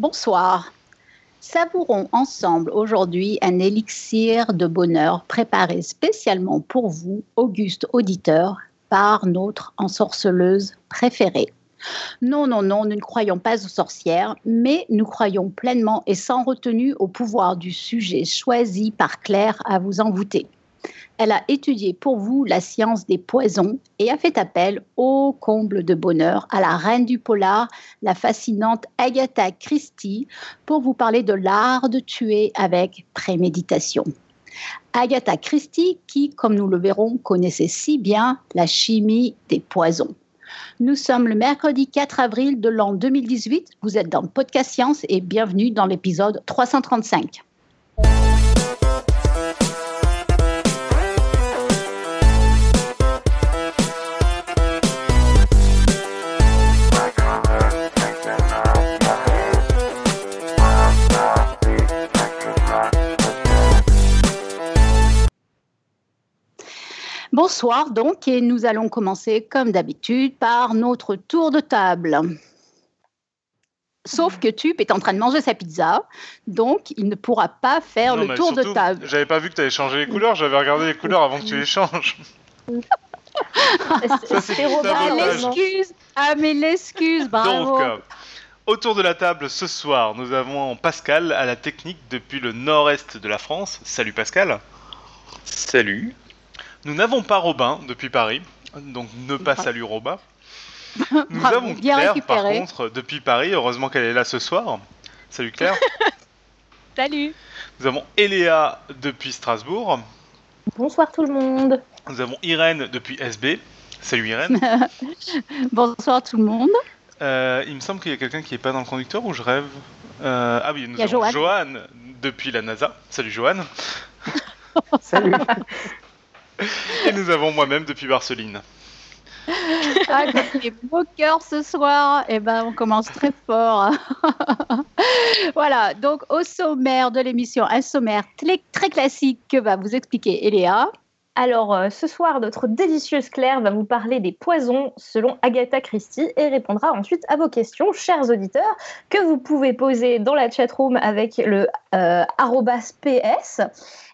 Bonsoir. Savourons ensemble aujourd'hui un élixir de bonheur préparé spécialement pour vous, auguste auditeur, par notre ensorceleuse préférée. Non, non, non, nous ne croyons pas aux sorcières, mais nous croyons pleinement et sans retenue au pouvoir du sujet choisi par Claire à vous envoûter. Elle a étudié pour vous la science des poisons et a fait appel au comble de bonheur à la reine du polar, la fascinante Agatha Christie, pour vous parler de l'art de tuer avec préméditation. Agatha Christie, qui, comme nous le verrons, connaissait si bien la chimie des poisons. Nous sommes le mercredi 4 avril de l'an 2018. Vous êtes dans Podcast Science et bienvenue dans l'épisode 335. Bonsoir donc, et nous allons commencer comme d'habitude par notre tour de table. Sauf que Tup est en train de manger sa pizza, donc il ne pourra pas faire le tour de table. J'avais pas vu que tu avais changé les couleurs, j'avais regardé les couleurs avant que tu les changes. c'est ah, l'excuse. Ah, mais l'excuse, bravo. Donc, euh, autour de la table ce soir, nous avons Pascal à la technique depuis le nord-est de la France. Salut Pascal. Salut. Nous n'avons pas Robin depuis Paris, donc ne pas salut Robin. Nous avons Claire, par contre, depuis Paris. Heureusement qu'elle est là ce soir. Salut Claire. Salut. Nous avons Eléa depuis Strasbourg. Bonsoir tout le monde. Nous avons Irène depuis SB. Salut Irène. Bonsoir tout le monde. Euh, il me semble qu'il y a quelqu'un qui n'est pas dans le conducteur ou je rêve. Euh, ah oui, nous avons Johan. depuis la NASA. Salut Johan. Salut. Et nous avons moi-même depuis Barceline. Ah, les moqueurs ce soir, et eh ben, on commence très fort. voilà, donc au sommaire de l'émission, un sommaire très, très classique que va vous expliquer Eléa. Alors, euh, ce soir, notre délicieuse Claire va vous parler des poisons selon Agatha Christie et répondra ensuite à vos questions, chers auditeurs, que vous pouvez poser dans la chatroom avec le euh, @ps.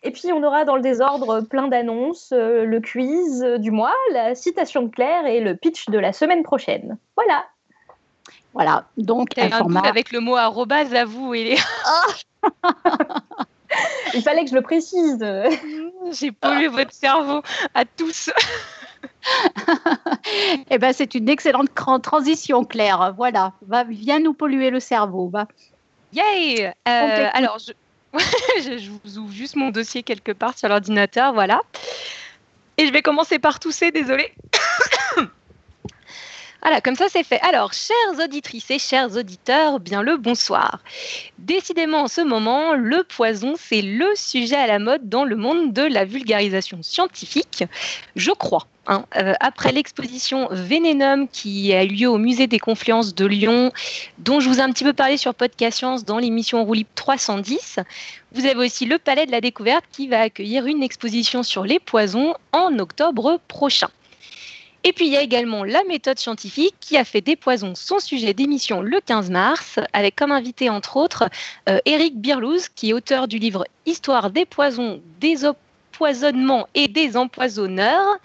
Et puis, on aura dans le désordre plein d'annonces, euh, le quiz du mois, la citation de Claire et le pitch de la semaine prochaine. Voilà. Voilà, donc un format... avec le mot arrobas à vous, et Il fallait que je le précise. J'ai pollué votre cerveau à tous. eh ben, c'est une excellente transition, Claire. Voilà, va, viens nous polluer le cerveau. Va. Yay euh, Alors, je... je vous ouvre juste mon dossier quelque part sur l'ordinateur, voilà. Et je vais commencer par tousser, désolé. Voilà, comme ça c'est fait. Alors, chères auditrices et chers auditeurs, bien le bonsoir. Décidément, en ce moment, le poison, c'est le sujet à la mode dans le monde de la vulgarisation scientifique, je crois. Hein. Euh, après l'exposition Vénénum qui a eu lieu au musée des Confluences de Lyon, dont je vous ai un petit peu parlé sur Podcast Science dans l'émission Roulip 310, vous avez aussi le Palais de la Découverte qui va accueillir une exposition sur les poisons en octobre prochain. Et puis il y a également la méthode scientifique qui a fait des poisons son sujet d'émission le 15 mars, avec comme invité entre autres Eric euh, Birlouz, qui est auteur du livre Histoire des poisons, des empoisonnements et des empoisonneurs,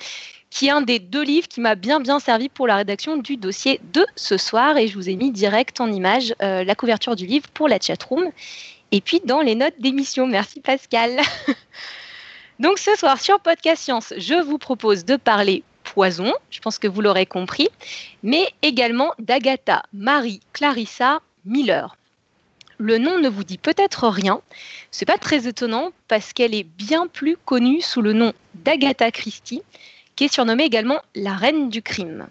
qui est un des deux livres qui m'a bien bien servi pour la rédaction du dossier de ce soir. Et je vous ai mis direct en image euh, la couverture du livre pour la chatroom. Et puis dans les notes d'émission. Merci Pascal. Donc ce soir sur Podcast Science, je vous propose de parler Poison, je pense que vous l'aurez compris, mais également d'Agatha Marie Clarissa Miller. Le nom ne vous dit peut-être rien, c'est pas très étonnant parce qu'elle est bien plus connue sous le nom d'Agatha Christie, qui est surnommée également la reine du crime.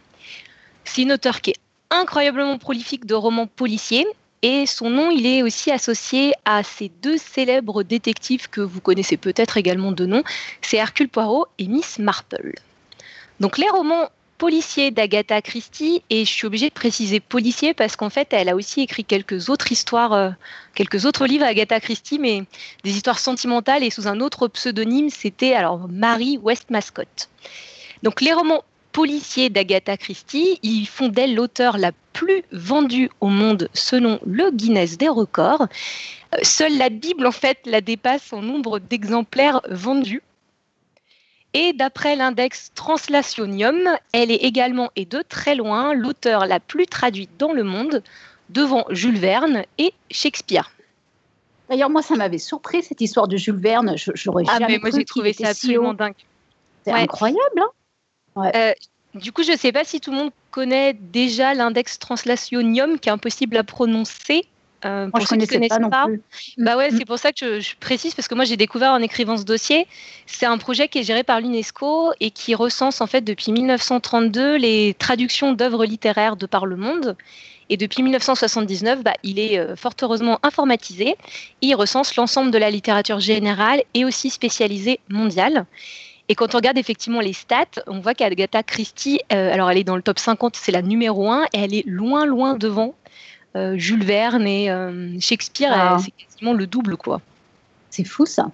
C'est une auteure qui est incroyablement prolifique de romans policiers et son nom, il est aussi associé à ces deux célèbres détectives que vous connaissez peut-être également de nom, c'est Hercule Poirot et Miss Marple. Donc les romans policiers d'Agatha Christie, et je suis obligée de préciser policier parce qu'en fait, elle a aussi écrit quelques autres histoires, euh, quelques autres livres Agatha Christie, mais des histoires sentimentales et sous un autre pseudonyme, c'était alors Marie West Mascott. Donc les romans policiers d'Agatha Christie. Ils font d'elle l'auteur la plus vendue au monde selon le Guinness des records. Euh, seule la Bible, en fait, la dépasse en nombre d'exemplaires vendus. Et d'après l'index Translationium, elle est également et de très loin l'auteur la plus traduite dans le monde, devant Jules Verne et Shakespeare. D'ailleurs, moi, ça m'avait surpris cette histoire de Jules Verne. J'aurais ah, jamais mais moi, j'ai trouvé ça absolument dingue. C'est incroyable. Hein euh, du coup, je ne sais pas si tout le monde connaît déjà l'index Translationium qui est impossible à prononcer. Euh, moi, je connaissais pas, non plus. Bah ouais, c'est pour ça que je, précise parce que moi j'ai découvert en écrivant ce dossier. C'est un projet qui est géré par l'UNESCO et qui recense en fait depuis 1932 les traductions d'œuvres littéraires de par le monde. Et depuis 1979, bah, il est euh, fort heureusement informatisé. il recense l'ensemble de la littérature générale et aussi spécialisée mondiale. Et quand on regarde effectivement les stats, on voit qu'Agatha Christie, euh, alors elle est dans le top 50, c'est la numéro 1, et elle est loin, loin devant Jules Verne et Shakespeare. Ah. C'est quasiment le double, quoi. C'est fou, ça.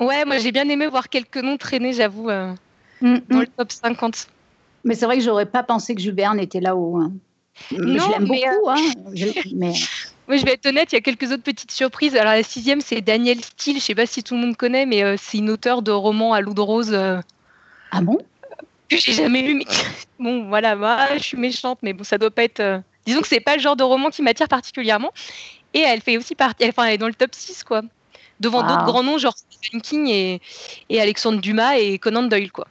Ouais, moi j'ai bien aimé voir quelques noms traîner, j'avoue, mm, dans mm. le top 50. Mais c'est vrai que j'aurais pas pensé que Jules Verne était là-haut. Hein non, je l'aime beaucoup. Euh, hein. Je, mais... je vais être honnête, il y a quelques autres petites surprises. Alors, la sixième, c'est Daniel Steele. Je ne sais pas si tout le monde connaît, mais euh, c'est une auteure de romans à loup de rose. Euh, ah bon? Que j'ai jamais lu. Mais... bon, voilà, moi, je suis méchante, mais bon, ça doit pas être. Disons que c'est pas le genre de roman qui m'attire particulièrement. Et elle fait aussi partie. Enfin, elle est dans le top 6, quoi. Devant d'autres grands noms, genre Stephen King et, et Alexandre Dumas et Conan Doyle, quoi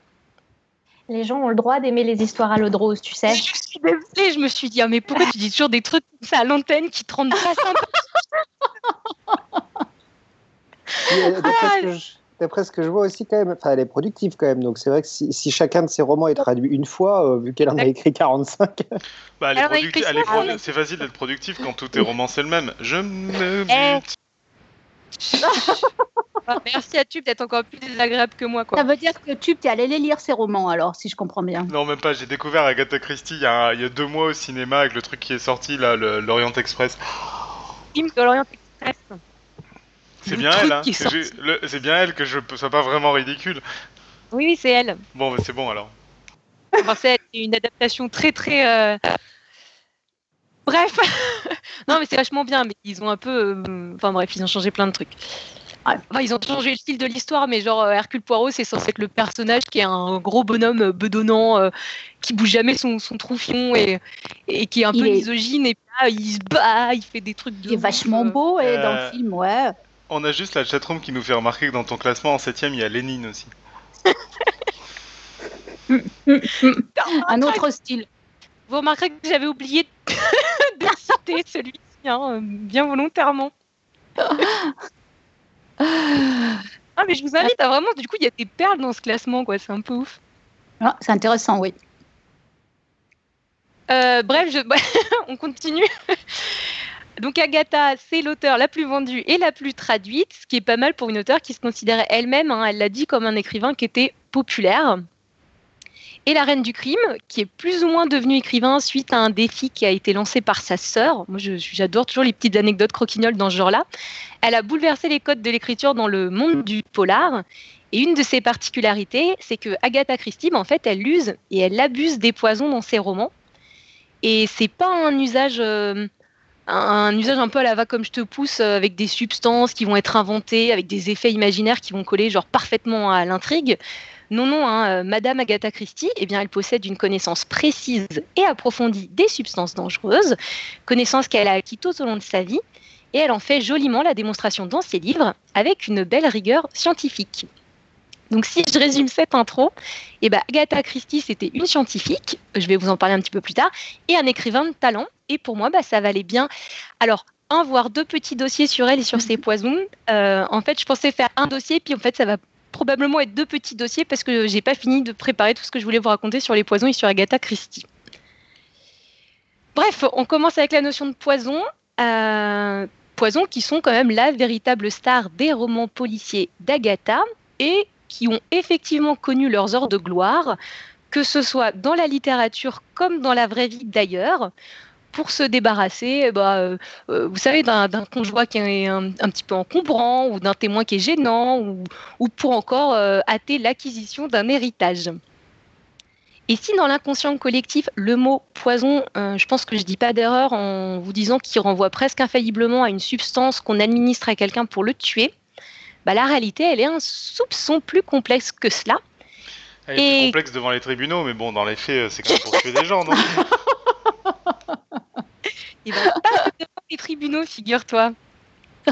les gens ont le droit d'aimer les histoires à l'eau de rose, tu sais. Je suis désolée, je me suis dit, ah, mais pourquoi tu dis toujours des trucs comme ça à l'antenne qui te rendent pas sympa? D'après ce, que je vois aussi, quand même, elle est productive quand même. Donc c'est vrai que si, chacun de ses romans est traduit une fois, euh, vu qu'elle en a écrit 45. Bah, c'est facile d'être productif quand tous tes romans c'est le même. Je me eh. Ah, merci à Tube d'être encore plus désagréable que moi. Quoi. Ça veut dire que Tube, t'es allé les lire ces romans alors, si je comprends bien. Non, même pas. J'ai découvert Agatha Christie il y, a, deux mois au cinéma avec le truc qui est sorti là, l'Orient Express. Film de l'Orient Express. C'est bien elle, hein. C'est bien elle que je sois pas vraiment ridicule. Oui, c'est elle. Bon, c'est bon alors. c'est une adaptation très très. Euh, bref, non mais c'est vachement bien, mais ils ont un peu, euh, enfin bref, ils ont changé plein de trucs ils ont changé le style de l'histoire, mais genre euh, Hercule Poirot, c'est censé être le personnage qui est un gros bonhomme bedonnant, euh, qui bouge jamais son, son troufion et, et qui est un peu misogyne. Et là, il se bat, il fait des trucs de. Il est vachement beau et dans le film, ouais. On a juste la chatroom qui nous fait remarquer que dans ton classement en 7 il y a Lénine aussi. un autre style. Vous remarquerez que j'avais oublié de citer celui-ci, hein, bien volontairement. Ah, mais je vous invite à vraiment, du coup, il y a des perles dans ce classement, quoi. C'est un peu ouf. Ah, c'est intéressant, oui. Euh, bref, je... on continue. Donc Agatha, c'est l'auteur la plus vendue et la plus traduite, ce qui est pas mal pour une auteure qui se considérait elle-même, hein, elle l'a dit, comme un écrivain qui était populaire et la reine du crime, qui est plus ou moins devenue écrivain suite à un défi qui a été lancé par sa sœur. Moi, j'adore toujours les petites anecdotes croquignoles dans ce genre-là. Elle a bouleversé les codes de l'écriture dans le monde du polar. Et une de ses particularités, c'est que Agatha Christie, ben, en fait, elle use et elle abuse des poisons dans ses romans. Et c'est pas un usage, euh, un usage un peu à la va comme je te pousse, euh, avec des substances qui vont être inventées, avec des effets imaginaires qui vont coller genre parfaitement à l'intrigue. Non, non, hein, euh, Madame Agatha Christie, eh bien, elle possède une connaissance précise et approfondie des substances dangereuses, connaissance qu'elle a acquis tout au long de sa vie, et elle en fait joliment la démonstration dans ses livres avec une belle rigueur scientifique. Donc si je résume cette intro, eh ben, Agatha Christie, c'était une scientifique, je vais vous en parler un petit peu plus tard, et un écrivain de talent. Et pour moi, bah, ça valait bien. Alors, un voire deux petits dossiers sur elle et sur ses poisons. Euh, en fait, je pensais faire un dossier, puis en fait, ça va probablement être deux petits dossiers parce que j'ai pas fini de préparer tout ce que je voulais vous raconter sur les poisons et sur Agatha Christie. Bref, on commence avec la notion de poison. Euh, poisons qui sont quand même la véritable star des romans policiers d'Agatha et qui ont effectivement connu leurs heures de gloire, que ce soit dans la littérature comme dans la vraie vie d'ailleurs pour se débarrasser, eh ben, euh, euh, vous savez, d'un conjoint qui est un, petit peu encombrant ou d'un témoin qui est gênant ou, pour encore euh, hâter l'acquisition d'un héritage. Et si dans l'inconscient collectif, le mot poison, euh, je pense que je dis pas d'erreur en vous disant qu'il renvoie presque infailliblement à une substance qu'on administre à quelqu'un pour le tuer, bah, la réalité, elle est un soupçon plus complexe que cela. Elle est plus complexe devant les tribunaux, mais bon, dans les faits, c'est quand même pour tuer des gens, non Il va pas devant les tribunaux, figure-toi.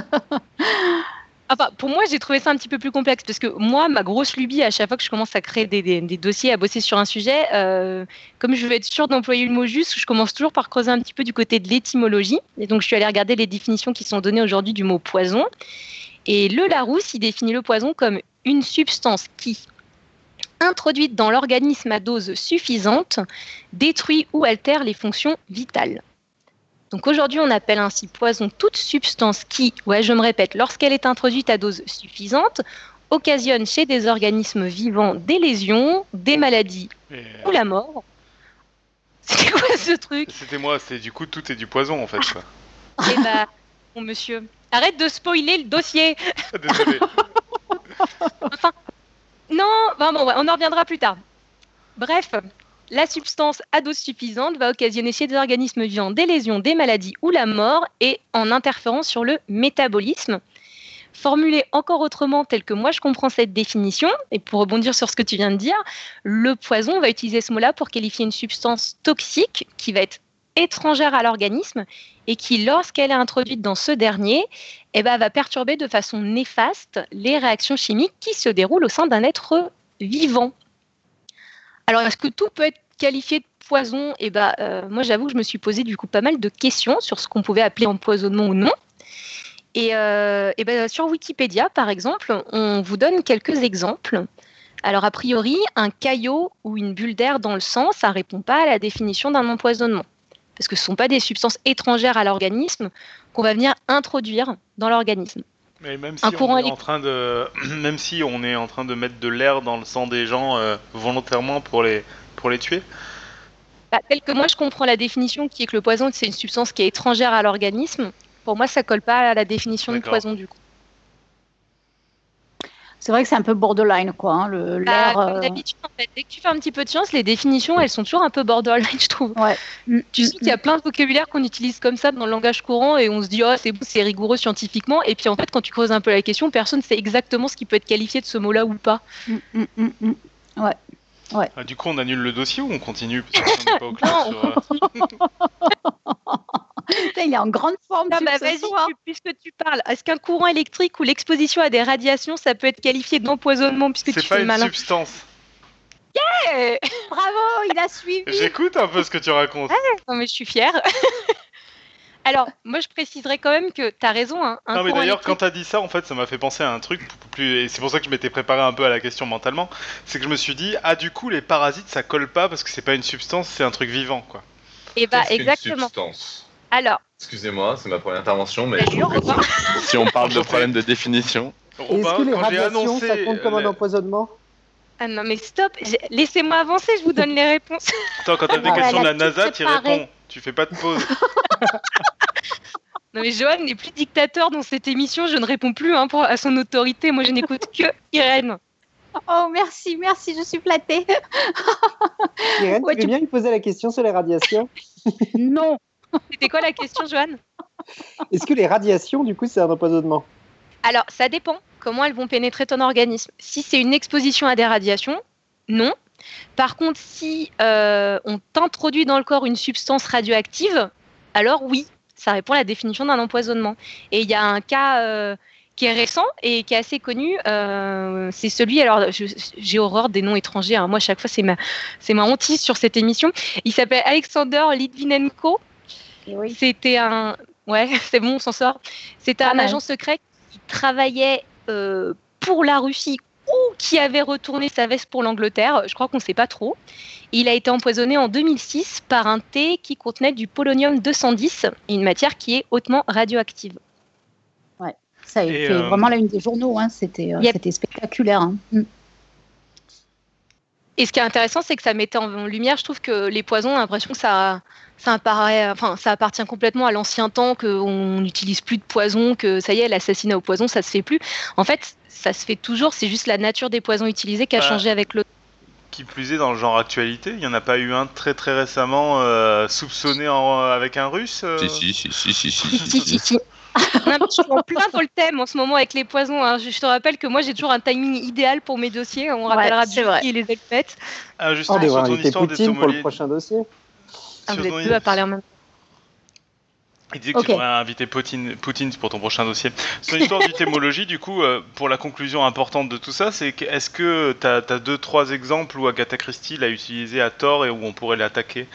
Enfin, pour moi, j'ai trouvé ça un petit peu plus complexe parce que moi, ma grosse lubie à chaque fois que je commence à créer des, dossiers, à bosser sur un sujet, euh, comme je veux être sûre d'employer le mot juste, je commence toujours par creuser un petit peu du côté de l'étymologie. Et donc, je suis allée regarder les définitions qui sont données aujourd'hui du mot poison. Et le Larousse, il définit le poison comme une substance qui, introduite dans l'organisme à dose suffisante, détruit ou altère les fonctions vitales. Donc aujourd'hui, on appelle ainsi poison toute substance qui, ouais, je me répète, lorsqu'elle est introduite à dose suffisante, occasionne chez des organismes vivants des lésions, des maladies ou la mort. C'est quoi ce truc? C'était moi, c'est du coup tout est du poison en fait. Quoi. Eh bah, bon monsieur, arrête de spoiler le dossier. Désolé. enfin, non, bon, on en reviendra plus tard. Bref, la substance à dose suffisante va occasionner chez des organismes vivants des lésions, des maladies ou la mort et en interférant sur le métabolisme. Formulé encore autrement, tel que moi je comprends cette définition, et pour rebondir sur ce que tu viens de dire, le poison va utiliser ce mot-là pour qualifier une substance toxique qui va être étrangère à l'organisme et qui, lorsqu'elle est introduite dans ce dernier, eh ben, va perturber de façon néfaste les réactions chimiques qui se déroulent au sein d'un être vivant. Alors, est-ce que tout peut être qualifié de poison? Eh ben, euh, moi, j'avoue que je me suis posé du coup pas mal de questions sur ce qu'on pouvait appeler empoisonnement ou non. Et, euh, ben, sur Wikipédia, par exemple, on vous donne quelques exemples. Alors, a priori, un caillot ou une bulle d'air dans le sang, ça ne répond pas à la définition d'un empoisonnement. Parce que ce ne sont pas des substances étrangères à l'organisme qu'on va venir introduire dans l'organisme. Mais même si, on est en train de, même si on est en train de mettre de l'air dans le sang des gens euh, volontairement pour les, pour les tuer. Bah, Tel que moi je comprends la définition qui est que le poison c'est une substance qui est étrangère à l'organisme, pour moi ça colle pas à la définition du poison du coup. C'est vrai que c'est un peu borderline, quoi. Hein, le, bah, comme euh, d'habitude, en fait, dès que tu fais un petit peu de science, les définitions, elles sont toujours un peu borderline, je trouve. Ouais. Mm, tu sais mm, qu'il y a mm. plein de vocabulaire qu'on utilise comme ça dans le langage courant et on se dit, oh, c'est c'est rigoureux scientifiquement. Et puis en fait, quand tu creuses un peu la question, personne ne sait exactement ce qui peut être qualifié de ce mot-là ou pas. Ouais. Ouais. Ah, du coup, on annule le dossier ou on continue? Parce qu'on pas au clair sur, il est en grande forme. Ah bah vas-y, puisque tu parles, est-ce qu'un courant électrique ou l'exposition à des radiations, ça peut être qualifié d'empoisonnement puisque tu fais malin C'est pas une substance. Yeah Bravo, il a suivi. J'écoute un peu ce que tu racontes. non mais je suis fière. Alors, moi, je préciserais quand même que tu as raison. Hein, non, mais d'ailleurs, quand tu as dit ça, en fait, ça m'a fait penser à un truc, plus... et c'est pour ça que je m'étais préparé un peu à la question mentalement. C'est que je me suis dit, ah, du coup, les parasites, ça colle pas parce que c'est pas une substance, c'est un truc vivant, quoi. Et eh bah, exactement. Une substance alors. Excusez-moi, c'est ma première intervention, mais si on parle de problème de définition. Est-ce que les radiations, ça compte comme un empoisonnement? Ah non mais stop, laissez-moi avancer, je vous donne les réponses. Attends, quand t'as des ah, questions de la NASA, tu réponds, tu fais pas de pause. non mais Johan n'est plus dictateur dans cette émission, je ne réponds plus hein, pour, à son autorité, moi je n'écoute que Irène. Oh merci, merci, je suis flattée. Irène, tu veux bien lui poser la question sur les radiations Non, c'était quoi la question, Joanne Est-ce que les radiations, du coup, c'est un empoisonnement? Alors, ça dépend comment elles vont pénétrer ton organisme. Si c'est une exposition à des radiations, non. Par contre, si euh, on t'introduit dans le corps une substance radioactive, alors oui, ça répond à la définition d'un empoisonnement. Et il y a un cas euh, qui est récent et qui est assez connu. Euh, c'est celui, alors j'ai horreur des noms étrangers. Hein. Moi, à chaque fois, c'est ma, ma hantise sur cette émission. Il s'appelle Alexander Litvinenko. C'était un. Ouais, c'est bon, on s'en sort. C'était un agent secret qui travaillait euh, pour la Russie ou qui avait retourné sa veste pour l'Angleterre. Je crois qu'on ne sait pas trop. Il a été empoisonné en 2006 par un thé qui contenait du polonium 210, une matière qui est hautement radioactive. Ouais, ça a été euh, vraiment la une des journaux. Hein. C'était euh, spectaculaire. Hein. Et ce qui est intéressant, c'est que ça mettait en lumière, je trouve que les poisons, l'impression que ça, ça apparaît, enfin, ça appartient complètement à l'ancien temps, qu'on n'utilise plus de poison, que ça y est, l'assassinat au poison, ça se fait plus. En fait, ça se fait toujours, c'est juste la nature des poisons utilisés qui a bah, changé avec le qui plus est dans le genre actualité. Il n'y en a pas eu un très très récemment euh, soupçonné avec un russe Si, si, si, si, si, si. si, si, je suis en plein dans le thème en ce moment avec les poisons. Hein. Je, te rappelle que moi j'ai toujours un timing idéal pour mes dossiers. On rappellera ouais, et les elfettes. Ah, juste oh, sur ton histoire Poutine pour le prochain dossier. Ah, vous êtes deux à parler en même temps. Il disait que tu pourrais inviter Poutine, Poutine, pour ton prochain dossier. Son histoire d'étymologie, du coup, euh, pour la conclusion importante de tout ça, c'est que est-ce que tu as, deux, trois exemples où Agatha Christie l'a utilisé à tort et où on pourrait l'attaquer?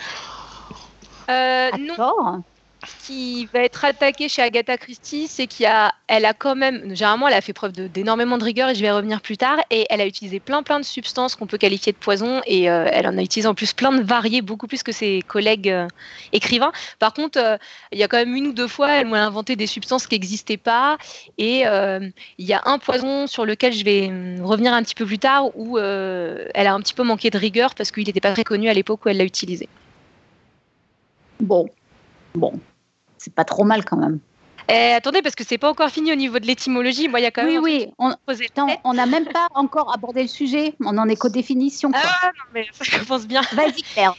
Euh, non ce qui va être attaqué chez Agatha Christie, c'est qu'il a, quand même, généralement, elle a fait preuve d'énormément de, rigueur et je vais revenir plus tard. Et elle a utilisé plein plein de substances qu'on peut qualifier de poison et euh, elle en a utilisé en plus plein de variés, beaucoup plus que ses collègues euh, écrivains. Par contre, euh, il y a quand même une ou deux fois, elle m'a inventé des substances qui n'existaient pas. Et il y a un poison sur lequel je vais revenir un petit peu plus tard où elle a un petit peu manqué de rigueur parce qu'il n'était pas très connu à l'époque où elle l'a utilisé. Bon, bon, c'est pas trop mal quand même. Eh, attendez, parce que c'est pas encore fini au niveau de l'étymologie. Moi, il y a quand même. Oui, oui. On n'a même pas encore abordé le sujet. On en est qu'aux définitions. Ah non, mais ça commence bien. Vas-y, Claire.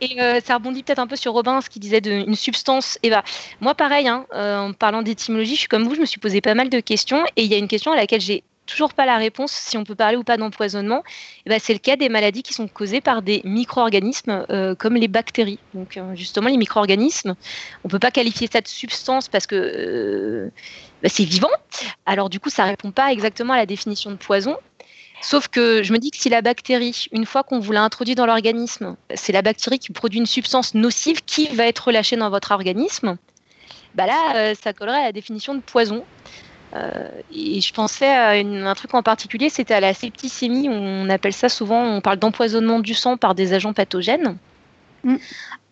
Et euh, ça rebondit peut-être un peu sur Robin, ce qui disait d'une substance. Et bah, moi, pareil, hein, euh, en parlant d'étymologie, je suis comme vous, je me suis posé pas mal de questions. Et il y a une question à laquelle j'ai toujours pas la réponse si on peut parler ou pas d'empoisonnement, eh ben, c'est le cas des maladies qui sont causées par des micro-organismes euh, comme les bactéries. Donc euh, justement, les micro-organismes, on peut pas qualifier ça de substance parce que euh, bah, c'est vivant. Alors du coup, ça répond pas exactement à la définition de poison. Sauf que je me dis que si la bactérie, une fois qu'on vous l'a introduit dans l'organisme, c'est la bactérie qui produit une substance nocive qui va être relâchée dans votre organisme, bah là, ça collerait à la définition de poison. Euh, et je pensais à un truc en particulier, c'était à la septicémie. On appelle ça souvent, on parle d'empoisonnement du sang par des agents pathogènes. Mm.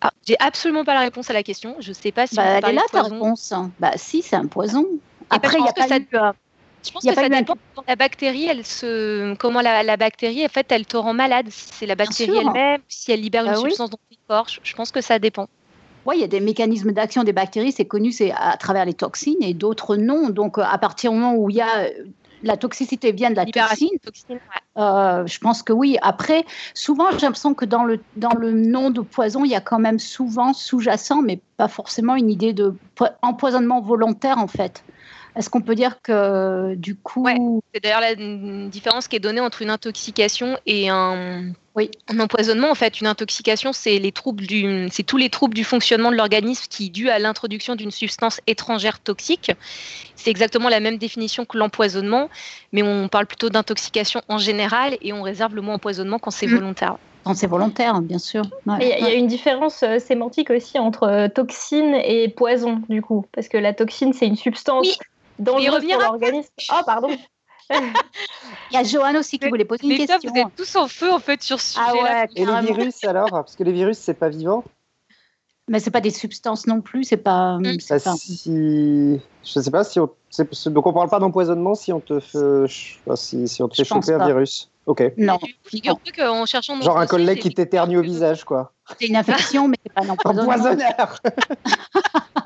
Ah, j'ai absolument pas la réponse à la question. Je sais pas si. Bah, elle est là ta réponse. Bah si, c'est un poison. Après, il y a pas ça. Je pense que ça dépend de la bactérie, elle se, comment la, bactérie, en fait, elle te rend malade. Si c'est la bactérie elle-même, si elle libère bah une substance dans ton corps, je pense que ça dépend. Oui, il y a des mécanismes d'action des bactéries, c'est connu, c'est à travers les toxines et d'autres non. Donc, euh, à partir du moment où il y a euh, la toxicité vient de la toxine, euh, je pense que oui. Après, souvent, j'ai l'impression que dans le, dans le nom de poison, il y a quand même souvent sous-jacent, mais pas forcément une idée de empoisonnement volontaire, en fait. Est-ce qu'on peut dire que du coup. c'est d'ailleurs la différence qui est donnée entre une intoxication et un, oui. un empoisonnement. En fait, une intoxication, c'est les troubles du, c'est tous les troubles du fonctionnement de l'organisme qui, dû à l'introduction d'une substance étrangère toxique. C'est exactement la même définition que l'empoisonnement, mais on parle plutôt d'intoxication en général et on réserve le mot empoisonnement quand c'est mmh. volontaire. Quand c'est volontaire, bien sûr. Il y, a une différence euh, sémantique aussi entre euh, toxine et poison, du coup. Parce que la toxine, c'est une substance dangereuse pour l'organisme. Oh, pardon. Il y a Johan aussi qui voulait poser une question. Vous êtes tous en feu en fait sur ce ah sujet-là. et les virus alors Parce que les virus, c'est pas vivant mais c'est pas des substances non plus, c'est pas. Mm. Bah, si... Je sais pas si on. Donc on parle pas d'empoisonnement si on te fait, si, si on te fait choper un virus. Ok. Non. en cherchant Genre un collègue qui t'éternue au visage, quoi. C'est une infection, mais c'est pas un. Empoisonneur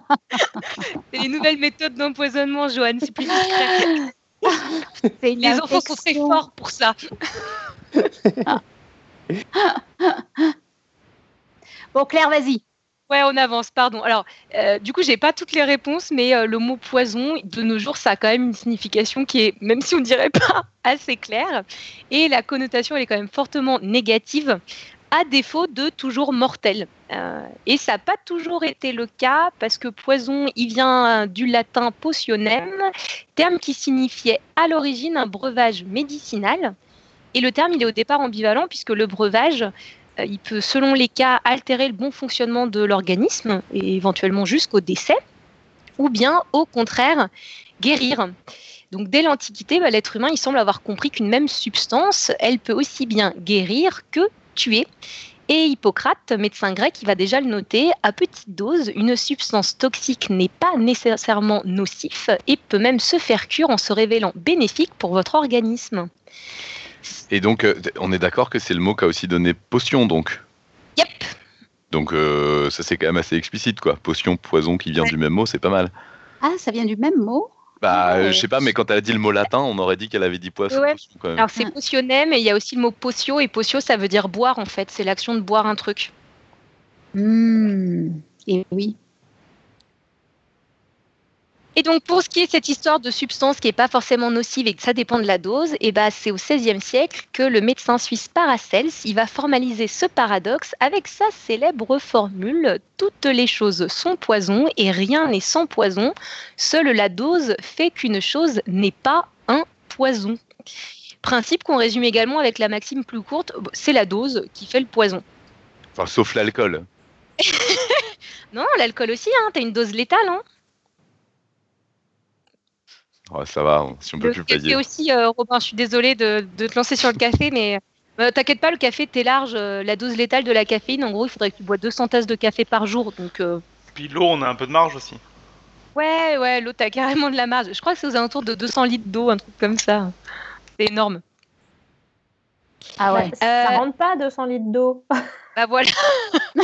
C'est les nouvelles méthodes d'empoisonnement, Joanne. C'est plus Les enfants sont très forts pour ça. bon, Claire, vas-y. Ouais, on avance, pardon. Alors, euh, du coup, j'ai pas toutes les réponses, mais euh, le mot poison, de nos jours, ça a quand même une signification qui est, même si on dirait pas assez claire, et la connotation, elle est quand même fortement négative, à défaut de toujours mortel. Euh, et ça n'a pas toujours été le cas, parce que poison, il vient du latin potionem, terme qui signifiait à l'origine un breuvage médicinal. Et le terme, il est au départ ambivalent, puisque le breuvage, euh, il peut, selon les cas, altérer le bon fonctionnement de l'organisme et éventuellement jusqu'au décès, ou bien au contraire guérir. Donc dès l'Antiquité, bah, l'être humain il semble avoir compris qu'une même substance, elle peut aussi bien guérir que tuer. Et Hippocrate, médecin grec, il va déjà le noter, à petite dose, une substance toxique n'est pas nécessairement nocif et peut même se faire cure en se révélant bénéfique pour votre organisme. Et donc, euh, on est d'accord que c'est le mot qu'a aussi donné potion, donc Yep. Donc, euh, ça c'est quand même assez explicite, quoi. Potion, poison qui vient du même mot, c'est pas mal. Ah, ça vient du même mot? Bah, je sais pas, mais quand elle a dit le mot latin, on aurait dit qu'elle avait dit poisson. Alors c'est potionné, mais il y a aussi le mot potio, et potio, ça veut dire boire en fait. C'est l'action de boire un truc. Mmh. Et oui. Et donc, pour ce qui est de cette histoire de substance qui n'est pas forcément nocive et que ça dépend de la dose, et eh ben, c'est au XVIe siècle que le médecin suisse Paracels il va formaliser ce paradoxe avec sa célèbre formule Toutes les choses sont poison et rien n'est sans poison. Seule la dose fait qu'une chose n'est pas un poison. Principe qu'on résume également avec la maxime plus courte c'est la dose qui fait le poison. Enfin, sauf l'alcool. non, l'alcool aussi, hein, as une dose létale. Hein ça va, si on peut plus payer. Et aussi, euh, Robin, je suis désolée de, te lancer sur le café, mais euh, t'inquiète pas, le café, t'es large. Euh, la dose létale de la caféine, en gros, il faudrait que tu bois 200 tasses de café par jour. Donc, Puis l'eau, on a un peu de marge aussi. Ouais, ouais, l'eau, t'as carrément de la marge. Je crois que c'est aux alentours de 200 litres d'eau, un truc comme ça. C'est énorme. Ah ouais, ça rentre pas 200 litres d'eau. Bah voilà.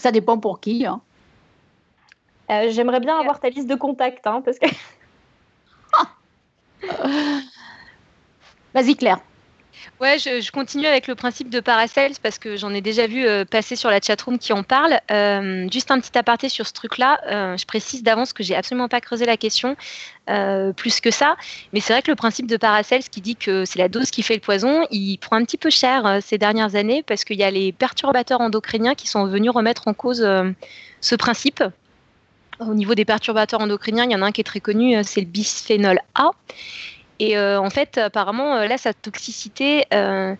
ça dépend pour qui. Hein. Euh, j'aimerais bien avoir ta liste de contacts, hein, parce que. Vas-y, Claire. Ouais, je, continue avec le principe de Paracels parce que j'en ai déjà vu euh, passer sur la chatroom qui en parle. Euh, juste un petit aparté sur ce truc-là. je précise d'avance que j'ai absolument pas creusé la question plus que ça. Mais c'est vrai que le principe de Paracels qui dit que c'est la dose qui fait le poison, il prend un petit peu cher ces dernières années parce qu'il y a les perturbateurs endocriniens qui sont venus remettre en cause ce principe. Au niveau des perturbateurs endocriniens, il y en a un qui est très connu, euh, c'est le bisphénol A. Et euh, en fait, apparemment, euh, là, sa toxicité, en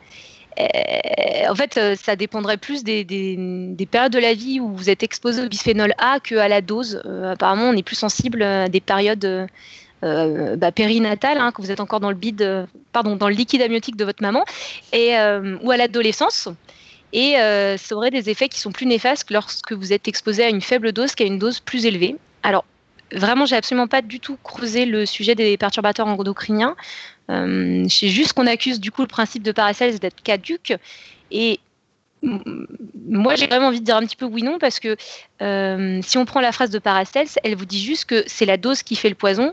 fait, ça dépendrait plus des, périodes de la vie où vous êtes exposé au bisphénol A qu'à la dose. apparemment, on est plus sensible à des périodes bah, périnatales, hein, quand vous êtes encore dans le bide, pardon, dans le liquide amniotique de votre maman, et, ou à l'adolescence et euh, ça aurait des effets qui sont plus néfastes lorsque vous êtes exposé à une faible dose qu'à une dose plus élevée. Alors, vraiment, j'ai absolument pas du tout creusé le sujet des perturbateurs endocriniens. Euh, c'est juste qu'on accuse du coup le principe de Paracels d'être caduque. Et moi, j'ai vraiment envie de dire un petit peu oui-non parce que euh, si on prend la phrase de Paracels, elle vous dit juste que c'est la dose qui fait le poison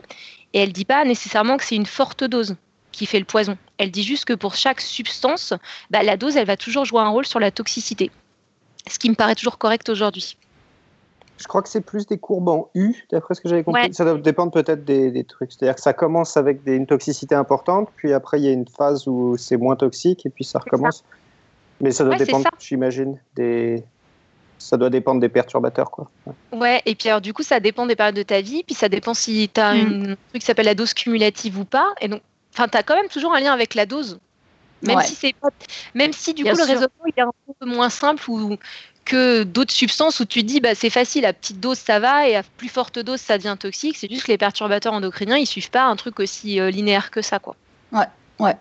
et elle dit pas nécessairement que c'est une forte dose qui fait le poison. Elle dit juste que pour chaque substance, bah, la dose, elle va toujours jouer un rôle sur la toxicité. Ce qui me paraît toujours correct aujourd'hui. Je crois que c'est plus des courbes en U, d'après ce que j'avais compris. Ça doit dépendre peut-être des, trucs. C'est-à-dire que ça commence avec une toxicité importante, puis après il y a une phase où c'est moins toxique, et puis ça recommence. Mais ça doit dépendre, j'imagine, des, ça doit dépendre des perturbateurs. Quoi. Ouais, et puis alors du coup, ça dépend des périodes de ta vie, puis ça dépend si tu as mm. un truc qui s'appelle la dose cumulative ou pas. Et donc, Enfin, tu as quand même toujours un lien avec la dose. Même si c'est même si du coup le raisonnement est un peu moins simple ou que d'autres substances où tu dis bah c'est facile à petite dose ça va et à plus forte dose ça devient toxique c'est juste que les perturbateurs endocriniens ils suivent pas un truc aussi euh, linéaire que ça quoi ouais ouais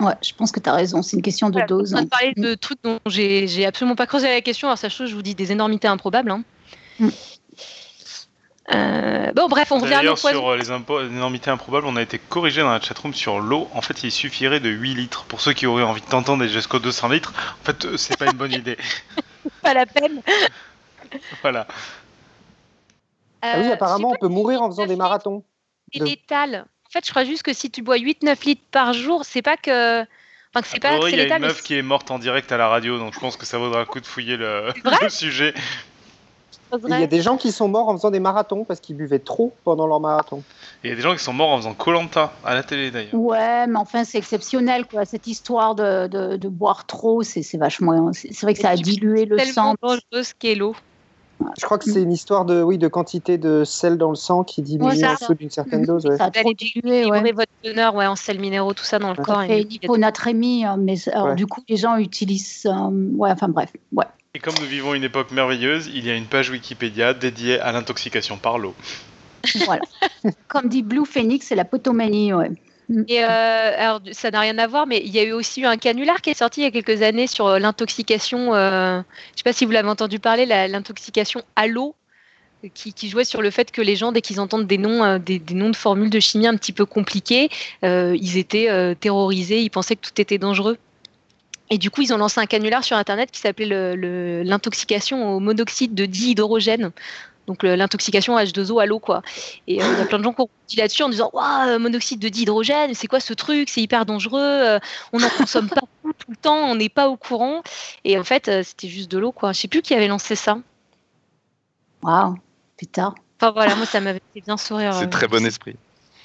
ouais je pense que tu as raison c'est une question de dose on hein. parler de trucs dont j'ai absolument pas creusé la question alors sachant je vous dis des énormités improbables hein. mm. Euh, bon, bref, on revient à sur euh, les, énormités improbables, on a été corrigé dans la chatroom sur l'eau. En fait, il suffirait de 8 litres. Pour ceux qui auraient envie de t'entendre jusqu'au 200 litres, en fait, euh, c'est pas une bonne idée. pas la peine. voilà. ah oui, apparemment, on peut mourir en faisant des marathons. C'est létal. En fait, je crois juste que si tu bois 8-9 litres par jour, c'est pas que. Enfin, que c'est pas. Il y a une meuf qui est morte en direct à la radio, donc je pense que ça vaudra un coup de fouiller le sujet. Il y a des gens qui sont morts en faisant des marathons parce qu'ils buvaient trop pendant leur marathon. Il y a des gens qui sont morts en faisant Colanta à la télé d'ailleurs. Ouais, mais enfin c'est exceptionnel quoi. Cette histoire de, de, boire trop, c'est vachement. C'est vrai que ça a dilué le sang. qu'est l'eau. Je crois que c'est une histoire de, oui, de quantité de sel dans le sang qui diminue en dessous d'une certaine dose. Ça a trop dilué, ouais. votre teneur ouais, en sel minéraux, tout ça dans le corps. Et hyponatrémie, hein, mais du coup, les gens utilisent. Euh, ouais, enfin bref, ouais. Et comme nous vivons une époque merveilleuse, il y a une page Wikipédia dédiée à l'intoxication par l'eau. Voilà. comme dit Blue Phoenix, c'est la potomanie, ouais. Et euh, alors, ça n'a rien à voir, mais il y a eu aussi eu un canular qui est sorti il y a quelques années sur euh, l'intoxication. Euh, je ne sais pas si vous l'avez entendu parler, l'intoxication à l'eau, qui, jouait sur le fait que les gens, dès qu'ils entendent des noms, des, noms de formules de chimie un petit peu compliqués, ils étaient terrorisés, ils pensaient que tout était dangereux. Et du coup, ils ont lancé un canular sur Internet qui s'appelait l'intoxication au monoxyde de dihydrogène. donc l'intoxication H2O à l'eau quoi. Et il y a plein de gens qui ont dit là-dessus en disant waouh monoxyde de dihydrogène, c'est quoi ce truc, c'est hyper dangereux, on n'en consomme pas tout le temps, on n'est pas au courant. Et en fait c'était juste de l'eau quoi. Je sais plus qui avait lancé ça. Waouh, putain. Enfin voilà, moi ça m'avait fait bien sourire. C'est très bon esprit.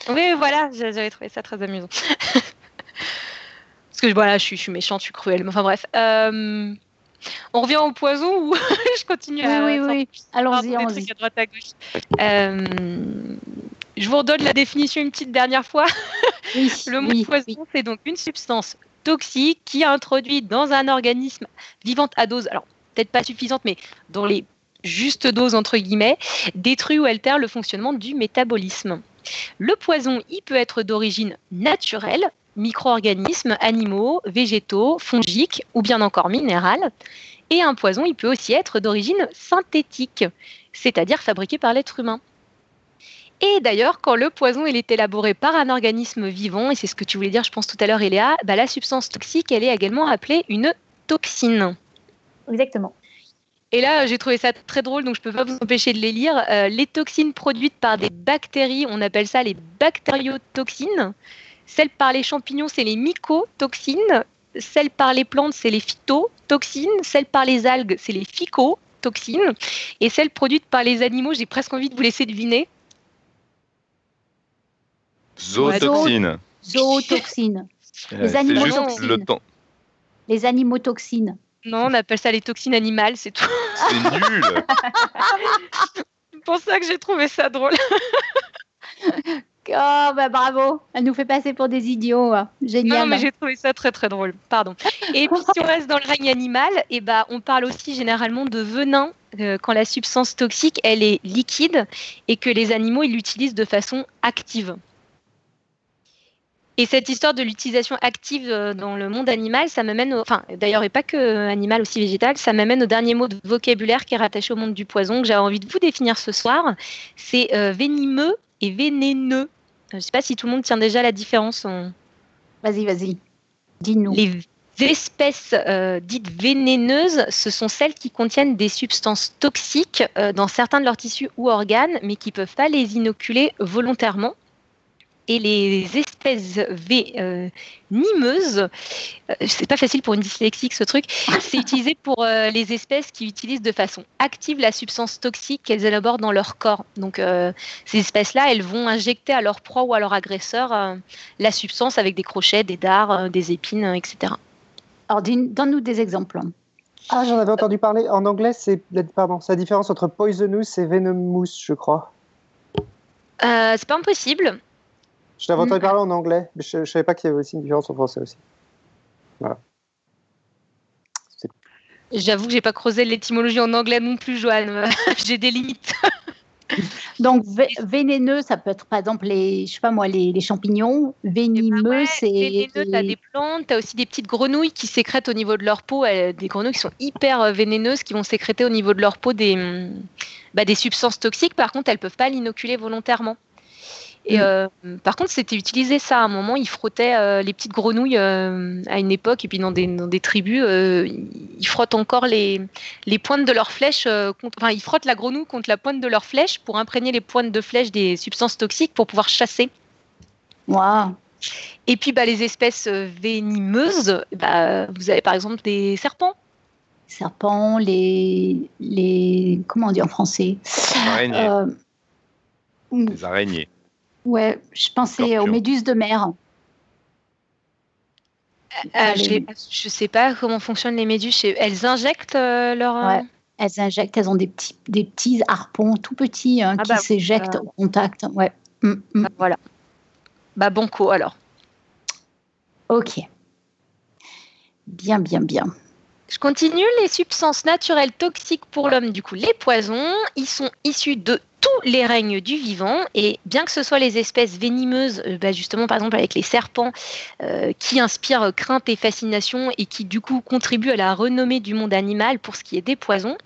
Oui, voilà, j'avais trouvé ça très amusant. Parce que voilà, je suis, je suis méchante, je suis cruelle. Enfin bref. Euh, on revient au poison ou je continue à. Oui, oui, oui. Allons-y, allons-y. Euh, je vous redonne la définition une petite dernière fois. Oui, Le mot poison, c'est donc une substance toxique qui est introduite dans un organisme vivant à dose, alors peut-être pas suffisante, mais dans les justes doses, entre guillemets, détruit ou altère le fonctionnement du métabolisme. Le poison, il peut être d'origine naturelle, micro-organismes, animaux, végétaux, fongiques ou bien encore minérales. Et un poison, il peut aussi être d'origine synthétique, c'est-à-dire fabriqué par l'être humain. Et d'ailleurs, quand le poison il est élaboré par un organisme vivant, et c'est ce que tu voulais dire, je pense tout à l'heure, Eléa, bah, la substance toxique, elle est également appelée une toxine. Exactement. Et là, j'ai trouvé ça très drôle, donc je ne peux pas vous empêcher de les lire. Euh, les toxines produites par des bactéries, on appelle ça les bactériotoxines. Celles par les champignons, c'est les mycotoxines. Celles par les plantes, c'est les phytotoxines. Celles par les algues, c'est les phycotoxines. Et celles produites par les animaux, j'ai presque envie de vous laisser deviner. Zootoxines. Zootoxines. les animaux toxines. Les animaux toxines. Non, on appelle ça les toxines animales, c'est tout. C'est nul C'est pour ça que j'ai trouvé ça drôle. Oh, bah bravo, elle nous fait passer pour des idiots. Génial. Non, mais j'ai trouvé ça très très drôle. Pardon. Et puis si on reste dans le règne animal, eh bah, on parle aussi généralement de venin euh, quand la substance toxique elle est liquide et que les animaux ils l'utilisent de façon active. Et cette histoire de l'utilisation active euh, dans le monde animal, ça m'amène, enfin d'ailleurs et pas que animal aussi végétal, ça m'amène au dernier mot de vocabulaire qui est rattaché au monde du poison que j'avais envie de vous définir ce soir. C'est euh, venimeux et vénéneux. Je ne sais pas si tout le monde tient déjà la différence. Vas-y, vas-y. Dis-nous. Les espèces euh, dites vénéneuses, ce sont celles qui contiennent des substances toxiques dans certains de leurs tissus ou organes, mais qui ne peuvent pas les inoculer volontairement et les espèces vénimeuses, euh, euh, c'est pas facile pour une dyslexique ce truc, c'est utilisé pour euh, les espèces qui utilisent de façon active la substance toxique qu'elles élaborent dans leur corps. Donc ces espèces-là, elles vont injecter à leur proie ou à leur agresseur la substance avec des crochets, des dards, des épines, etc. Alors donne-nous des exemples. Ah, j'en avais entendu parler. En anglais, c'est pardon, la différence entre poisonous et venomous, je crois. c'est pas impossible. Je t'avais entendu mm. parler en anglais, mais je ne savais pas qu'il y avait aussi une différence en français aussi. Voilà. J'avoue que j'ai pas creusé l'étymologie en anglais non plus, Joanne. j'ai des limites. Donc vénéneux, ça peut être par exemple les, je sais pas moi, les, champignons. Venimeux, c'est. Vénéneux, as des plantes, tu as aussi des petites grenouilles qui sécrètent au niveau de leur peau, des grenouilles qui sont hyper euh, vénéneuses, qui vont sécréter au niveau de leur peau des, hum, bah, des substances toxiques. Par contre, elles peuvent pas l'inoculer volontairement. Et mm. euh, par contre, c'était utilisé ça. À un moment, ils frottaient euh, les petites grenouilles euh, à une époque, et puis dans des, dans des tribus, ils frottent encore les, les pointes de leurs flèches. enfin, ils frottent la grenouille contre la pointe de leur flèche pour imprégner les pointes de flèche des substances toxiques pour pouvoir chasser. Waouh! Et puis, bah, les espèces venimeuses, bah, vous avez par exemple des serpents. Serpents, les, les. Comment on dit en français? Araignées. Les araignées. Ouais, je pensais aux méduses de mer. Euh, euh, je, ne sais pas comment fonctionnent les méduses. Elles injectent euh, leur. Elles injectent, elles ont des petits, des petits harpons tout petits hein, ah qui bah s'éjectent au contact. Ouais. Mm, mm. Bah, voilà. Bah, banco alors. Ok. Bien, bien, bien. Je continue. Les substances naturelles toxiques pour l'homme, du coup, les poisons, ils sont issus de tous les règnes du vivant. Et bien que ce soit les espèces venimeuses, euh, bah, justement par exemple avec les serpents, euh, qui inspirent crainte et fascination et qui du coup contribuent à la renommée du monde animal pour ce qui est des poisons,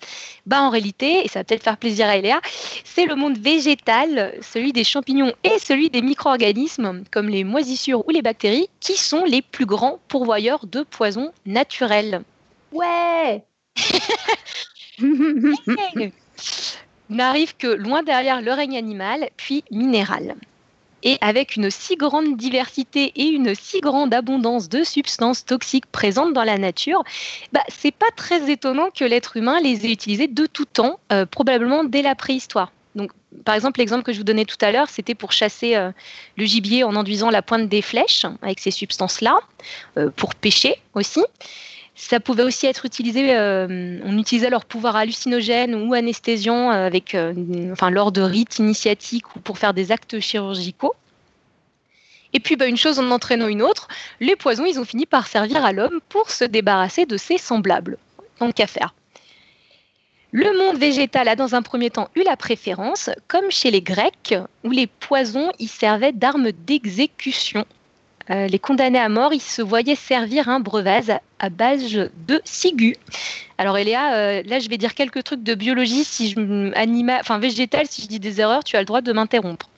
bah en réalité, et ça va peut-être faire plaisir à Eléa, c'est le monde végétal, celui des champignons et celui des micro-organismes comme les moisissures ou les bactéries, qui sont les plus grands pourvoyeurs de poisons naturels. Ouais n'arrive que loin derrière le règne animal, puis minéral. Et avec une si grande diversité et une si grande abondance de substances toxiques présentes dans la nature, bah, c'est pas très étonnant que l'être humain les ait utilisées de tout temps, euh, probablement dès la préhistoire. Donc, par exemple, l'exemple que je vous donnais tout à l'heure, c'était pour chasser euh, le gibier en enduisant la pointe des flèches avec ces substances-là, euh, pour pêcher aussi. Ça pouvait aussi être utilisé, euh, on utilisait leur pouvoir hallucinogène ou anesthésiant avec, enfin, lors de rites initiatiques ou pour faire des actes chirurgicaux. Et puis, bah, une chose en entraînant une autre, les poisons, ils ont fini par servir à l'homme pour se débarrasser de ses semblables. Tant qu'à faire. Le monde végétal a dans un premier temps eu la préférence, comme chez les Grecs, où les poisons y servaient d'armes d'exécution. Euh, les condamnés à mort, ils se voyaient servir un breuvage à base de ciguë. Alors Eléa, euh, là je vais dire quelques trucs de biologie, si je anima, enfin végétal, si je dis des erreurs, tu as le droit de m'interrompre.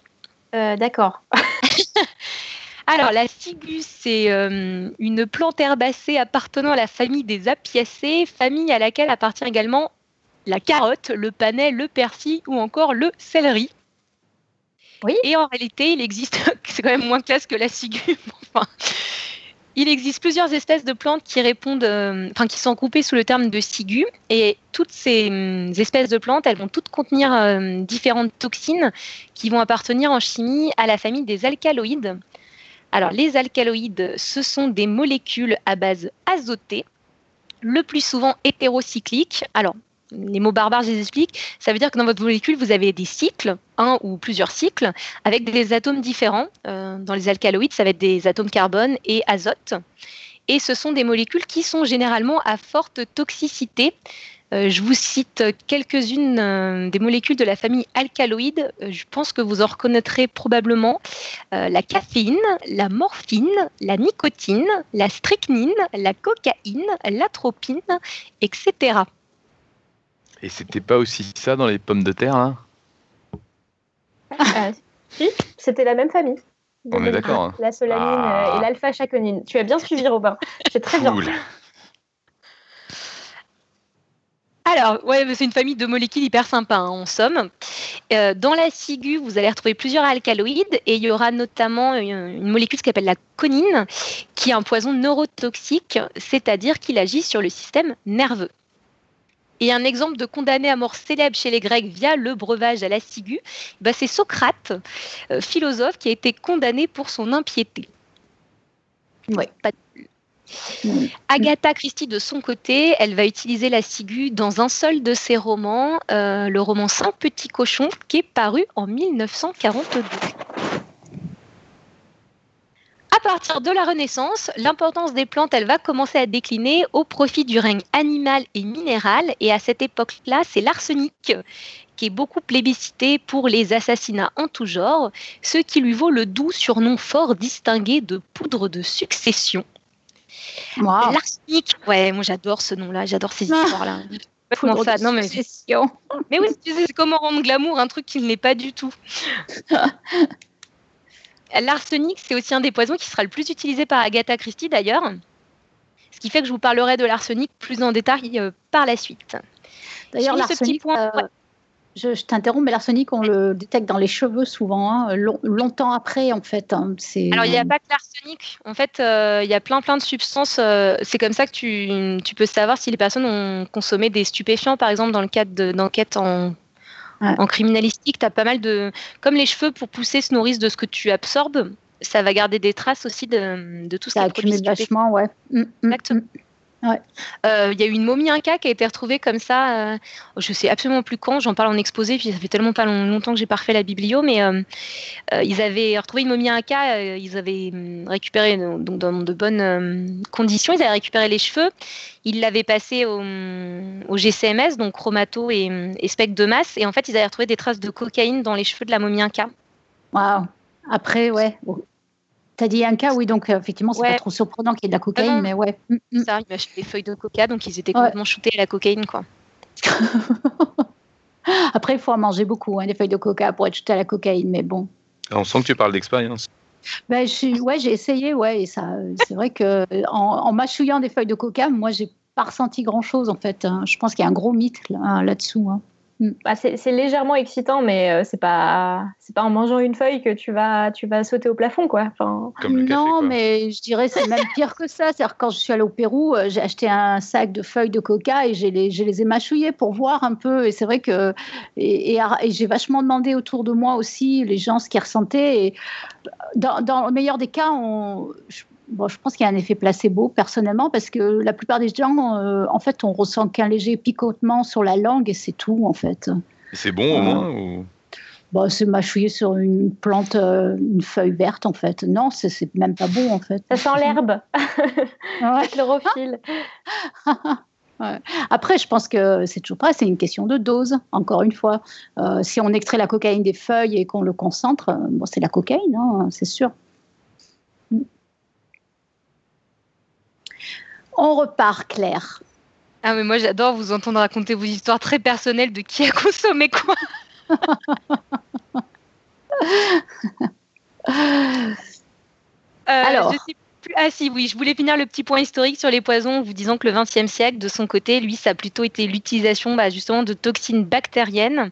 Euh, d'accord. Alors, la ciguë, c'est une plante herbacée appartenant à la famille des apiacées, famille à laquelle appartient également la carotte, le panais, le persil ou encore le céleri. Oui. Et en réalité, il existe, c'est quand même moins classe que la ciguë. il existe plusieurs espèces de plantes qui répondent, euh, enfin qui sont groupées sous le terme de ciguë. Et toutes ces hum, espèces de plantes, elles vont toutes contenir euh, différentes toxines qui vont appartenir en chimie à la famille des alcaloïdes. Alors, les alcaloïdes, ce sont des molécules à base azotée, le plus souvent hétérocycliques. Alors, les mots barbares, je les explique. Ça veut dire que dans votre molécule, vous avez des cycles, un ou plusieurs cycles, avec des atomes différents. Euh, dans les alcaloïdes, ça va être des atomes carbone et azote. Et ce sont des molécules qui sont généralement à forte toxicité. Euh, je vous cite quelques-unes euh, des molécules de la famille alcaloïde. je pense que vous en reconnaîtrez probablement la caféine, la morphine, la nicotine, la strychnine, la cocaïne, l'atropine, etc. Et c'était pas aussi ça dans les pommes de terre, là? Ah, Si, c'était la même famille. On est d'accord. Hein. La solanine euh, et ah. l'alpha-chaconine. Tu as bien suivi, Robin. C'est très cool. bien. Alors, ouais, c'est une famille de molécules hyper sympa, hein, en somme. Euh, dans la ciguë, vous allez retrouver plusieurs alcaloïdes et il y aura notamment une, une molécule qui s'appelle la conine, qui est un poison neurotoxique, c'est-à-dire qu'il agit sur le système nerveux. Et un exemple de condamné à mort célèbre chez les Grecs via le breuvage à la ciguë, bah c'est Socrate, euh, philosophe, qui a été condamné pour son impiété. Ouais. Agatha Christie, de son côté, elle va utiliser la ciguë dans un seul de ses romans, euh, le roman Saint Petit Cochon, qui est paru en 1942. À partir de la Renaissance, l'importance des plantes, elle va commencer à décliner au profit du règne animal et minéral. Et à cette époque-là, c'est l'arsenic qui est beaucoup plébiscité pour les assassinats en tout genre, ce qui lui vaut le doux surnom fort distingué de poudre de succession. L'arsenic, ouais, moi j'adore ce nom-là, j'adore ces ah. histoires-là. non, mais... mais oui, c'est comment rendre glamour un truc qui ne l'est pas du tout. L'arsenic, c'est aussi un des poisons qui sera le plus utilisé par Agatha Christie d'ailleurs. Ce qui fait que je vous parlerai de l'arsenic plus en détail euh, par la suite. D'ailleurs, l'arsenic, point, euh, je, t'interromps, mais l'arsenic, on le détecte dans les cheveux souvent, hein, longtemps après, en fait. Hein, Alors, il n'y a pas que l'arsenic. En fait, euh, il y a plein, plein de substances. c'est comme ça que tu, tu, peux savoir si les personnes ont consommé des stupéfiants, par exemple, dans le cadre d'enquêtes en en criminalistique, tu as pas mal de. Comme les cheveux, pour pousser, se nourrissent de ce que tu absorbes. Ça va garder des traces aussi de, de tout ça. Ça accumule vachement, ouais. Mm, mm, Exactement. Euh, il y a eu une momie Inca qui a été retrouvée comme ça. Euh, je sais absolument plus quand. J'en parle en exposé. Puis ça fait tellement pas longtemps que j'ai pas refait la biblio, mais euh, ils avaient retrouvé une momie Inca. ils avaient récupéré donc dans de bonnes conditions. Ils avaient récupéré les cheveux. Ils l'avaient passé au, GCMS, donc chromato et, et spectre de masse. Et en fait, ils avaient retrouvé des traces de cocaïne dans les cheveux de la momie Inca. Waouh. Après, ouais. T'as dit un cas, oui, donc euh, effectivement, c'est pas trop surprenant qu'il y ait de la cocaïne, mais ouais. Mm, mm. Ça, ils m'achetaient des feuilles de coca, donc ils étaient complètement shootés à la cocaïne, quoi. Après, il faut en manger beaucoup, hein, des feuilles de coca pour être shooté à la cocaïne, mais bon. On sent que tu parles d'expérience. Ben, je ouais, j'ai essayé, ouais, et ça, c'est vrai que en, mâchouillant des feuilles de coca, moi, j'ai pas ressenti grand chose en fait. Hein. Je pense qu'il y a un gros mythe là, dessous hein. Bah, c'est légèrement excitant, mais euh, c'est pas c'est pas en mangeant une feuille que tu vas tu vas sauter au plafond, quoi. non, mais je dirais c'est même pire que ça. C'est-à-dire quand je suis allée au Pérou, euh, j'ai acheté un sac de feuilles de coca et j'ai les je les ai mâchouillées pour voir un peu. Et c'est vrai que et, j'ai vachement demandé autour de moi aussi les gens ce qu'ils ressentaient. Et dans, dans le meilleur des cas, on, Bon, je pense qu'il y a un effet placebo personnellement parce que la plupart des gens, euh, en fait, on ressent qu'un léger picotement sur la langue et c'est tout en fait. C'est bon au moins ou... Bon, c'est mâchouiller sur une plante, euh, une feuille verte en fait. Non, c'est même pas bon en fait. Ça sent l'herbe, ouais. chlorophylle. Après, je pense que c'est toujours pas, c'est une question de dose, encore une fois. Euh, si on extrait la cocaïne des feuilles et qu'on le concentre, bon, c'est la cocaïne, hein, c'est sûr. On repart, Claire. Ah, mais moi, j'adore vous entendre raconter vos histoires très personnelles de qui a consommé quoi. Euh, Alors. Ah si, oui, je voulais finir le petit point historique sur les poisons, vous disant que le XXe siècle, de son côté, lui, ça a plutôt été l'utilisation bah, justement de toxines bactériennes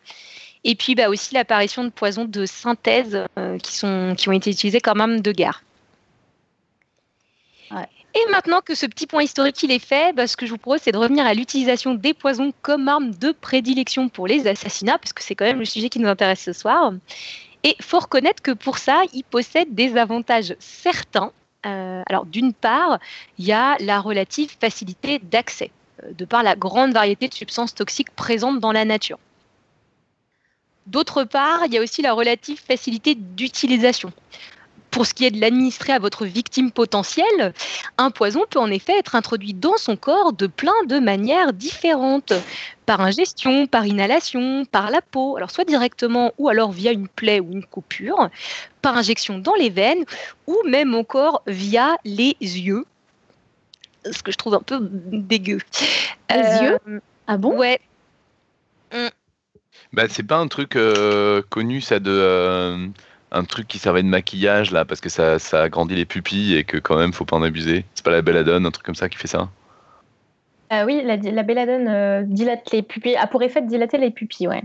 et puis bah, aussi l'apparition de poisons de synthèse euh, qui, sont, qui ont été utilisés comme armes de guerre. Et maintenant que ce petit point historique il est fait, bah, ce que je vous propose, c'est de revenir à l'utilisation des poisons comme arme de prédilection pour les assassinats, parce que c'est quand même le sujet qui nous intéresse ce soir. Et faut reconnaître que pour ça, ils possèdent des avantages certains. Euh, alors, d'une part, il y a la relative facilité d'accès, euh, de par la grande variété de substances toxiques présentes dans la nature. D'autre part, il y a aussi la relative facilité d'utilisation. Pour ce qui est de l'administrer à votre victime potentielle, un poison peut en effet être introduit dans son corps de plein de manières différentes, par ingestion, par inhalation, par la peau, alors soit directement ou alors via une plaie ou une coupure, par injection dans les veines ou même encore via les yeux, ce que je trouve un peu dégueu. Les yeux? Euh, Ah bon? Ouais. Bah, c'est pas un truc euh, connu ça de euh, un truc qui servait de maquillage là parce que ça, ça agrandit les pupilles et que quand même faut pas en abuser. C'est pas la belladone, un truc comme ça qui fait ça euh, Oui, la, la belladone euh, dilate les pupilles, a pour effet de dilater les pupilles, ouais.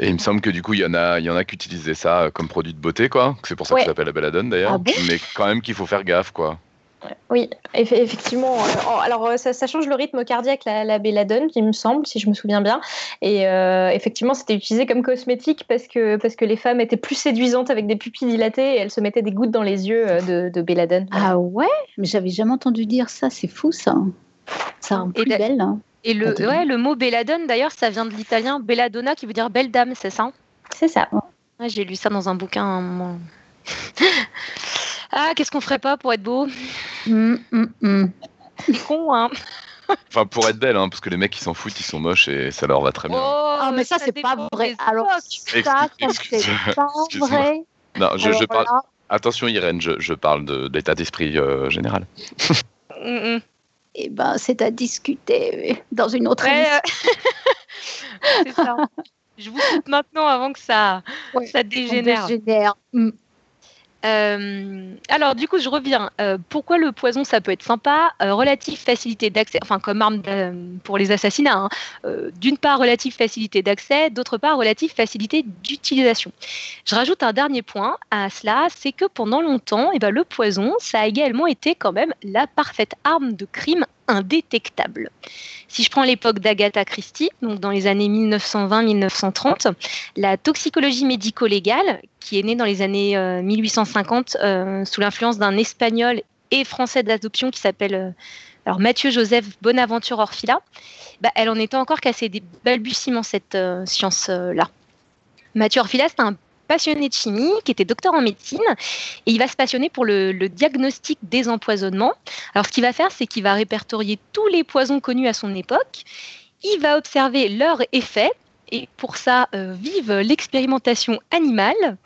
Et il me semble que du coup, il y en a, il y en a qui utilisaient ça euh, comme produit de beauté, quoi. C'est pour ça que ça s'appelle la belladone d'ailleurs. Ah Mais quand même qu'il faut faire gaffe, quoi. Oui, effectivement. Euh, alors, euh, ça, change le rythme cardiaque, la, la belladone, il me semble, si je me souviens bien. Et euh, effectivement, c'était utilisé comme cosmétique parce que, parce que les femmes étaient plus séduisantes avec des pupilles dilatées et elles se mettaient des gouttes dans les yeux de, de belladone. Ah ouais? Mais j'avais jamais entendu dire ça, c'est fou ça. Ça rend plus belle. Hein. Et le, ouais, le mot belladone, d'ailleurs, ça vient de l'italien belladonna qui veut dire belle dame, c'est ça? C'est ça. J'ai lu ça dans un bouquin. Ah, qu'est-ce qu'on ferait pas pour être beau? Hum, hum, hum. C'est con, hein Enfin, pour être belle, hein, parce que les mecs qui s'en foutent, ils sont moches et ça leur va très bien. Oh, ah, mais ça, c'est pas vrai. Alors, ça, c'est pas vrai. Non, je, parle. Attention, Irène, je, parle de, l'état d'esprit euh, général. Eh ben, c'est à discuter dans une autre ouais, C'est ça. Je vous coupe maintenant avant que ça, ça dégénère. dégénère. Euh, alors, du coup, je reviens. Euh, pourquoi le poison, ça peut être sympa? Euh, Relative facilité d'accès, enfin, comme arme pour les assassinats. Hein. D'une part, relative facilité d'accès, d'autre part, relative facilité d'utilisation. Je rajoute un dernier point à cela c'est que pendant longtemps, eh ben, le poison, ça a également été quand même la parfaite arme de crime indétectable. Si je prends l'époque d'Agatha Christie, donc dans les années 1920-1930, la toxicologie médico-légale, qui est née dans les années 1850 euh, euh, sous l'influence d'un espagnol et français d'adoption qui s'appelle euh, alors Mathieu Joseph Bonaventure Orfila, bah, elle en était encore qu'à ses balbutiements cette science-là. Mathieu Orfila, c'est un passionné de chimie, qui était docteur en médecine, et il va se passionner pour le, diagnostic des empoisonnements. Alors ce qu'il va faire, c'est qu'il va répertorier tous les poisons connus à son époque, il va observer leurs effets, et pour ça, euh, vive l'expérimentation animale.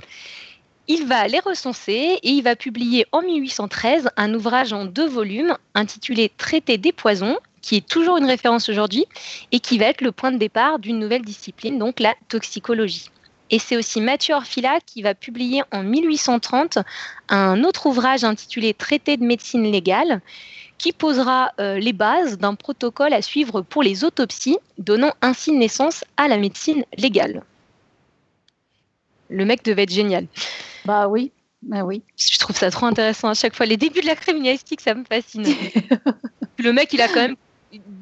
Il va les recenser et il va publier en 1813 un ouvrage en deux volumes intitulé Traité des poisons, qui est toujours une référence aujourd'hui et qui va être le point de départ d'une nouvelle discipline, donc la toxicologie. Et c'est aussi Mathieu Orfila qui va publier en 1830 un autre ouvrage intitulé Traité de médecine légale, qui posera les bases d'un protocole à suivre pour les autopsies, donnant ainsi naissance à la médecine légale. Le mec devait être génial. Bah oui, bah oui. Je trouve ça trop intéressant à chaque fois. Les débuts de la criminalistique, ça me fascine. le mec, il a quand même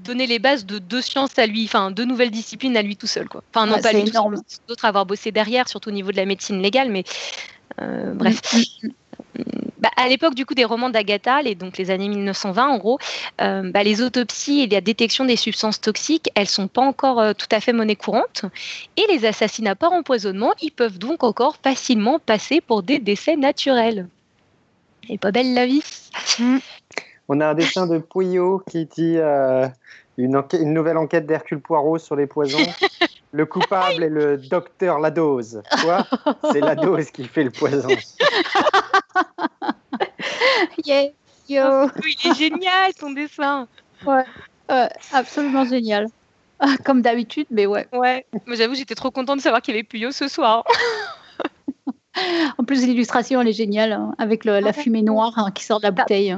donné les bases de deux sciences à lui, enfin deux nouvelles disciplines à lui tout seul. Quoi. Enfin, non pas lui énorme. d'autres avoir bossé derrière, surtout au niveau de la médecine légale, mais euh, bref. Mm, mm, mm. Bah, à l'époque du coup des romans d'Agatha, les, donc les années 1920 en gros, euh, bah, les autopsies et la détection des substances toxiques, elles sont pas encore euh, tout à fait monnaie courante. Et les assassinats par empoisonnement, ils peuvent donc encore facilement passer pour des décès naturels. Et pas belle la vie. On a un dessin de Pouillot qui dit euh, une, une, nouvelle enquête d'Hercule Poirot sur les poisons. Le coupable est le docteur Ladose. Quoi? C'est Ladose qui fait le poison. yes, yo. Oh, il est génial ton dessin. Ouais, absolument génial. Ah, comme d'habitude, mais ouais. Ouais, moi j'avoue, j'étais trop contente de savoir qu'il y avait Puyo ce soir. en plus, l'illustration, elle est géniale, hein, avec la fumée noire hein, qui sort de la bouteille.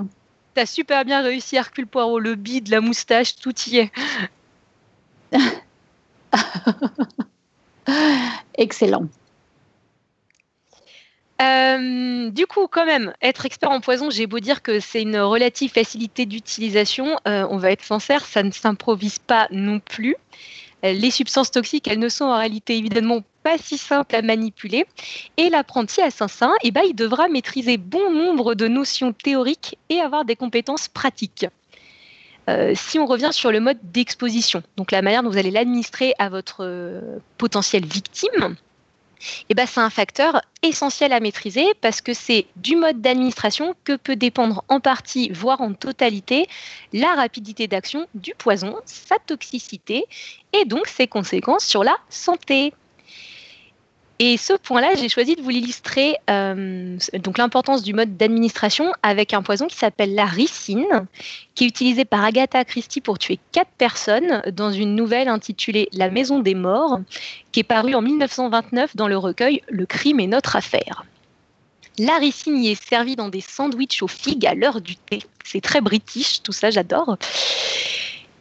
T'as super bien réussi, Hercule Poirot, le bide, la moustache, tout y est. Excellent. Euh, du coup, quand même, être expert en poison, j'ai beau dire que c'est une relative facilité d'utilisation, euh, on va être sincère, ça ne s'improvise pas non plus. Euh, les substances toxiques, elles ne sont en réalité évidemment pas si simples à manipuler. Et l'apprenti assassin, eh ben, il devra maîtriser bon nombre de notions théoriques et avoir des compétences pratiques. si on revient sur le mode d'exposition, donc la manière dont vous allez l'administrer à votre potentielle victime, eh ben, c'est un facteur essentiel à maîtriser parce que c'est du mode d'administration que peut dépendre en partie, voire en totalité, la rapidité d'action du poison, sa toxicité et donc ses conséquences sur la santé. Et ce point-là, j'ai choisi de vous l'illustrer, euh, donc l'importance du mode d'administration avec un poison qui s'appelle la ricine, qui est utilisé par Agatha Christie pour tuer quatre personnes dans une nouvelle intitulée La Maison des Morts, qui est parue en 1929 dans le recueil Le crime est notre affaire. La ricine y est servie dans des sandwichs aux figues à l'heure du thé. C'est très british, tout ça, j'adore.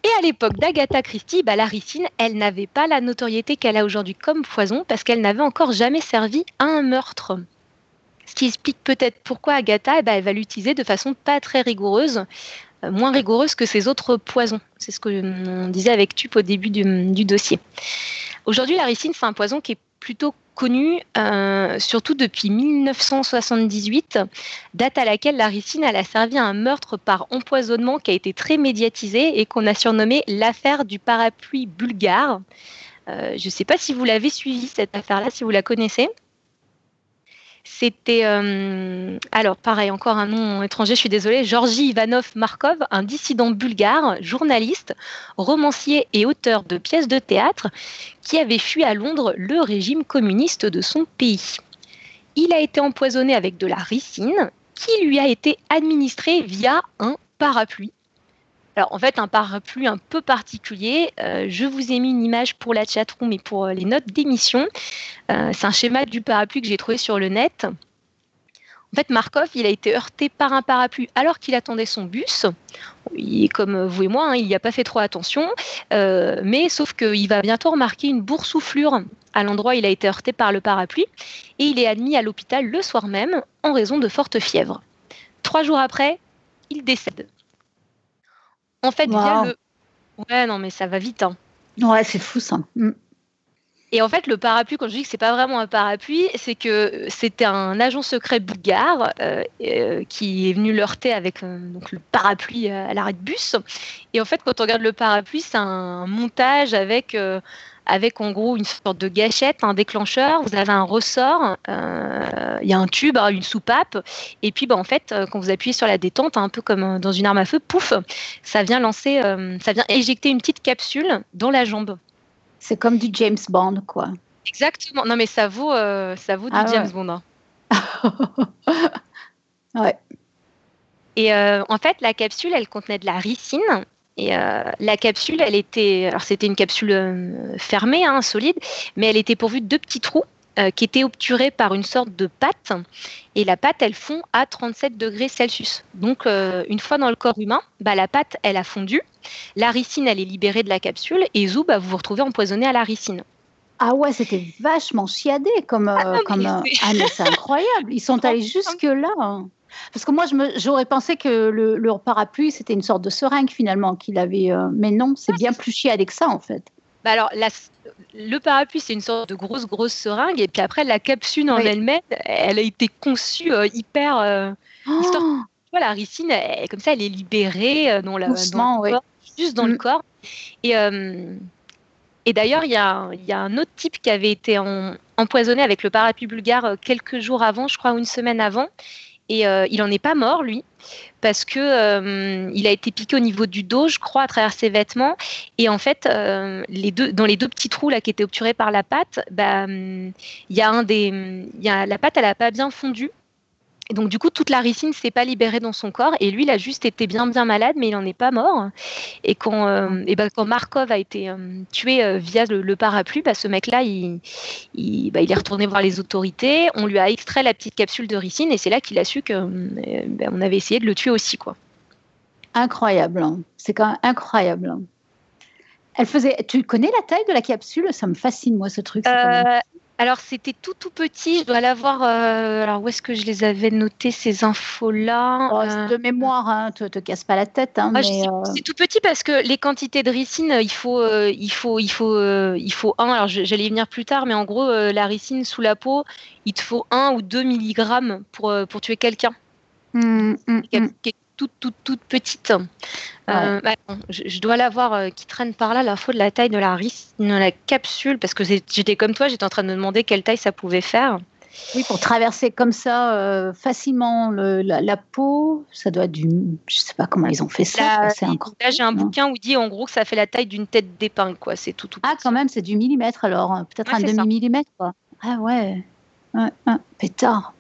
Et à l'époque d'Agatha Christie, bah, la ricine, elle n'avait pas la notoriété qu'elle a aujourd'hui comme poison parce qu'elle n'avait encore jamais servi à un meurtre. Ce qui explique peut-être pourquoi Agatha, eh ben, elle va l'utiliser de façon pas très rigoureuse, euh, moins rigoureuse que ses autres poisons. C'est ce que on disait avec Tup au début du dossier. Aujourd'hui, la ricine, c'est un poison qui est plutôt connu euh, surtout depuis 1978, date à laquelle la ricine a servi à un meurtre par empoisonnement qui a été très médiatisé et qu'on a surnommé l'affaire du parapluie bulgare. Euh, je ne sais pas si vous l'avez suivi cette affaire-là, si vous la connaissez. C'était, euh, alors pareil, encore un nom étranger, je suis désolée, Georgi Ivanov Markov, un dissident bulgare, journaliste, romancier et auteur de pièces de théâtre, qui avait fui à Londres le régime communiste de son pays. Il a été empoisonné avec de la ricine, qui lui a été administrée via un parapluie alors en fait, un parapluie un peu particulier. Euh, je vous ai mis une image pour la chatroom et pour euh, les notes d'émission. Euh, c'est un schéma du parapluie que j'ai trouvé sur le net. En fait, Markov, il a été heurté par un parapluie alors qu'il attendait son bus. Comme vous et moi, hein, il n'y a pas fait trop attention, mais sauf qu'il va bientôt remarquer une boursouflure à l'endroit où il a été heurté par le parapluie, et il est admis à l'hôpital le soir même en raison de forte fièvre. Trois jours après, il décède. En fait, via le. Ouais, non, mais ça va vite. Hein. Ouais, c'est fou ça. Mm. Et en fait, le parapluie, quand je dis que c'est pas vraiment un parapluie, c'est que c'était un agent secret bulgare euh, euh, qui est venu heurter avec euh, donc le parapluie à l'arrêt de bus. Et en fait, quand on regarde le parapluie, c'est un montage avec avec en gros une sorte de gâchette, un déclencheur. Vous avez un ressort, euh, il y a un tube, hein, une soupape, et puis bah, en fait, euh, quand vous appuyez sur la détente, un peu comme dans une arme à feu, pouf, ça vient lancer, euh, ça vient éjecter une petite capsule dans la jambe. C'est comme du James Bond, quoi. Exactement. Non, mais ça vaut, ça vaut du ah James Bond. Hein. ouais. Et en fait, la capsule, elle contenait de la ricine, et euh, la capsule, elle était, alors c'était une capsule euh, fermée, hein, solide, mais elle était pourvue de deux petits trous qui était obturée par une sorte de pâte. Et la pâte, elle fond à 37 degrés Celsius. Donc, une fois dans le corps humain, bah, la pâte, elle a fondu. La ricine, elle est libérée de la capsule. Et zou, bah, vous vous retrouvez empoisonné à la ricine. Ah ouais, c'était vachement chiadé comme. Ah, comme ah, mais c'est incroyable. Ils sont allés jusque-là. Hein. Parce que moi, j'aurais pensé que le, parapluie, c'était une sorte de seringue finalement qu'il avait. Euh, mais non, c'est bien plus chiadé que ça en fait. Bah alors, le parapluie, c'est une sorte de grosse, grosse seringue. Et puis après, la capsule en elle-même, elle a été conçue euh, hyper. Euh, oh la ricine, comme ça, elle est libérée dans, la, dans le corps, juste dans le mm. corps. Et, et d'ailleurs, il y, y, a un autre type qui avait été empoisonné avec le parapluie bulgare quelques jours avant, je crois, ou une semaine avant. Et euh, il n'en est pas mort, lui, parce que euh, il a été piqué au niveau du dos, je crois, à travers ses vêtements. Et en fait, euh, dans les deux petits trous là qui étaient obturés par la pâte, bah, il y a un des, a, la pâte, elle n'a pas bien fondu. Et donc, du coup, toute la ricine s'est pas libérée dans son corps. Et lui, il a juste été bien, bien malade, mais il n'en est pas mort. Et quand, euh, et ben, quand Markov a été euh, tué euh, via le, parapluie, bah, ce mec-là, il, il, bah, il, est retourné voir les autorités. On lui a extrait la petite capsule de ricine. Et c'est là qu'il a su qu'on ben, avait essayé de le tuer aussi. quoi. Incroyable. Hein. C'est quand même incroyable. Hein. Elle faisait. Tu connais la taille de la capsule? Ça me fascine moi ce truc. Alors c'était tout tout petit, je dois l'avoir. Euh, alors où est-ce que je les avais notés ces infos-là oh, euh, De mémoire, hein, te, te casse pas la tête. Hein, ah, euh, C'est tout petit parce que les quantités de ricine, il faut, il faut, il faut, il faut un. Alors j'allais y venir plus tard, mais en gros la ricine sous la peau, il te faut un ou deux milligrammes pour pour tuer quelqu'un. Mmh, mmh, mmh toute, toute, toute petite. Euh, bah, je, dois l'avoir euh, qui traîne par là, l'info de la taille de la, de la capsule, parce que j'étais comme toi, j'étais en train de me demander quelle taille ça pouvait faire. Oui, pour traverser comme ça euh, facilement la, peau, ça doit être du. Je sais pas comment ils ont fait ça. Là j'ai un bouquin où il dit en gros que ça fait la taille d'une tête d'épingle, quoi. C'est tout, tout. Ah, quand même, c'est du millimètre alors. Peut-être un demi-millimètre, quoi. Ah ouais. ouais, ouais. Pétard.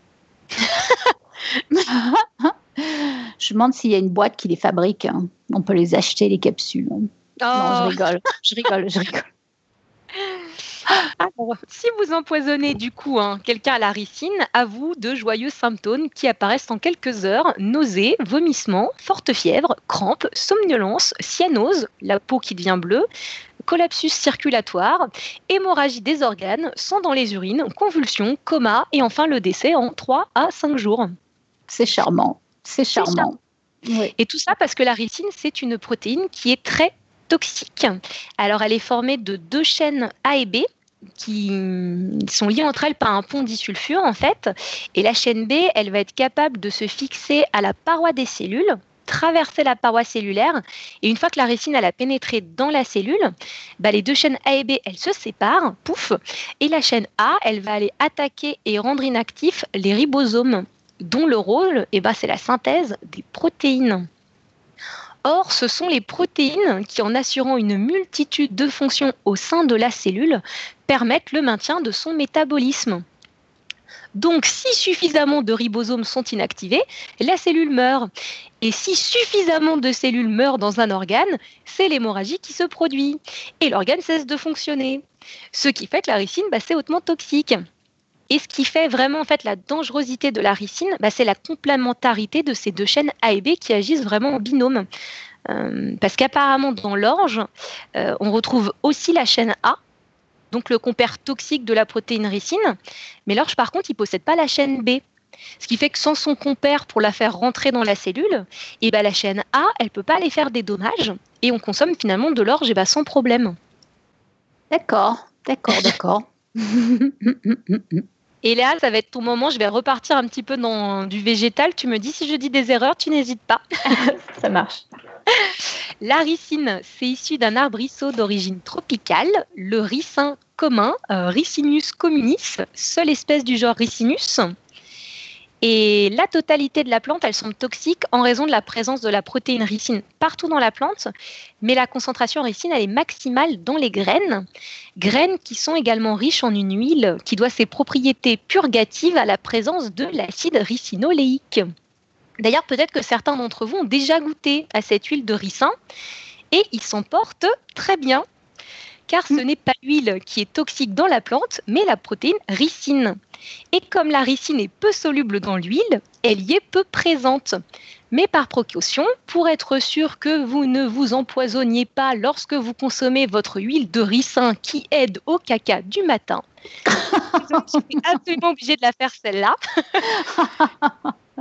Je me demande s'il y a une boîte qui les fabrique. Hein. On peut les acheter, les capsules. Non, je oh. rigole. Je rigole, je rigole. si vous empoisonnez du coup hein, quelqu'un à la ricine, à vous de joyeux symptômes qui apparaissent en quelques heures nausées, vomissements, forte fièvre, crampes, somnolence, cyanose, la peau qui devient bleue, collapsus circulatoire, hémorragie des organes, sang dans les urines, convulsions, coma et enfin le décès en 3 à 5 jours. C'est charmant. C'est charmant. Et tout ça parce que la ricine, c'est une protéine qui est très toxique. Alors, elle est formée de deux chaînes A et B qui sont liées entre elles par un pont disulfure en fait. Et la chaîne B, elle va être capable de se fixer à la paroi des cellules traverser la paroi cellulaire. Et une fois que la ricine elle a pénétré dans la cellule, bah, les deux chaînes A et B, elles se séparent, pouf, et la chaîne A, elle va aller attaquer et rendre inactifs les ribosomes dont le rôle, eh ben, c'est la synthèse des protéines. Or, ce sont les protéines qui, en assurant une multitude de fonctions au sein de la cellule, permettent le maintien de son métabolisme. Donc, si suffisamment de ribosomes sont inactivés, la cellule meurt. Et si suffisamment de cellules meurent dans un organe, c'est l'hémorragie qui se produit. Et l'organe cesse de fonctionner. Ce qui fait que la ricine, bah, c'est hautement toxique. Et ce qui fait vraiment en fait la dangerosité de la ricine, bah, c'est la complémentarité de ces deux chaînes A et B qui agissent vraiment en binôme. Euh, parce qu'apparemment dans l'orge, euh, on retrouve aussi la chaîne A, donc le compère toxique de la protéine ricine, mais l'orge par contre, il possède pas la chaîne B. Ce qui fait que sans son compère pour la faire rentrer dans la cellule, et eh ben, la chaîne A, elle peut pas aller faire des dommages et on consomme finalement de l'orge et ben, sans problème. D'accord, d'accord, d'accord. Et Léa, ça va être ton moment. Je vais repartir un petit peu dans du végétal. Tu me dis si je dis des erreurs, tu n'hésites pas. ça marche. La ricine, c'est issu d'un arbrisseau d'origine tropicale, le ricin commun, euh, Ricinus communis, seule espèce du genre Ricinus. Et la totalité de la plante, elles sont toxiques en raison de la présence de la protéine ricine partout dans la plante, mais la concentration ricine, elle est maximale dans les graines. Graines qui sont également riches en une huile qui doit ses propriétés purgatives à la présence de l'acide ricinoléique. D'ailleurs, peut-être que certains d'entre vous ont déjà goûté à cette huile de ricin et ils s'en portent très bien car ce mm. n'est pas l'huile qui est toxique dans la plante, mais la protéine ricine. Et comme la ricine est peu soluble dans l'huile, elle y est peu présente. Mais par précaution, pour être sûr que vous ne vous empoisonniez pas lorsque vous consommez votre huile de ricin qui aide au caca du matin, donc je suis absolument obligée de la faire celle-là.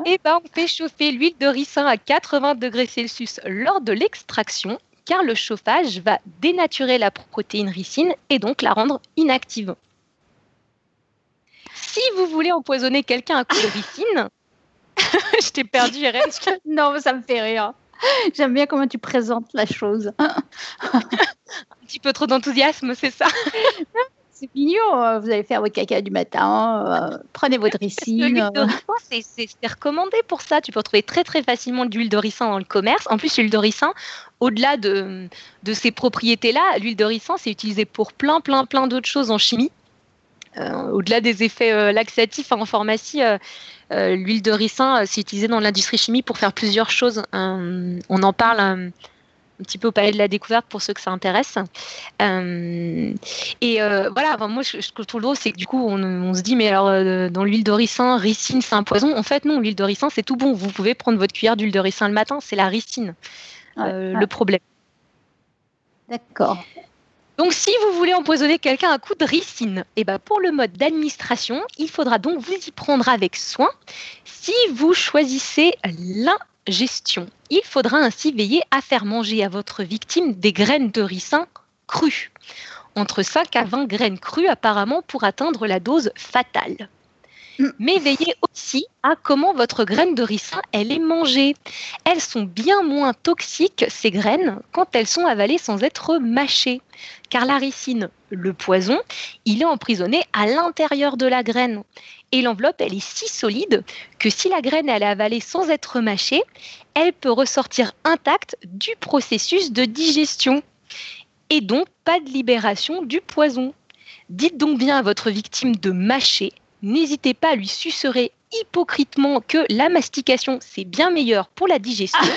Et eh ben, on fait chauffer l'huile de ricin à 80 degrés Celsius lors de l'extraction, car le chauffage va dénaturer la protéine ricine et donc la rendre inactive. Si vous voulez empoisonner quelqu'un à coup de ricine, je t'ai perdu, Irène. non, ça me fait rire. J'aime bien comment tu présentes la chose. Un petit peu trop d'enthousiasme, c'est ça? C'est mignon. Euh, vous allez faire votre caca du matin, euh, prenez votre ricine. c'est recommandé pour ça. Tu peux retrouver très très facilement de l'huile de ricin dans le commerce. En plus, l'huile de ricin, au-delà de, de ces propriétés-là, l'huile de ricin, c'est utilisé pour plein plein plein d'autres choses en chimie. Euh, au-delà des effets laxatifs en pharmacie, l'huile de ricin, c'est utilisé dans l'industrie chimie pour faire plusieurs choses. on en parle un petit peu au palais de la découverte pour ceux que ça intéresse. Euh, et euh, voilà, moi, ce que je trouve drôle, c'est que du coup, on, se dit, mais alors, euh, dans l'huile de ricin, ricine, c'est un poison. En fait, non, l'huile de ricin, c'est tout bon. Vous pouvez prendre votre cuillère d'huile de ricin le matin, c'est la ricine, le problème. D'accord. Donc, si vous voulez empoisonner quelqu'un à coup de ricine, et eh ben pour le mode d'administration, il faudra donc vous y prendre avec soin. Si vous choisissez l'un gestion. Il faudra ainsi veiller à faire manger à votre victime des graines de ricin crues, entre 5 à 20 graines crues apparemment pour atteindre la dose fatale. Mm. Mais veillez aussi à comment votre graine de ricin elle est mangée. Elles sont bien moins toxiques ces graines quand elles sont avalées sans être mâchées, car la ricine, le poison, il est emprisonné à l'intérieur de la graine et l'enveloppe, elle est si solide que si la graine elle est avalée sans être mâchée, elle peut ressortir intacte du processus de digestion et donc pas de libération du poison. Dites donc bien à votre victime de mâcher. N'hésitez pas à lui susurrer hypocritement que la mastication c'est bien meilleur pour la digestion.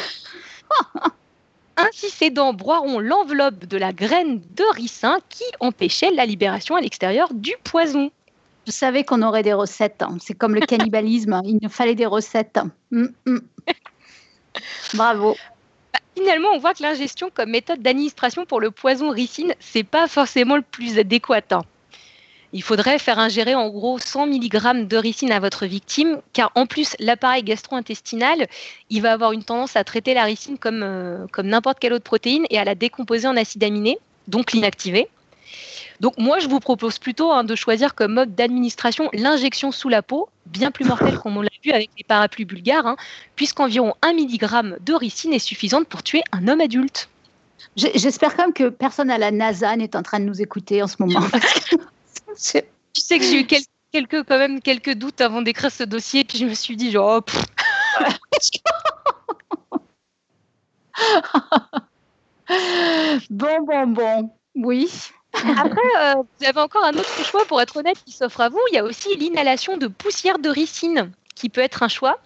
Ainsi, ses dents broieront l'enveloppe de la graine de ricin qui empêchait la libération à l'extérieur du poison. Je savais qu'on aurait des recettes. Hein. C'est comme le cannibalisme. Il nous fallait des recettes. Mm, mm. Bravo. Bah, finalement, on voit que l'ingestion comme méthode d'administration pour le poison ricine, c'est pas forcément le plus adéquat. Hein. Il faudrait faire ingérer en gros 100 mg de ricine à votre victime, car en plus, l'appareil gastro-intestinal, il va avoir une tendance à traiter la ricine comme, euh, comme n'importe quelle autre protéine et à la décomposer en acide aminé, donc l'inactiver. Donc moi, je vous propose plutôt hein, de choisir comme mode d'administration l'injection sous la peau, bien plus mortelle comme on l'a vu avec les parapluies bulgares, hein, puisqu'environ 1 mg de ricine est suffisante pour tuer un homme adulte. J'espère quand même que personne à la NASA n'est en train de nous écouter en ce moment. tu sais que j'ai eu quelques, quand même quelques doutes avant d'écrire ce dossier, puis je me suis dit genre. Oh, bon, bon, bon. Oui. Après, euh, vous avez encore un autre choix, pour être honnête, qui s'offre à vous. Il y a aussi l'inhalation de poussière de ricine, qui peut être un choix.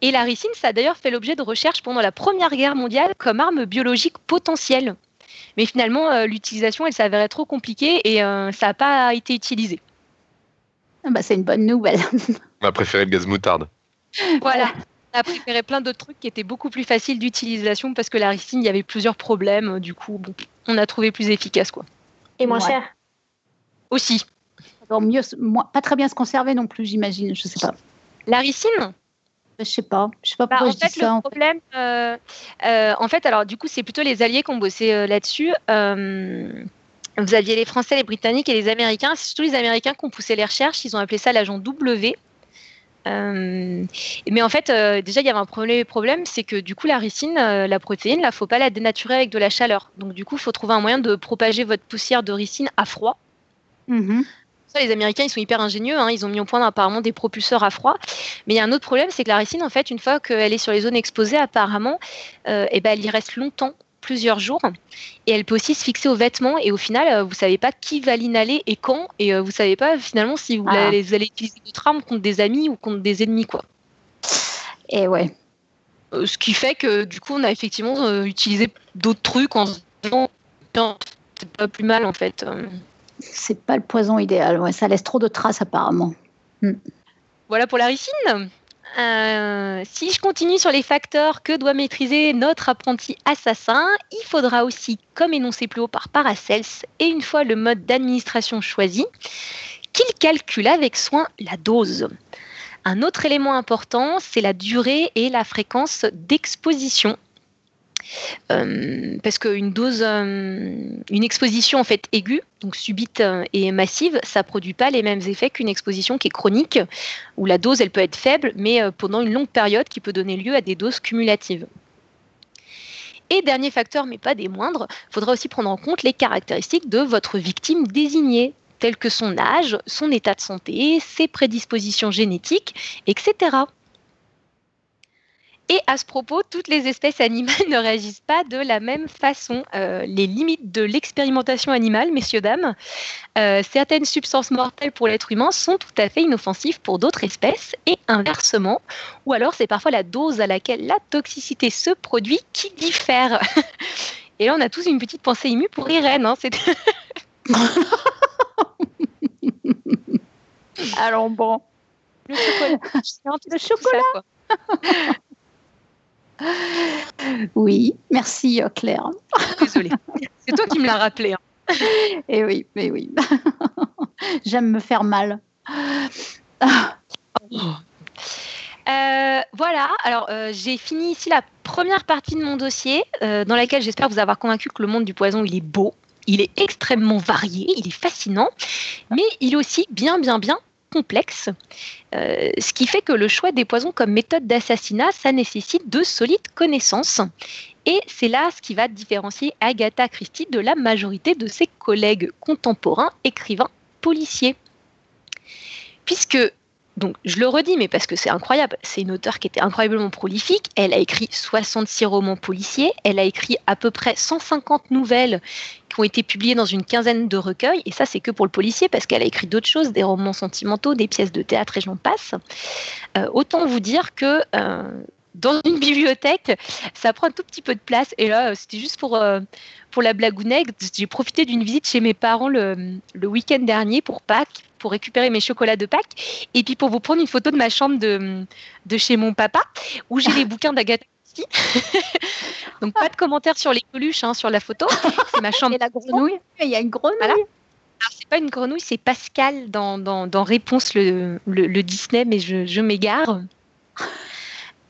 Et la ricine, ça a d'ailleurs fait l'objet de recherches pendant la Première Guerre mondiale comme arme biologique potentielle. Mais finalement, euh, l'utilisation, elle s'avérait trop compliquée et euh, ça n'a pas été utilisé. Ah bah, c'est une bonne nouvelle. On a préféré le gaz moutarde. Voilà. On a préféré plein d'autres trucs qui étaient beaucoup plus faciles d'utilisation parce que la ricine, il y avait plusieurs problèmes. Du coup, bon, on a trouvé plus efficace. quoi. Et moins cher Aussi. mieux, pas très bien se conserver non plus, j'imagine. Je sais pas. La ricine je sais pas, je sais pas bah, en fait, le problème, euh, euh, en fait, alors du coup, c'est plutôt les alliés qui ont bossé euh, là-dessus. vous aviez les Français, les Britanniques et les Américains. C'est surtout les Américains qui ont poussé les recherches. Ils ont appelé ça l'agent W. mais en fait, déjà, il y avait un premier problème, c'est que du coup, la ricine, la protéine, il ne faut pas la dénaturer avec de la chaleur. Donc, du coup, il faut trouver un moyen de propager votre poussière de ricine à froid. Mm-hmm les Américains, ils sont hyper ingénieux. Hein. ils ont mis au point apparemment des propulseurs à froid. Mais il y a un autre problème, c'est que la ricine, en fait, une fois qu'elle est sur les zones exposées, apparemment, euh, eh ben, elle y reste longtemps plusieurs jours et elle peut aussi se fixer aux vêtements et au final euh, vous savez pas qui va l'inhaler et quand et euh, vous savez pas finalement si vous, ah. allez, utiliser d'autres armes contre des amis ou contre des ennemis quoi. Et ouais. ce qui fait que du coup on a effectivement utilisé d'autres trucs en peut-être pas plus mal en fait. C'est pas le poison idéal, ouais, ça laisse trop de traces apparemment. Hmm. Voilà pour la ricine. Euh, si je continue sur les facteurs que doit maîtriser notre apprenti assassin, il faudra aussi, comme énoncé plus haut par Paracels, et une fois le mode d'administration choisi, qu'il calcule avec soin la dose. Un autre élément important, c'est la durée et la fréquence d'exposition euh, parce qu'une dose, euh, une exposition en fait aiguë, donc subite euh, et massive, ça produit pas les mêmes effets qu'une exposition qui est chronique, où la dose elle peut être faible, mais pendant une longue période qui peut donner lieu à des doses cumulatives. Et dernier facteur, mais pas des moindres, il faudra aussi prendre en compte les caractéristiques de votre victime désignée, telles que son âge, son état de santé, ses prédispositions génétiques, etc. Et à ce propos, toutes les espèces animales ne réagissent pas de la même façon. Euh, les limites de l'expérimentation animale, messieurs, dames, euh, certaines substances mortelles pour l'être humain sont tout à fait inoffensives pour d'autres espèces et inversement. Ou alors c'est parfois la dose à laquelle la toxicité se produit qui diffère. Et là, on a tous une petite pensée émue pour Irène. Hein, Alors bon. Le chocolat. Le chocolat. Oui, merci euh, Claire. Désolée. C'est toi qui me l'as rappelé. Hein. Et eh oui, mais oui. J'aime me faire mal. Euh, voilà, alors euh, j'ai fini ici la première partie de mon dossier, dans laquelle j'espère vous avoir convaincu que le monde du poison, il est beau, il est extrêmement varié, il est fascinant, mais il est aussi bien, bien, bien complexe, euh, ce qui fait que le choix des poisons comme méthode d'assassinat, ça nécessite de solides connaissances. Et c'est là ce qui va différencier Agatha Christie de la majorité de ses collègues contemporains écrivains policiers. Puisque donc, je le redis, mais parce que c'est incroyable, c'est une auteure qui était incroyablement prolifique. Elle a écrit 66 romans policiers, elle a écrit à peu près 150 nouvelles qui ont été publiées dans une quinzaine de recueils, et ça, c'est que pour le policier, parce qu'elle a écrit d'autres choses, des romans sentimentaux, des pièces de théâtre, et j'en passe. Euh, autant vous dire que euh, dans une bibliothèque, ça prend un tout petit peu de place, et là, c'était juste pour, euh, pour la blagounette. J'ai profité d'une visite chez mes parents le, le week-end dernier pour Pâques pour récupérer mes chocolats de Pâques et puis pour vous prendre une photo de ma chambre de, de chez mon papa où j'ai les bouquins d'Agatha Christie. Donc pas de commentaires sur les peluches hein, sur la photo. C'est ma chambre. Et la grenouille Il y a une grenouille. Voilà. c'est pas une grenouille, c'est Pascal dans, dans, dans Réponse le, le, Disney, mais je, je m'égare.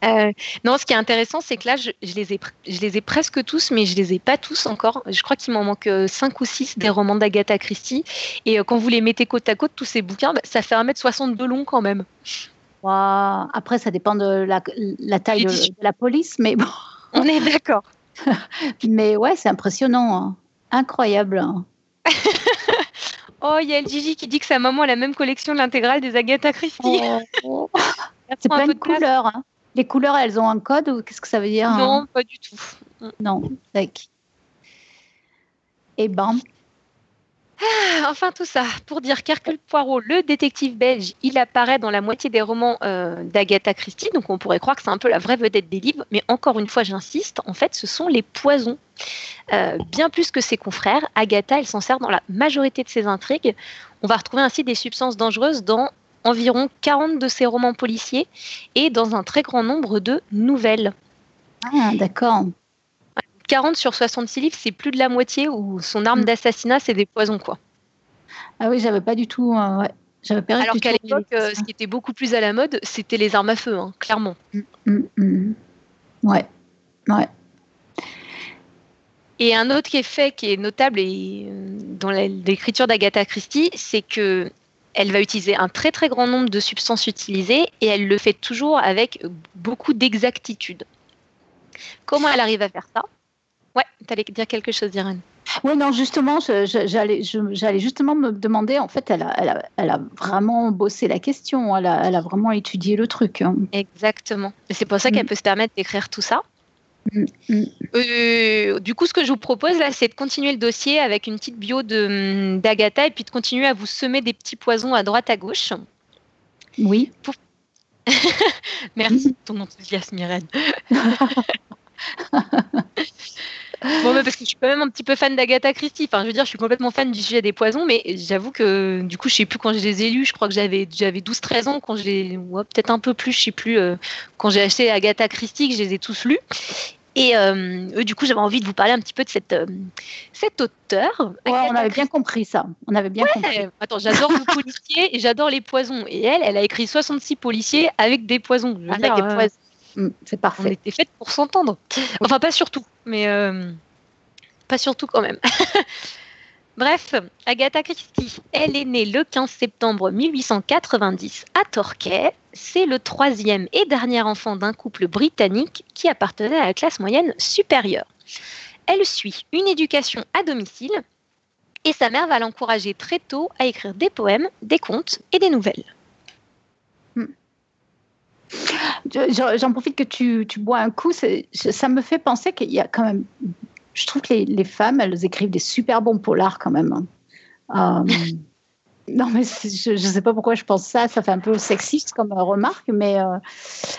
Euh, non, ce qui est intéressant, c'est que là, je, les ai, je les ai presque tous, mais je les ai pas tous encore. Je crois qu'il m'en manque 5 ou 6 des romans d'Agatha Christie. Et euh, quand vous les mettez côte à côte, tous ces bouquins, bah, ça fait 1m62 long quand même. Après, ça dépend de la, taille de, la police, mais bon. On est d'accord. mais ouais, c'est impressionnant. Hein. Incroyable. Hein. oh, il y a le Gigi qui dit que sa maman a la même collection de l'intégrale des Agatha Christie. Oh. c'est pas une couleur. Hein. Les couleurs, elles ont un code ou qu'est-ce que ça veut dire Non, hein pas du tout. Non, d'accord. Eh ben. Ah, enfin tout ça, pour dire qu'Hercule Poirot, le détective belge, il apparaît dans la moitié des romans euh, d'Agatha Christie, donc on pourrait croire que c'est un peu la vraie vedette des livres, mais encore une fois j'insiste, en fait ce sont les poisons. Euh, bien plus que ses confrères, Agatha, elle s'en sert dans la majorité de ses intrigues. On va retrouver ainsi des substances dangereuses dans environ 40 de ses romans policiers et dans un très grand nombre de nouvelles. Ah, d'accord. 40 sur 66 livres, c'est plus de la moitié où son arme mm. d'assassinat, c'est des poisons, quoi. Ah oui, j'avais pas du tout. Euh, ouais. J'avais Alors qu'à l'époque, euh, ce qui était beaucoup plus à la mode, c'était les armes à feu, hein, clairement. Mm, mm, ouais, ouais. Et un autre effet qui est notable et, euh, dans l'écriture d'Agatha Christie, c'est que elle va utiliser un très très grand nombre de substances utilisées et elle le fait toujours avec beaucoup d'exactitude. Comment elle arrive à faire ça? Ouais, tu allais dire quelque chose, Irène. Oui, non, justement, j'allais justement me demander, en fait, elle a, vraiment bossé la question, elle a, vraiment étudié le truc. Hein. Exactement. C'est pour ça qu'elle mm. peut se permettre d'écrire tout ça. Euh, du coup, ce que je vous propose là, c'est de continuer le dossier avec une petite bio d'Agatha et puis de continuer à vous semer des petits poisons à droite à gauche. Oui. Merci de ton enthousiasme, Irène. Bon, parce que je suis quand même un petit peu fan d'Agatha Christie. Enfin, je veux dire, je suis complètement fan du sujet des poisons, mais j'avoue que du coup, je sais plus quand je les ai lus. Je crois que j'avais j'avais 12-13 ans quand je les, ouais, peut-être un peu plus, je sais plus, euh, quand j'ai acheté Agatha Christie, que je les ai tous lus. Et euh, du coup, j'avais envie de vous parler un petit peu de cette, euh, cet auteur. Ouais, on avait bien compris ça. On avait bien compris. Attends, j'adore le policier et j'adore les poisons. Et elle, elle a écrit 66 policiers avec des poisons. Avec des poisons. Mm, c'est parfait. On était fait pour s'entendre. Enfin, pas surtout, mais euh, pas surtout quand même. Bref, Agatha Christie, elle est née le 15 septembre 1890 à Torquay. C'est le troisième et dernier enfant d'un couple britannique qui appartenait à la classe moyenne supérieure. Elle suit une éducation à domicile et sa mère va l'encourager très tôt à écrire des poèmes, des contes et des nouvelles. J'en profite que tu, tu, bois un coup. Ça me fait penser qu'il y a quand même je trouve que les, femmes, elles écrivent des super bons polars quand même. Hein. Euh, non, mais je ne sais pas pourquoi je pense ça. Ça fait un peu sexiste comme remarque, mais euh,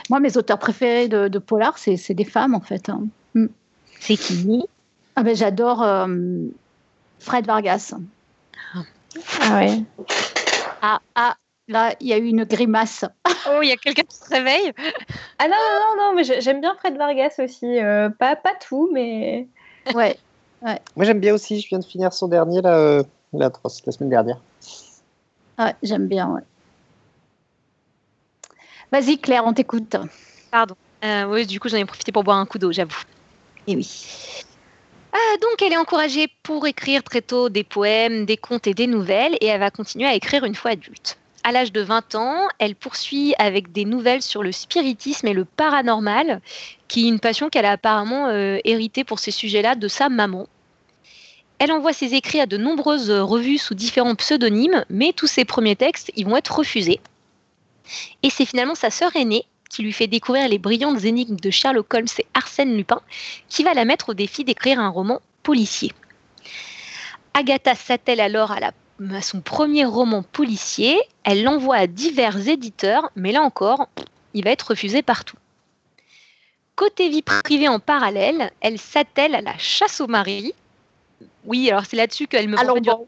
moi, mes auteurs préférés de, de polar, c'est des femmes en fait. Hein. Mm. C'est qui ah ben, J'adore euh, Fred Vargas. Ah ouais. Ah, ah, là, il y a eu une grimace. Oh, il y a quelqu'un qui se réveille. Ah non, non, non, mais j'aime bien Fred Vargas aussi. pas, pas tout, mais. Ouais. Moi, j'aime bien aussi. Je viens de finir son dernier, là, euh, la, la semaine dernière. Ouais, j'aime bien, ouais. Vas-y, Claire, on t'écoute. Pardon. Euh, oui, du coup, j'en ai profité pour boire un coup d'eau, j'avoue. Et oui. Euh, donc, elle est encouragée pour écrire très tôt des poèmes, des contes et des nouvelles, et elle va continuer à écrire une fois adulte. À l'âge de 20 ans, elle poursuit avec des nouvelles sur le spiritisme et le paranormal, qui est une passion qu'elle a apparemment euh, héritée pour ces sujets-là de sa maman. Elle envoie ses écrits à de nombreuses revues sous différents pseudonymes, mais tous ses premiers textes, ils vont être refusés. Et c'est finalement sa sœur aînée qui lui fait découvrir les brillantes énigmes de Sherlock Holmes et Arsène Lupin, qui va la mettre au défi d'écrire un roman policier. Agatha s'attelle alors à, à son premier roman policier. Elle l'envoie à divers éditeurs, mais là encore, il va être refusé partout. Côté vie privée en parallèle, elle s'attelle à la chasse au mari. Oui, alors c'est là-dessus qu'elle me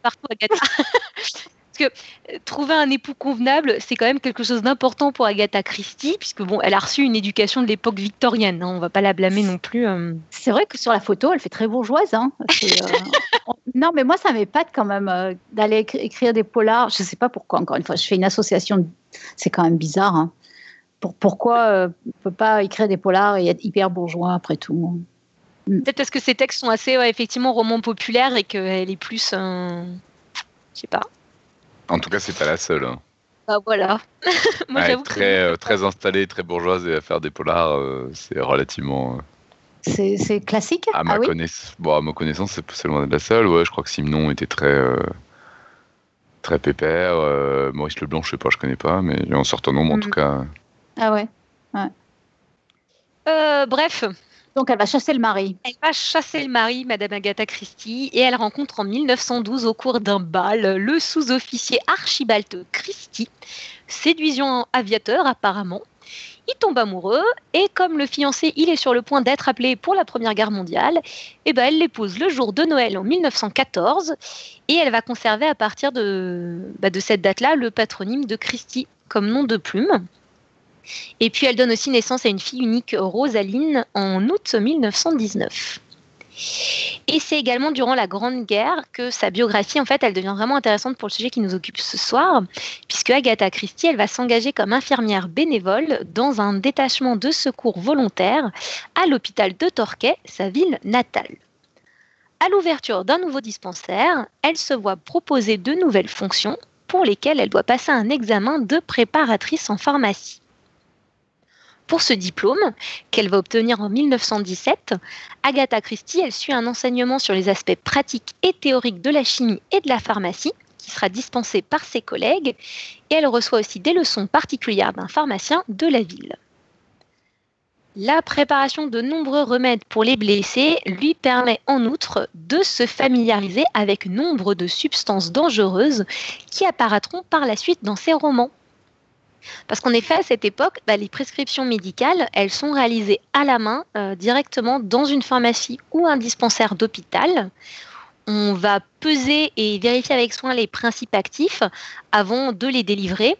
partout, Agatha. Parce que euh, trouver un époux convenable, c'est quand même quelque chose d'important pour Agatha Christie, puisque bon, elle a reçu une éducation de l'époque victorienne. Hein, on va pas la blâmer non plus. Euh. C'est vrai que sur la photo, elle fait très bourgeoise. Hein. Euh, non, mais moi, ça m'épate quand même d'aller écrire des polars. Je sais pas pourquoi. Encore une fois, je fais une association. C'est quand même bizarre. Hein pourquoi on ne peut pas écrire des polars et être hyper bourgeois après tout mm. Peut-être parce que ces textes sont assez effectivement romans populaires et qu'elle est plus. Je sais pas. En tout cas, c'est pas la seule. Hein. Bah voilà. Moi, j'avoue très, euh, très installée, très bourgeoise et à faire des polars, euh, c'est relativement. C'est classique? à ma, ah bon, à ma connaissance, c'est loin de la seule. Ouais, je crois que Simon était très très pépère. Maurice Leblanc, je sais pas, je connais pas, mais en sortant nombre, en mm. tout cas. Ah ouais, euh, bref. Donc elle va chasser le mari. Elle va chasser le mari, Madame Agatha Christie, et elle rencontre en 1912 au cours d'un bal le sous-officier Archibald Christie, séduisant aviateur apparemment. Il tombe amoureux et comme le fiancé il est sur le point d'être appelé pour la Première Guerre mondiale, eh ben elle l'épouse le jour de Noël en 1914 et elle va conserver à partir de, bah, de cette date-là le patronyme de Christie comme nom de plume. Et puis elle donne aussi naissance à une fille unique, Rosaline, en août 1919. Et c'est également durant la Grande Guerre que sa biographie, en fait, elle devient vraiment intéressante pour le sujet qui nous occupe ce soir, puisque Agatha Christie, elle va s'engager comme infirmière bénévole dans un détachement de secours volontaire à l'hôpital de Torquay, sa ville natale. À l'ouverture d'un nouveau dispensaire, elle se voit proposer de nouvelles fonctions pour lesquelles elle doit passer un examen de préparatrice en pharmacie. Pour ce diplôme, qu'elle va obtenir en 1917, Agatha Christie, elle suit un enseignement sur les aspects pratiques et théoriques de la chimie et de la pharmacie, qui sera dispensé par ses collègues, et elle reçoit aussi des leçons particulières d'un pharmacien de la ville. La préparation de nombreux remèdes pour les blessés lui permet en outre de se familiariser avec nombre de substances dangereuses qui apparaîtront par la suite dans ses romans. Parce qu'en effet, à cette époque, bah, les prescriptions médicales, elles sont réalisées à la main euh, directement dans une pharmacie ou un dispensaire d'hôpital. On va peser et vérifier avec soin les principes actifs avant de les délivrer.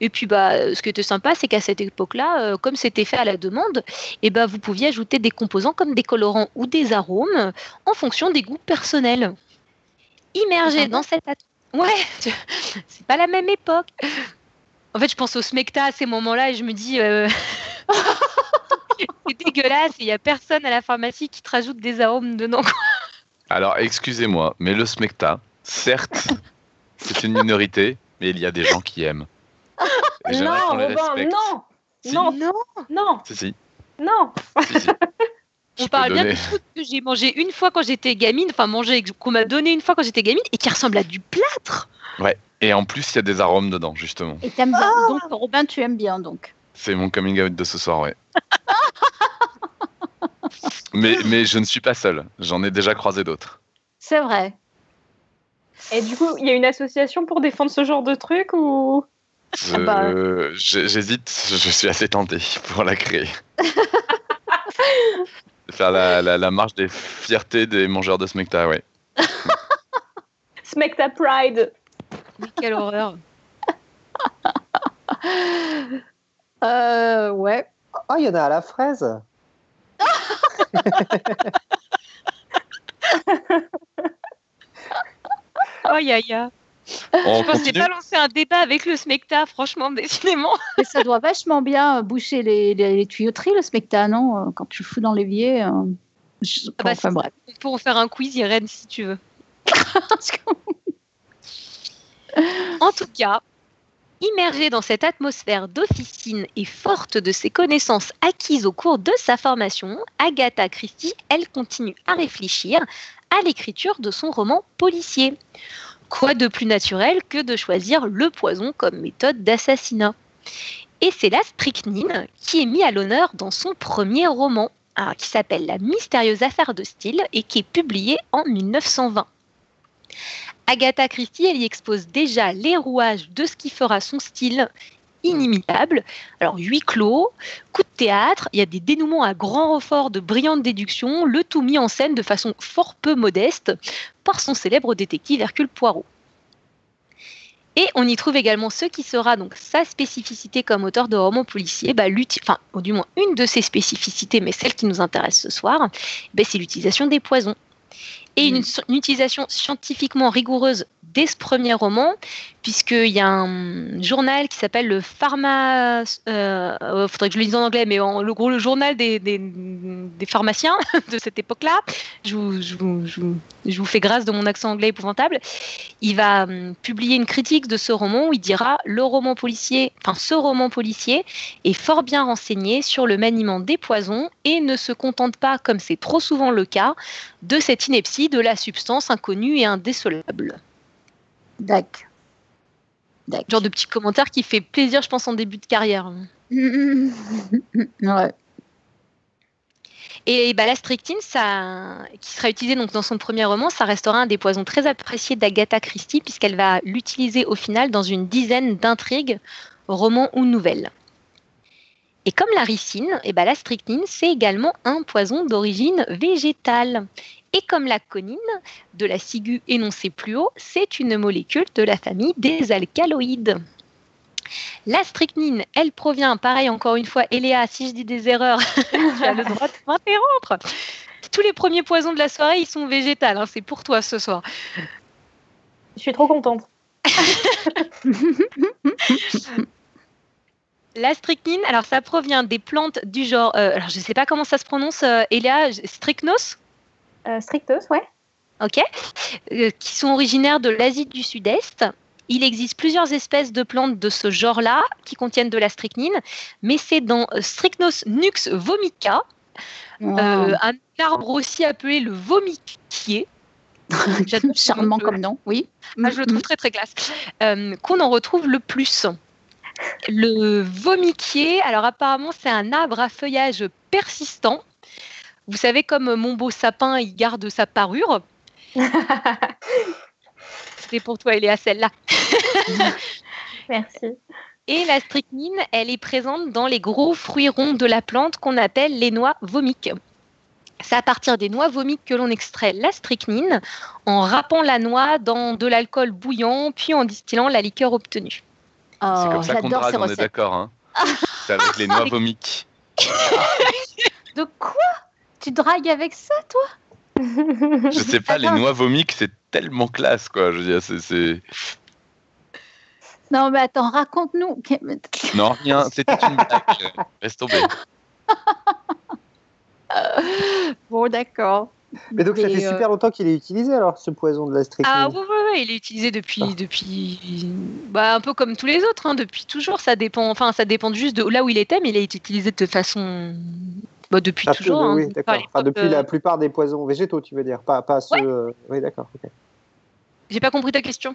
Et puis, bah, ce qui était sympa, c'est qu'à cette époque-là, euh, comme c'était fait à la demande, et eh bah, vous pouviez ajouter des composants comme des colorants ou des arômes en fonction des goûts personnels. Immergé dans cette Ouais, c'est pas la même époque. En fait, je pense au smecta à ces moments-là et je me dis, euh, c'est dégueulasse, il n'y a personne à la pharmacie qui te rajoute des arômes dedans. Alors, excusez-moi, mais le smecta, certes, c'est une minorité, mais il y a des gens qui aiment. non, Robin, non, non, non, non. Si, si. Non. On parle bien de truc que j'ai mangé une fois quand j'étais gamine, enfin mangé qu'on m'a donné une fois quand j'étais gamine et qui ressemble à du plâtre. Ouais. Et en plus, il y a des arômes dedans, justement. Et t'aimes bien. Ah donc, Robin, tu aimes bien, donc. C'est mon coming out de ce soir, ouais. mais, mais je ne suis pas seul. J'en ai déjà croisé d'autres. C'est vrai. Et du coup, il y a une association pour défendre ce genre de truc ou? Ah bah. J'hésite, je suis assez tenté pour la créer. Faire la, la, marche des fiertés des mangeurs de Smecta, ouais. Smecta Pride. Quelle horreur. euh, ouais. Oh, il y en a à la fraise. oh, ya, ya. On je pensais pas lancer un débat avec le Smecta, franchement, décidément. Mais ça doit vachement bien boucher les, les, tuyauteries, le Smecta, non Quand tu fous dans l'évier. Euh, ah bah, enfin, bref. Pour faire un quiz, Irène, si tu veux. en tout cas, immergée dans cette atmosphère d'officine et forte de ses connaissances acquises au cours de sa formation, Agatha Christie, elle continue à réfléchir à l'écriture de son roman policier. Quoi de plus naturel que de choisir le poison comme méthode d'assassinat? Et c'est la strychnine qui est mise à l'honneur dans son premier roman, qui s'appelle La mystérieuse affaire de style et qui est publié en 1920. Agatha Christie, elle y expose déjà les rouages de ce qui fera son style inimitable. Alors, huis clos, coup de théâtre, il y a des dénouements à grand renfort de brillantes déductions, le tout mis en scène de façon fort peu modeste par son célèbre détective Hercule Poirot. Et on y trouve également ce qui sera donc sa spécificité comme auteur de romans policiers, bah, enfin, du moins une de ses spécificités, mais celle qui nous intéresse ce soir, bah, c'est l'utilisation des poisons et une, mm. utilisation scientifiquement rigoureuse dès ce premier roman, puisqu'il y a un journal qui s'appelle le Pharma. Euh, euh, faudrait que je le dise en anglais, mais en, le gros, le journal des, pharmaciens de cette époque-là. Je vous, fais grâce de mon accent anglais épouvantable. Il va hum, publier une critique de ce roman où il dira le roman policier, enfin ce roman policier est fort bien renseigné sur le maniement des poisons et ne se contente pas, comme c'est trop souvent le cas, de cette ineptie de la substance inconnue et indésolable. D'accord. Genre de petit commentaire qui fait plaisir, je pense, en début de carrière. ouais. Et bah, la strychnine, ça, qui sera utilisée donc dans son premier roman, ça restera un des poisons très appréciés d'Agatha Christie, puisqu'elle va l'utiliser au final dans une dizaine d'intrigues, romans ou nouvelles. Et comme la ricine, et bah, la strychnine, c'est également un poison d'origine végétale. Et comme la conine de la ciguë énoncée plus haut, c'est une molécule de la famille des alcaloïdes. La strychnine, elle provient, pareil encore une fois, Eléa, si je dis des erreurs, tu as le droit de m'interrompre. Tous les premiers poisons de la soirée, ils sont végétales, hein, c'est pour toi ce soir. Je suis trop contente. La strychnine, alors ça provient des plantes du genre, euh, alors je ne sais pas comment ça se prononce, euh, Eléa, strychnos? Strictos, ouais. Ok. Euh, qui sont originaires de l'Asie du Sud-Est. Il existe plusieurs espèces de plantes de ce genre-là qui contiennent de la strychnine, mais c'est dans euh, Strychnos nux vomica, un arbre aussi appelé le vomiquier. Charmant comme nom, oui. Ah, je le trouve très très classe. qu'on en retrouve le plus. Le vomiquier, alors apparemment c'est un arbre à feuillage persistant vous savez, comme mon beau sapin, il garde sa parure. C'était pour toi, Eléa, celle-là. Merci. Et la strychnine, elle est présente dans les gros fruits ronds de la plante qu'on appelle les noix vomiques. C'est à partir des noix vomiques que l'on extrait la strychnine en râpant la noix dans de l'alcool bouillant, puis en distillant la liqueur obtenue. c'est comme ça qu'on drague, on est d'accord. Hein c'est avec les noix vomiques. De quoi? Tu dragues avec ça, toi Je sais pas, les noix vomiques, c'est tellement classe, quoi. Je veux dire, c'est. Non, mais attends, raconte-nous. Non, rien, c'était une blague. Reste tombé. bon, d'accord. Mais donc, ça fait super euh, longtemps qu'il est utilisé, alors, ce poison de la strychnine Ah oui, oui, oui, il est utilisé depuis, ah. depuis bah, un peu comme tous les autres, hein, depuis toujours. Ça dépend, enfin, ça dépend juste de là où il était, mais il est utilisé de façon bah, depuis ah, toujours. Hein. Enfin, depuis la plupart des poisons végétaux, tu veux dire, pas, pas ceux. Euh, oui, d'accord. J'ai pas compris ta question.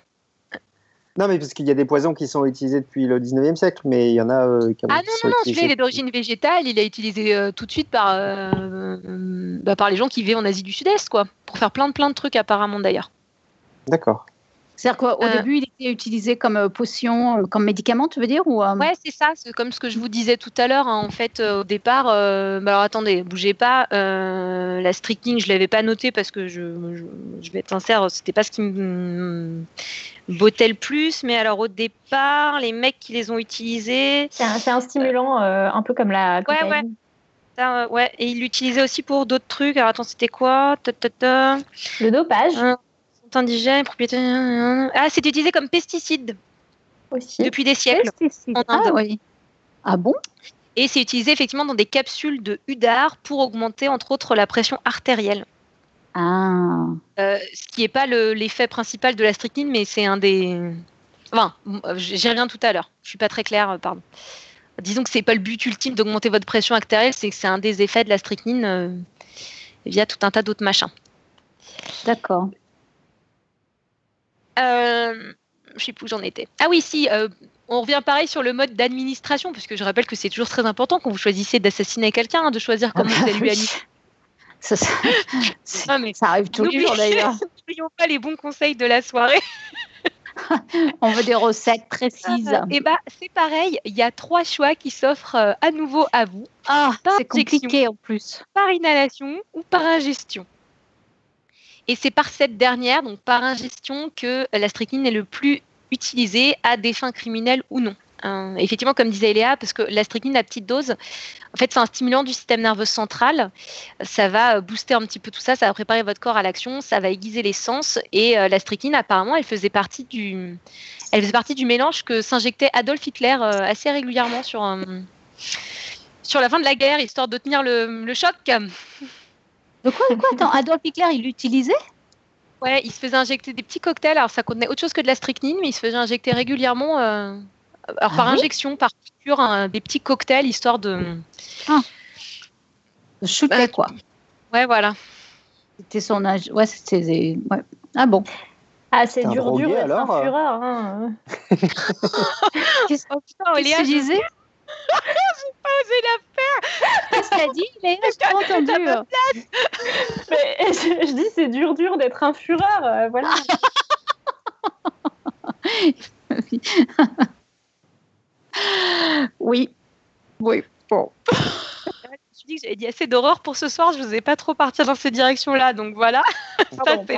Non, mais parce qu'il y a des poisons qui sont utilisés depuis le 19e siècle, mais il y en a euh, qui Ah non, non, non, celui-là, il est d'origine végétale, il est utilisé euh, tout de suite par, euh, bah, par les gens qui vivent en Asie du Sud-Est, quoi, pour faire plein de, plein de trucs apparemment d'ailleurs. D'accord. C'est-à-dire qu'au début, il était utilisé comme potion, comme médicament, tu veux dire ou, Ouais, c'est ça, c'est comme ce que je vous disais tout à l'heure. Hein, en fait, au départ, bah, alors attendez, bougez pas, la strychnine, je l'avais pas noté parce que je, je, je vais être sincère, c'était pas ce qui me Botel plus, mais alors au départ, les mecs qui les ont utilisés. C'est un, stimulant euh, un peu comme la. Ouais, ouais. Euh, ouais. Et ils l'utilisaient aussi pour d'autres trucs. Alors attends, c'était quoi? Le dopage. Indigène, propriété. Ah, c'est utilisé comme pesticide. Aussi. Depuis des siècles. Ah, oui. ah bon? Et c'est utilisé effectivement dans des capsules de Udar pour augmenter entre autres la pression artérielle. Ah. Euh, ce qui n'est pas l'effet principal de la strychnine, mais c'est un des. Enfin, j'y reviens tout à l'heure. Je suis pas très claire, euh, pardon. Disons que c'est pas le but ultime d'augmenter votre pression artérielle, c'est que c'est un des effets de la strychnine euh, via tout un tas d'autres machins. D'accord. Euh, je sais plus où j'en étais. Ah oui, si. on revient pareil sur le mode d'administration, puisque je rappelle que c'est toujours très important quand vous choisissez d'assassiner quelqu'un, hein, de choisir comment vous allez lui administrer ça, mais ça arrive tous les jours d'ailleurs. N'oublions pas les bons conseils de la soirée. On veut des recettes précises. Et eh bah, c'est pareil, il y a trois choix qui s'offrent euh, à nouveau à vous. Ah, c'est compliqué en plus. Par inhalation ou par ingestion. Et c'est par cette dernière, donc par ingestion, que la strychnine est le plus utilisée à des fins criminelles ou non. Euh, effectivement, comme disait Léa, parce que la strychnine à petite dose, en fait, c'est un stimulant du système nerveux central. Ça va booster un petit peu tout ça, ça va préparer votre corps à l'action, ça va aiguiser les sens. Et euh, la strychnine, apparemment, elle faisait partie du, elle faisait partie du mélange que s'injectait Adolf Hitler euh, assez régulièrement sur, sur la fin de la guerre, histoire de tenir le, choc. De quoi, quoi? Attends, Adolf Hitler, il l'utilisait? Ouais, il se faisait injecter des petits cocktails. Alors, ça contenait autre chose que de la strychnine, mais il se faisait injecter régulièrement alors, par ah injection, par piqûre, des petits cocktails histoire de. Ah. Shooter, quoi. Ouais, voilà. C'était son âge. Ouais, c'était. Ouais. Ah bon. Ah, c'est dur, dur d'être un euh? fureur. Hein. Qu'est-ce que tu disais? J'ai pas osé la faire. Qu'est-ce qu'elle dit Mais je pas entendu. Mais, je, je, dis c'est dur, dur d'être un fureur. Euh, voilà. Oui. Oui. Bon. je me suis dit que j'avais dit assez d'horreur pour ce soir. Je ne vous pas trop partir dans ces directions-là. Donc voilà. Ça, c'est fait.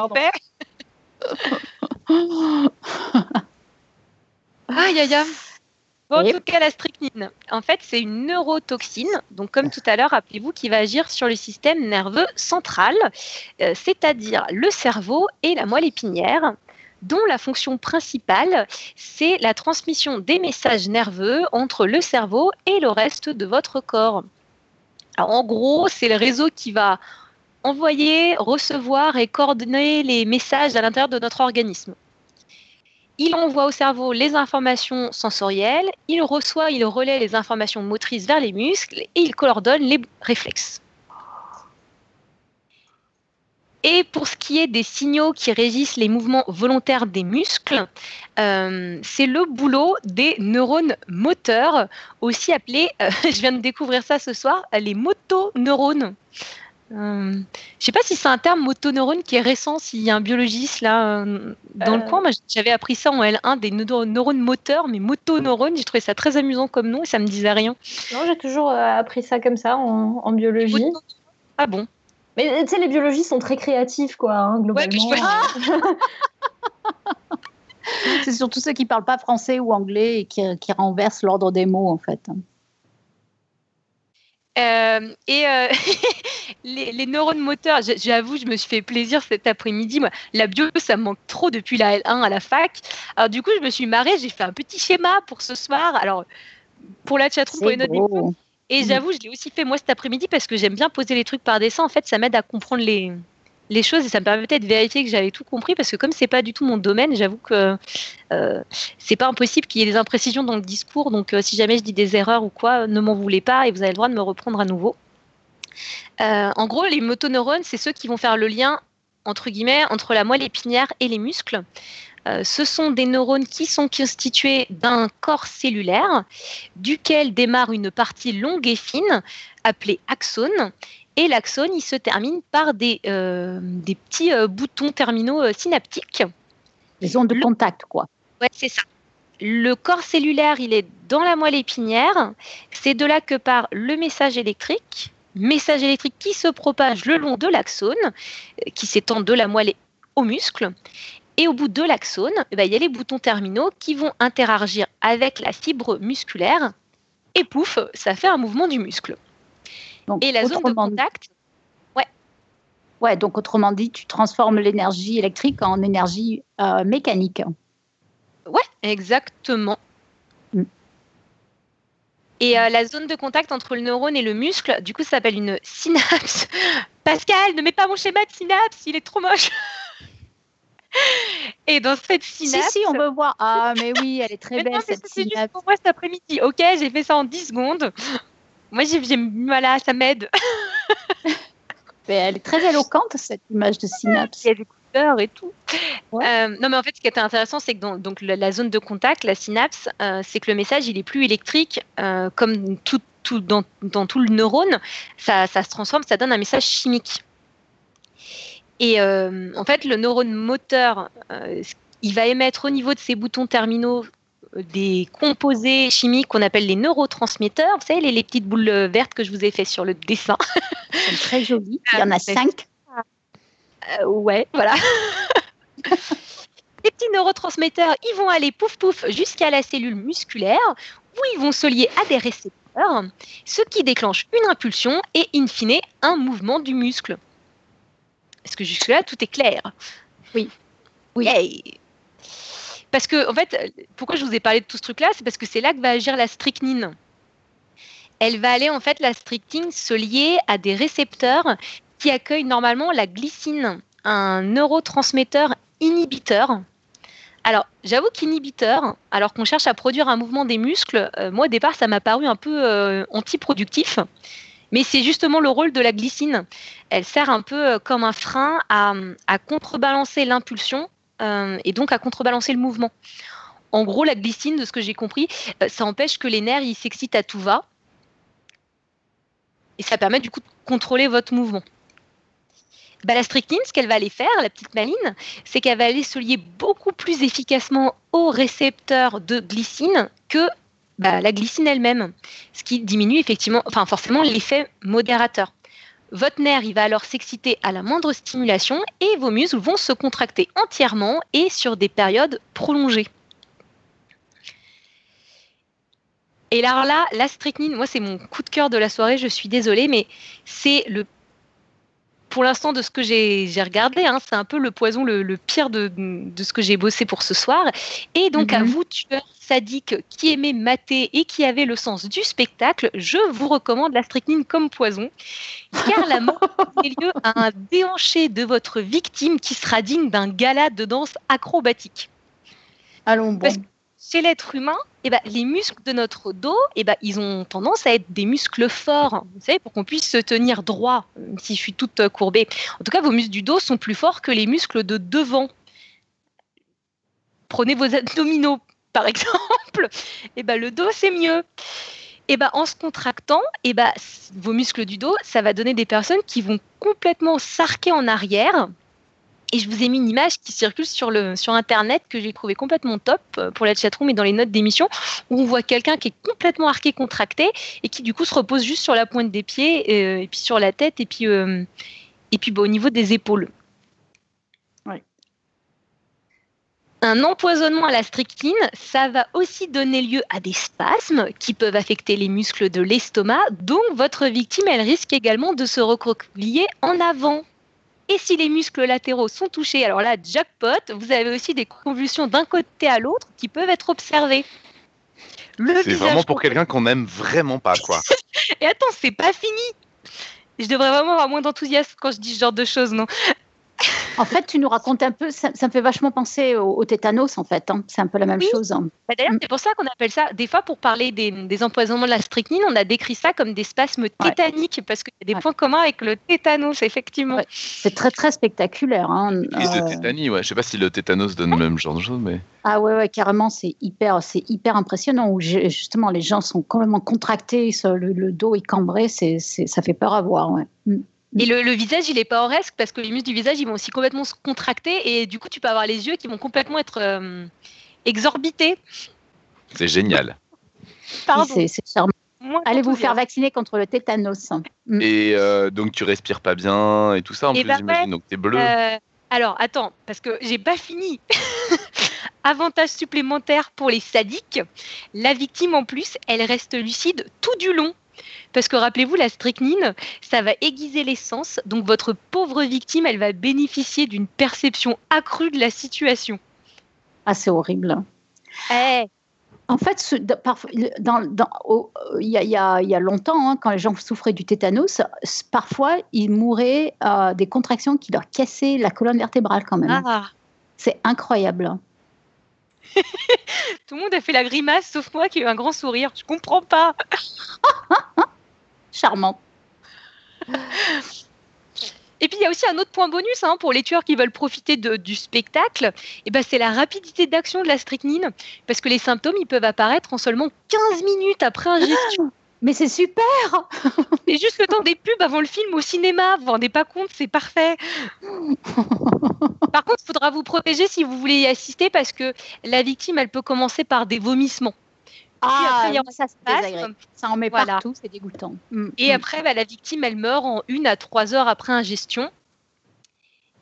aïe, aïe, aïe. Bon, en tout cas, la strychnine, en fait, c'est une neurotoxine. Donc, comme tout à l'heure, rappelez-vous, qui va agir sur le système nerveux central, euh, c'est-à-dire le cerveau et la moelle épinière dont la fonction principale, c'est la transmission des messages nerveux entre le cerveau et le reste de votre corps. en gros, c'est le réseau qui va envoyer, recevoir et coordonner les messages à l'intérieur de notre organisme. Il envoie au cerveau les informations sensorielles, il reçoit, il relaie les informations motrices vers les muscles et il coordonne les réflexes. Et pour ce qui est des signaux qui régissent les mouvements volontaires des muscles, euh, c'est le boulot des neurones moteurs, aussi appelés, euh, je viens de découvrir ça ce soir, les motoneurones. Euh, je sais pas si c'est un terme motoneurone qui est récent, s'il y a un biologiste là euh, dans le coin. Moi, j'avais appris ça en L1, des neurones moteurs, mais motoneurones. J'ai trouvé ça très amusant comme nom et ça me disait rien. Non, j'ai toujours appris ça comme ça en, biologie. Ah bon? Mais tu sais, les biologistes sont très créatifs, quoi, hein, globalement. c'est surtout ceux qui parlent pas français ou anglais et qui, qui renversent l'ordre des mots, en fait. Euh, et euh, les, neurones moteurs, j'avoue, je me suis fait plaisir cet après-midi. La bio, ça me manque trop depuis la L1 à la fac. Alors du coup, je me suis marrée, j'ai fait un petit schéma pour ce soir. Alors, pour la chatroom, pour les notes Et j'avoue, je l'ai aussi fait moi cet après-midi parce que j'aime bien poser les trucs par dessin. En fait, ça m'aide à comprendre les, les choses et ça me permettait de vérifier que j'avais tout compris parce que comme c'est pas du tout mon domaine, j'avoue que euh, c'est pas impossible qu'il y ait des imprécisions dans le discours. Donc euh, si jamais je dis des erreurs ou quoi, ne m'en voulez pas et vous avez le droit de me reprendre à nouveau. Euh, en gros, les motoneurones, c'est ceux qui vont faire le lien entre guillemets entre la moelle épinière et les muscles. ce sont des neurones qui sont constitués d'un corps cellulaire duquel démarre une partie longue et fine appelée axone et l'axone, il se termine par des, euh, des petits euh, boutons terminaux euh, synaptiques. Les ondes de contact, quoi. Ouais, c'est ça. Le corps cellulaire, il est dans la moelle épinière. C'est de là que part le message électrique. Message électrique qui se propage le long de l'axone, qui s'étend de la moelle au muscle. Et au bout de l'axone, eh ben, il y a les boutons terminaux qui vont interagir avec la fibre musculaire. Et pouf, ça fait un mouvement du muscle et la zone de contact. Ouais. Ouais, donc autrement dit, tu transformes l'énergie électrique en énergie euh, mécanique. Ouais, exactement. Mm. Et euh, la zone de contact entre le neurone et le muscle, du coup, ça s'appelle une synapse. Pascal, ne mets pas mon schéma de synapse, il est trop moche. Et dans cette synapse. Si, si, on veut voir. Ah, mais oui, elle est très belle, cette synapse. C'est juste pour moi cet après-midi. Ok, j'ai fait ça en 10 secondes. Moi, j'aime, voilà, ça m'aide. elle est très éloquente, cette image de synapse. Il y a des couleurs et tout. Euh, non, mais en fait, ce qui est intéressant, c'est que dans donc, la, zone de contact, la synapse, euh, c'est que le message, il est plus électrique, euh, comme tout, tout dans, dans, tout le neurone. Ça, ça, se transforme, ça donne un message chimique. Et en fait, le neurone moteur, il va émettre au niveau de ses boutons terminaux des composés chimiques qu'on appelle les neurotransmetteurs. Vous savez, les, petites boules vertes que je vous ai fait sur le dessin. C'est très joli. Il y en a cinq. Euh, ouais, voilà. les petits neurotransmetteurs, ils vont aller pouf pouf jusqu'à la cellule musculaire où ils vont se lier à des récepteurs, ce qui déclenche une impulsion et in fine un mouvement du muscle. Est-ce que jusque-là, tout est clair? Oui. Oui. Parce que, en fait, pourquoi je vous ai parlé de tout ce truc-là C'est parce que c'est là que va agir la strychnine. Elle va aller, en fait, la strychnine se lier à des récepteurs qui accueillent normalement la glycine, un neurotransmetteur inhibiteur. Alors, j'avoue qu'inhibiteur, alors qu'on cherche à produire un mouvement des muscles, euh, moi au départ, ça m'a paru un peu euh, antiproductif. Mais c'est justement le rôle de la glycine. Elle sert un peu euh, comme un frein à contrebalancer l'impulsion euh, et donc à contrebalancer le mouvement. En gros, la glycine, de ce que j'ai compris, euh, ça empêche que les nerfs s'excitent à tout va. Et ça permet du coup de contrôler votre mouvement. Bah, la strychnine, ce qu'elle va aller faire, la petite maline, c'est qu'elle va aller se lier beaucoup plus efficacement au récepteur de glycine que bah, la glycine elle-même, ce qui diminue effectivement, enfin forcément l'effet modérateur. Votre nerf, il va alors s'exciter à la moindre stimulation et vos muscles vont se contracter entièrement et sur des périodes prolongées. Et alors là, la strychnine, moi c'est mon coup de cœur de la soirée, je suis désolée, mais c'est le pour l'instant, de ce que j'ai regardé, hein, c'est un peu le poison le, pire de, ce que j'ai bossé pour ce soir. Et donc, à mhm. vous, tueurs sadiques qui aimez mater et qui avez le sens du spectacle, je vous recommande la strychnine comme poison, car la mort est lieu à un déhanché de votre victime qui sera digne d'un gala de danse acrobatique. Allons bon chez l'être humain, eh ben, les muscles de notre dos, eh ben, ils ont tendance à être des muscles forts, vous savez, pour qu'on puisse se tenir droit, si je suis toute euh, courbée. En tout cas, vos muscles du dos sont plus forts que les muscles de devant. Prenez vos abdominaux, par exemple, eh ben, le dos, c'est mieux. et ben, en se contractant, et ben, vos muscles du dos, ça va donner des personnes qui vont complètement s'arquer en arrière. Et je vous ai mis une image qui circule sur, le, sur Internet que j'ai trouvé complètement top euh, pour la chatroom et dans les notes d'émission, où on voit quelqu'un qui est complètement arqué, contracté, et qui du coup se repose juste sur la pointe des pieds, et, euh, puis sur la tête, et puis, euh, et puis bah, au niveau des épaules. Un empoisonnement à la strychnine, ça va aussi donner lieu à des spasmes qui peuvent affecter les muscles de l'estomac, donc votre victime, elle risque également de se recroqueviller en avant. Et si les muscles latéraux sont touchés, alors là, jackpot, vous avez aussi des convulsions d'un côté à l'autre qui peuvent être observées. C'est vraiment pour quelqu'un qu'on aime vraiment pas, quoi. Et attends, c'est pas fini. Je devrais vraiment avoir moins d'enthousiasme quand je dis ce genre de choses, non en fait, tu nous racontes un peu, ça, me fait vachement penser au, tétanos, en fait. Hein. C'est un peu la même chose. Hein. Bah, d'ailleurs, mm. c'est pour ça qu'on appelle ça, des fois, pour parler des, empoisonnements de la strychnine, on a décrit ça comme des spasmes tétaniques, parce qu'il y a des points communs avec le tétanos, effectivement. C'est très, très spectaculaire. Hein. Crise de euh, tétanie, ouais. Je sais pas si le tétanos donne le même genre de choses, mais. Ah ouais, ouais carrément, c'est hyper, hyper impressionnant, où justement, les gens sont complètement contractés, le, le dos est cambré, c'est, ça fait peur à voir, ouais. Mm. Et le, visage, il est pas parce que les muscles du visage, ils vont aussi complètement se contracter et du coup, tu peux avoir les yeux qui vont complètement être euh, exorbités. C'est génial. C'est charmant. Allez vous faire vacciner contre le tétanos. Mm. Et euh, donc tu respires pas bien et tout ça en plus, ben j'imagine. Donc t'es bleu. Euh, alors attends, parce que j'ai pas fini. Avantage supplémentaire pour les sadiques, la victime en plus, elle reste lucide tout du long. Parce que rappelez-vous, la strychnine, ça va aiguiser les sens. Donc votre pauvre victime, elle va bénéficier d'une perception accrue de la situation. Ah, c'est horrible. Eh. En fait, il, y a, longtemps, hein, quand les gens souffraient du tétanos, parfois ils mouraient euh, des contractions qui leur cassaient la colonne vertébrale quand même. Ah. C'est incroyable. Tout le monde a fait la grimace, sauf moi qui ai eu un grand sourire. Je comprends pas. Charmant. Et puis il y a aussi un autre point bonus hein, pour les tueurs qui veulent profiter du spectacle, et eh ben, c'est la rapidité d'action de la strychnine, parce que les symptômes ils peuvent apparaître en seulement 15 minutes après ingestion. Mais c'est super C'est juste le temps des pubs avant le film au cinéma, vous vous rendez pas compte, c'est parfait. Par contre, il faudra vous protéger si vous voulez y assister parce que la victime, elle peut commencer par des vomissements. Ah, ça, Ça en met partout, c'est dégoûtant. Mm, et mm. après, bah, la victime, elle meurt en une à trois heures après ingestion.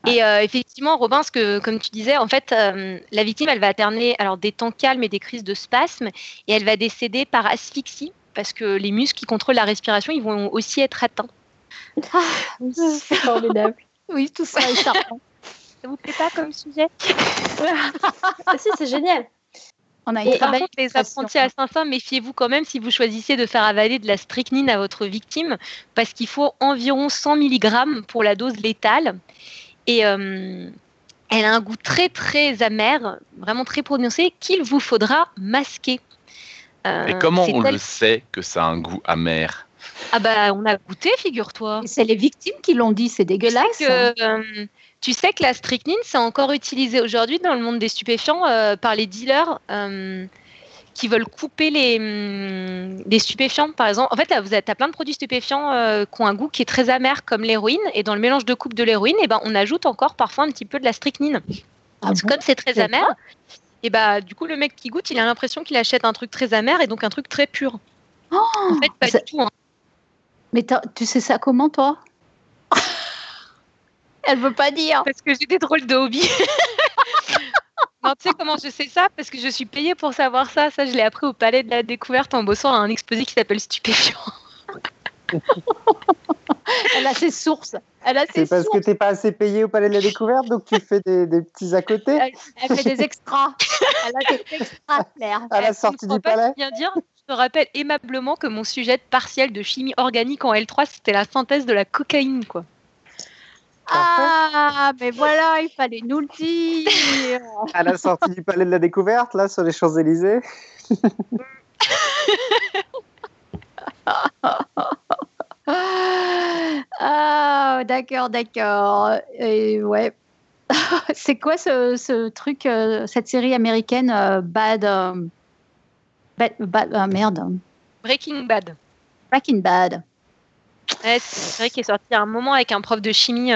Et euh, effectivement, Robin, ce que, comme tu disais, en fait, euh, la victime, elle va alterner alors des temps calmes et des crises de spasme, et elle va décéder par asphyxie parce que les muscles qui contrôlent la respiration, ils vont aussi être atteints. Ah, c'est formidable. oui, tout ça est charmant. Ça vous plaît pas comme sujet ah, Si, c'est génial. On a par contre, les apprentis à saint méfiez-vous quand même si vous choisissez de faire avaler de la strychnine à votre victime, parce qu'il faut environ 100 mg pour la dose létale. Et euh, elle a un goût très très amer, vraiment très prononcé, qu'il vous faudra masquer. Euh, Et comment on le sait que ça a un goût amer Ah bah on a goûté, figure-toi. C'est les victimes qui l'ont dit, c'est dégueulasse. Hein. Euh, tu sais que la strychnine, c'est encore utilisé aujourd'hui dans le monde des stupéfiants euh, par les dealers qui veulent couper les, hum, stupéfiants, par exemple. En fait, là, vous as plein de produits stupéfiants qui ont un goût qui est très amer, comme l'héroïne. Et dans le mélange de coupe de l'héroïne, eh ben, on ajoute encore parfois un petit peu de la strychnine. Ah comme c'est très amer, et bah du coup le mec qui goûte, il a l'impression qu'il achète un truc très amer et donc un truc très pur. Oh, en fait, pas du tout. Hein. Mais tu sais ça comment toi? Elle veut pas dire. Parce que j'ai des drôles de hobby. non, tu sais comment je sais ça? Parce que je suis payée pour savoir ça. Ça, je l'ai appris au Palais de la Découverte en bossant à un exposé qui s'appelle Stupéfiant. Elle a ses sources. C'est parce que tu n'es pas assez payé au Palais de la Découverte, donc tu fais des, petits à côté. Elle, fait des extras. Elle a des extras À la sortie du palais. Dire. Je te rappelle aimablement que mon sujet partiel de chimie organique en L3, c'était la synthèse de la cocaïne, quoi. Ah, mais voilà, il fallait nous le dire. À la sortie du Palais de la Découverte, là, sur les Champs-Élysées. Ah, d'accord, d'accord. Et ouais. c'est quoi ce, truc, euh, cette série américaine euh, Bad, euh, bad, bad ah, merde. Breaking Bad. Breaking Bad. c'est vrai qu'il est sorti à un moment avec un prof de chimie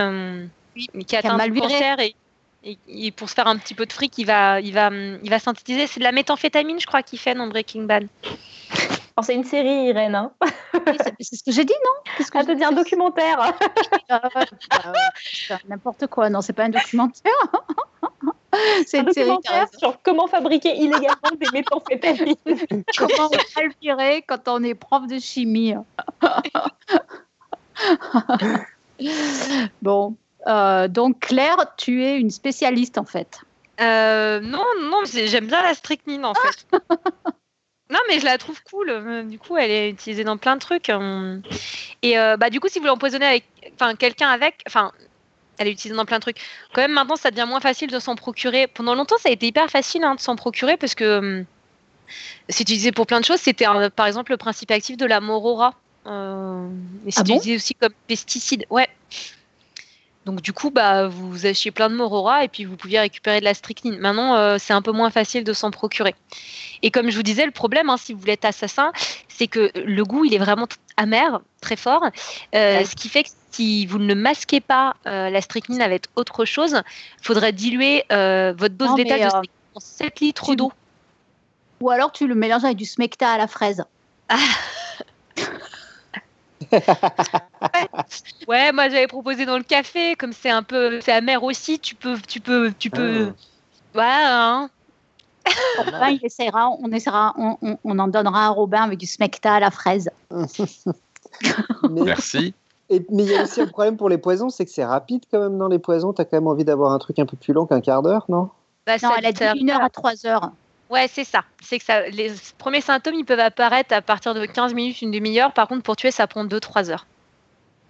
qui a atteint cancer et, et, pour se faire un petit peu de fric, il va, il va, il va synthétiser. C'est de la méthamphétamine, je crois, qu'il fait dans Breaking Bad. C'est une série, Irène. Hein. c'est ce que j'ai dit, non? Qu'est-ce que ah, dit un documentaire. N'importe quoi. Non, c'est pas un documentaire. c'est un documentaire sur comment fabriquer illégalement des méthamphétamines. comment virer quand on est prof de chimie. bon, euh, donc Claire, tu es une spécialiste en fait. Euh, non, non, j'aime bien la strychnine en fait. Non, mais je la trouve cool. Euh, du coup, elle est utilisée dans plein de trucs. Et bah, du coup, si vous l'empoisonnez avec, enfin, quelqu'un avec, enfin, elle est utilisée dans plein de trucs. Quand même, maintenant, ça devient moins facile de s'en procurer. Pendant longtemps, ça a été hyper facile hein, de s'en procurer parce que c'est utilisé pour plein de choses. C'était par exemple le principe actif de la morora. Euh, c'est ah utilisé aussi comme pesticide. Ouais. Donc du coup, bah, vous achetiez plein de Morora et puis vous pouviez récupérer de la strychnine. Maintenant, euh, c'est un peu moins facile de s'en procurer. Et comme je vous disais, le problème, hein, si vous voulez être assassin, c'est que le goût, il est vraiment amer, très fort. Euh, ce qui fait que si vous ne masquez pas euh, la strychnine avec autre chose, il faudrait diluer votre dose d'état de strychnine en 7 litres d'eau. Ou alors tu le mélanges avec du smecta à la fraise. Ah. ouais, moi j'avais proposé dans le café, comme c'est un peu, c'est amer aussi, tu peux, tu peux, tu peux. Ouais. Hein. il essaiera, on essaiera, on, on, en donnera à Robin avec du smecta à la fraise. Merci. Et, mais il y a aussi un problème pour les poisons, c'est que c'est rapide quand même dans les poisons. Tu as quand même envie d'avoir un truc un peu plus long qu'un quart d'heure, non? Bah, Non, elle a dit une heure à trois heures. Ouais, c'est ça. C'est que ça, les premiers symptômes, ils peuvent apparaître à partir de 15 minutes, une demi-heure. Par contre, pour tuer, ça prend 2-3 heures.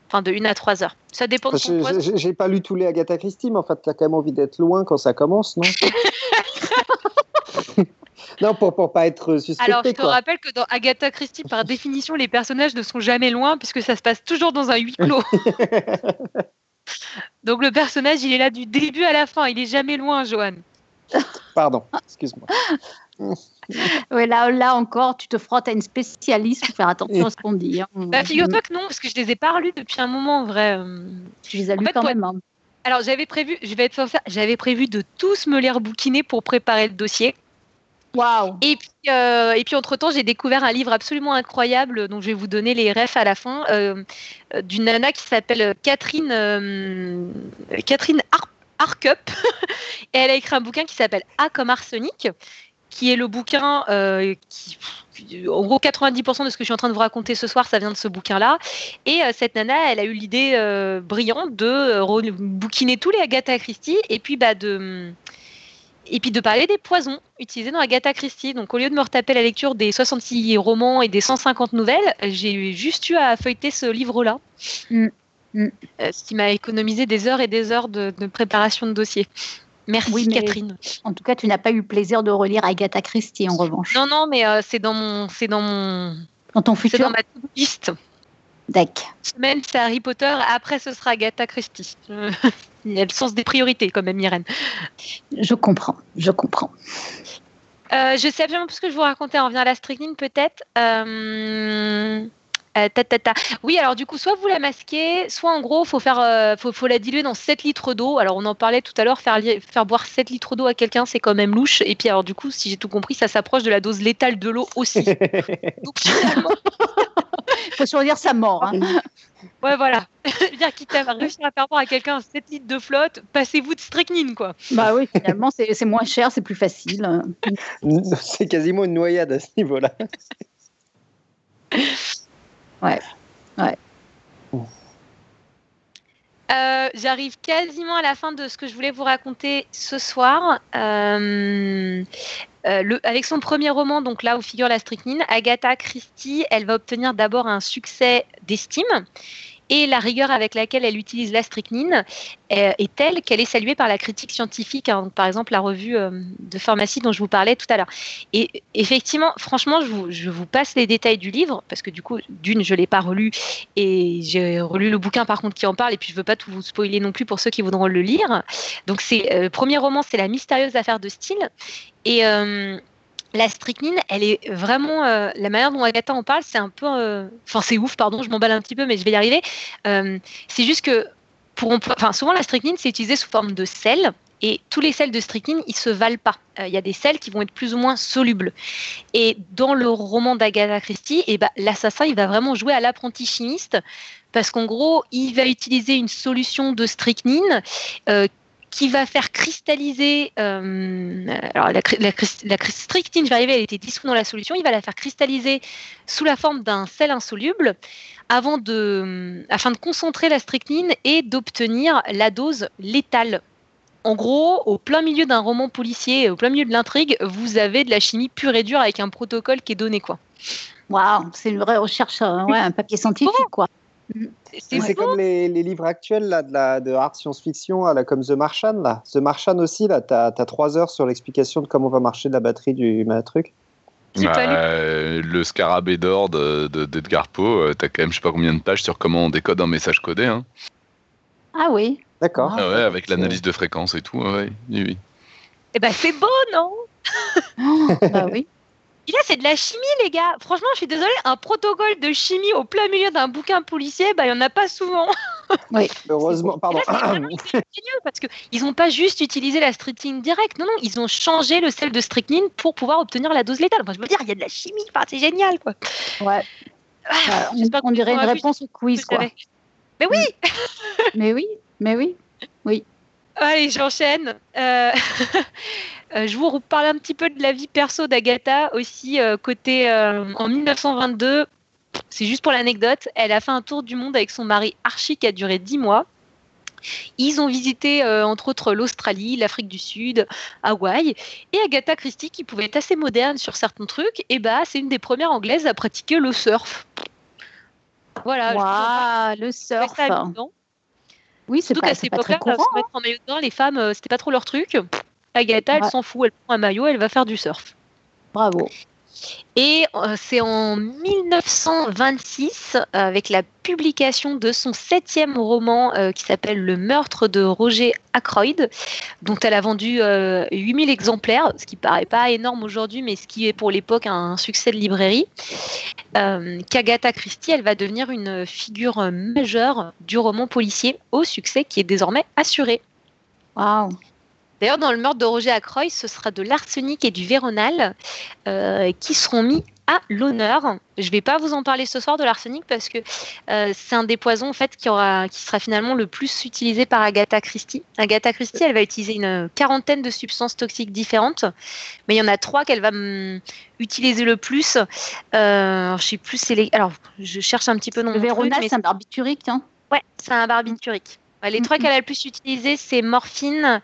Enfin, de 1 à 3 heures. Ça dépend de son J'ai pas lu tous les Agatha Christie, mais en fait, tu as quand même envie d'être loin quand ça commence, non? Non, pour, pour pas être suspecté. Alors, je te rappelle que dans Agatha Christie, par définition, les personnages ne sont jamais loin, puisque ça se passe toujours dans un huis clos. Donc, le personnage, il est là du début à la fin. Il est jamais loin, Johan. Pardon, excuse-moi. Oui, là, là encore, tu te frottes à une spécialiste pour faire attention à ce qu'on dit. Hein. Bah, figure-toi que non, parce que je les ai pas relus depuis un moment, en vrai. Tu les as lus quand même. Hein. Alors, j'avais prévu, je vais être j'avais prévu de tous me les rebouquiner pour préparer le dossier. Waouh Et puis, euh, et puis entre-temps, j'ai découvert un livre absolument incroyable dont je vais vous donner les refs à la fin, euh, d'une nana qui s'appelle Catherine, euh, Catherine Harp Arcup. et elle a écrit un bouquin qui s'appelle A comme arsenic, qui est le bouquin euh, qui, en gros, 90% de ce que je suis en train de vous raconter ce soir, ça vient de ce bouquin-là. Et euh, cette nana, elle a eu l'idée euh, brillante de bouquiner tous les Agatha Christie et puis bah, de. Et puis de parler des poisons utilisés dans Agatha Christie. Donc au lieu de me retaper la lecture des 66 romans et des 150 nouvelles, j'ai juste eu à feuilleter ce livre-là. Mm. Mm. Euh, ce qui m'a économisé des heures et des heures de, préparation de dossier. Merci Catherine. En tout cas, tu n'as pas eu plaisir de relire Agatha Christie en revanche. Non, non, mais euh, c'est dans mon, c'est dans mon, dans ton futur. dans ma liste. D'accord. Semaine, c'est Harry Potter. Après, ce sera Agatha Christie. Il y a le sens des priorités, quand même, Irène. Je comprends, je comprends. Euh, je sais absolument plus ce que je vous racontais. On revient à la strychnine, peut-être. Euh... Euh, oui, alors du coup, soit vous la masquez, soit en gros, faut faire, euh, faut, la diluer dans 7 litres d'eau. Alors on en parlait tout à l'heure, faire, faire boire 7 litres d'eau à quelqu'un, c'est quand même louche. Et puis alors du coup, si j'ai tout compris, ça s'approche de la dose létale de l'eau aussi. Donc finalement, faut choisir sa mort. Hein. Ouais, voilà. Je veux dire, quitte à réussir à faire boire à quelqu'un 7 litres de flotte, passez-vous de strychnine, quoi. Bah oui, finalement, c'est moins cher, c'est plus facile. C'est quasiment une noyade à ce niveau-là. Ouais. Ouais. Euh, j'arrive quasiment à la fin de ce que je voulais vous raconter ce soir. Euh, euh, avec son premier roman, donc là où figure la strychnine, Agatha Christie, elle va obtenir d'abord un succès d'estime et la rigueur avec laquelle elle utilise la strychnine est telle qu'elle est saluée par la critique scientifique, hein, par exemple la revue euh, de pharmacie dont je vous parlais tout à l'heure. Et effectivement, franchement, je vous, passe les détails du livre, parce que du coup, d'une, je ne l'ai pas relu, et j'ai relu le bouquin par contre qui en parle, et puis je ne veux pas tout vous spoiler non plus pour ceux qui voudront le lire. Donc, c'est euh, premier roman, c'est La mystérieuse affaire de style. Et. Euh, la strychnine, elle est vraiment euh, la manière dont Agatha en parle, c'est un peu, euh, enfin c'est ouf, pardon, je m'emballe un petit peu, mais je vais y arriver. Euh, c'est juste que pour, souvent la strychnine c'est utilisé sous forme de sel et tous les sels de strychnine ils se valent pas. Il y a des sels qui vont être plus ou moins solubles. Et dans le roman d'Agatha Christie, eh ben, l'assassin il va vraiment jouer à l'apprenti chimiste parce qu'en gros il va utiliser une solution de strychnine qui va faire cristalliser. Euh, alors la, la, la, strychnine, je vais arriver, elle était dissoute dans la solution. Il va la faire cristalliser sous la forme d'un sel insoluble avant de, afin de concentrer la strychnine et d'obtenir la dose létale. En gros, au plein milieu d'un roman policier, au plein milieu de l'intrigue, vous avez de la chimie pure et dure avec un protocole qui est donné, quoi. Waouh, c'est une vraie recherche, euh, ouais, un papier scientifique, quoi. C'est comme les, livres actuels là, de, la, de art science-fiction, comme The Martian. Là. The Martian aussi, là, tu as, trois heures sur l'explication de comment va marcher la batterie du truc. Bah, le scarabée d'or d'Edgar de, Poe, euh, tu as quand même je sais pas combien de pages sur comment on décode un message codé. Hein. Ah oui. D'accord. Ah ouais, avec l'analyse de fréquence et tout. Ouais, oui, oui. Eh ben c'est beau, non? Bah oui. Et là, c'est de la chimie, les gars. Franchement, je suis désolée, un protocole de chimie au plein milieu d'un bouquin policier, bah, il n'y en a pas souvent. Oui, heureusement, pardon. C'est parce qu'ils n'ont pas juste utilisé la strychnine directe, non, non, ils ont changé le sel de strychnine pour pouvoir obtenir la dose létale. Enfin, je veux dire, il y a de la chimie, enfin, c'est génial, quoi. Ouais. Ah, pas on dirait une réponse au quiz, quoi. Mais oui Mais oui, mais oui, oui. Allez, j'enchaîne. Euh... Euh, je vous reparle un petit peu de la vie perso d'Agatha aussi, euh, côté euh, en 1922. C'est juste pour l'anecdote. Elle a fait un tour du monde avec son mari Archie qui a duré 10 mois. Ils ont visité entre autres l'Australie, l'Afrique du Sud, Hawaï. Et Agatha Christie, qui pouvait être assez moderne sur certains trucs, et eh bah, c'est une des premières anglaises à pratiquer le surf. Voilà. le surf. Oui, c'est pas, très courant. Se mettre en maillot de bain, les femmes, c'était pas trop leur truc. Agatha, elle s'en fout, elle prend un maillot, elle va faire du surf. Bravo. Et euh, c'est en 1926, avec la publication de son septième roman euh, qui s'appelle Le meurtre de Roger Ackroyd, dont elle a vendu 8000 euh, exemplaires, ce qui paraît pas énorme aujourd'hui, mais ce qui est pour l'époque un succès de librairie, qu'Agatha Christie, elle va devenir une figure majeure du roman policier au succès qui est désormais assuré. Waouh D'ailleurs, dans le meurtre de Roger Acroy, ce sera de l'arsenic et du véronal euh, qui seront mis à l'honneur. Je ne vais pas vous en parler ce soir de l'arsenic parce que euh, c'est un des poisons en fait qui, aura, qui sera finalement le plus utilisé par Agatha Christie. Agatha Christie, elle va utiliser une quarantaine de substances toxiques différentes, mais il y en a trois qu'elle va mm, utiliser le plus. Euh, je sais plus, c'est les... alors je cherche un petit peu dans le véronal, c'est un barbiturique, hein Ouais, c'est un barbiturique. Les trois qu'elle a le plus utilisé, c'est morphine,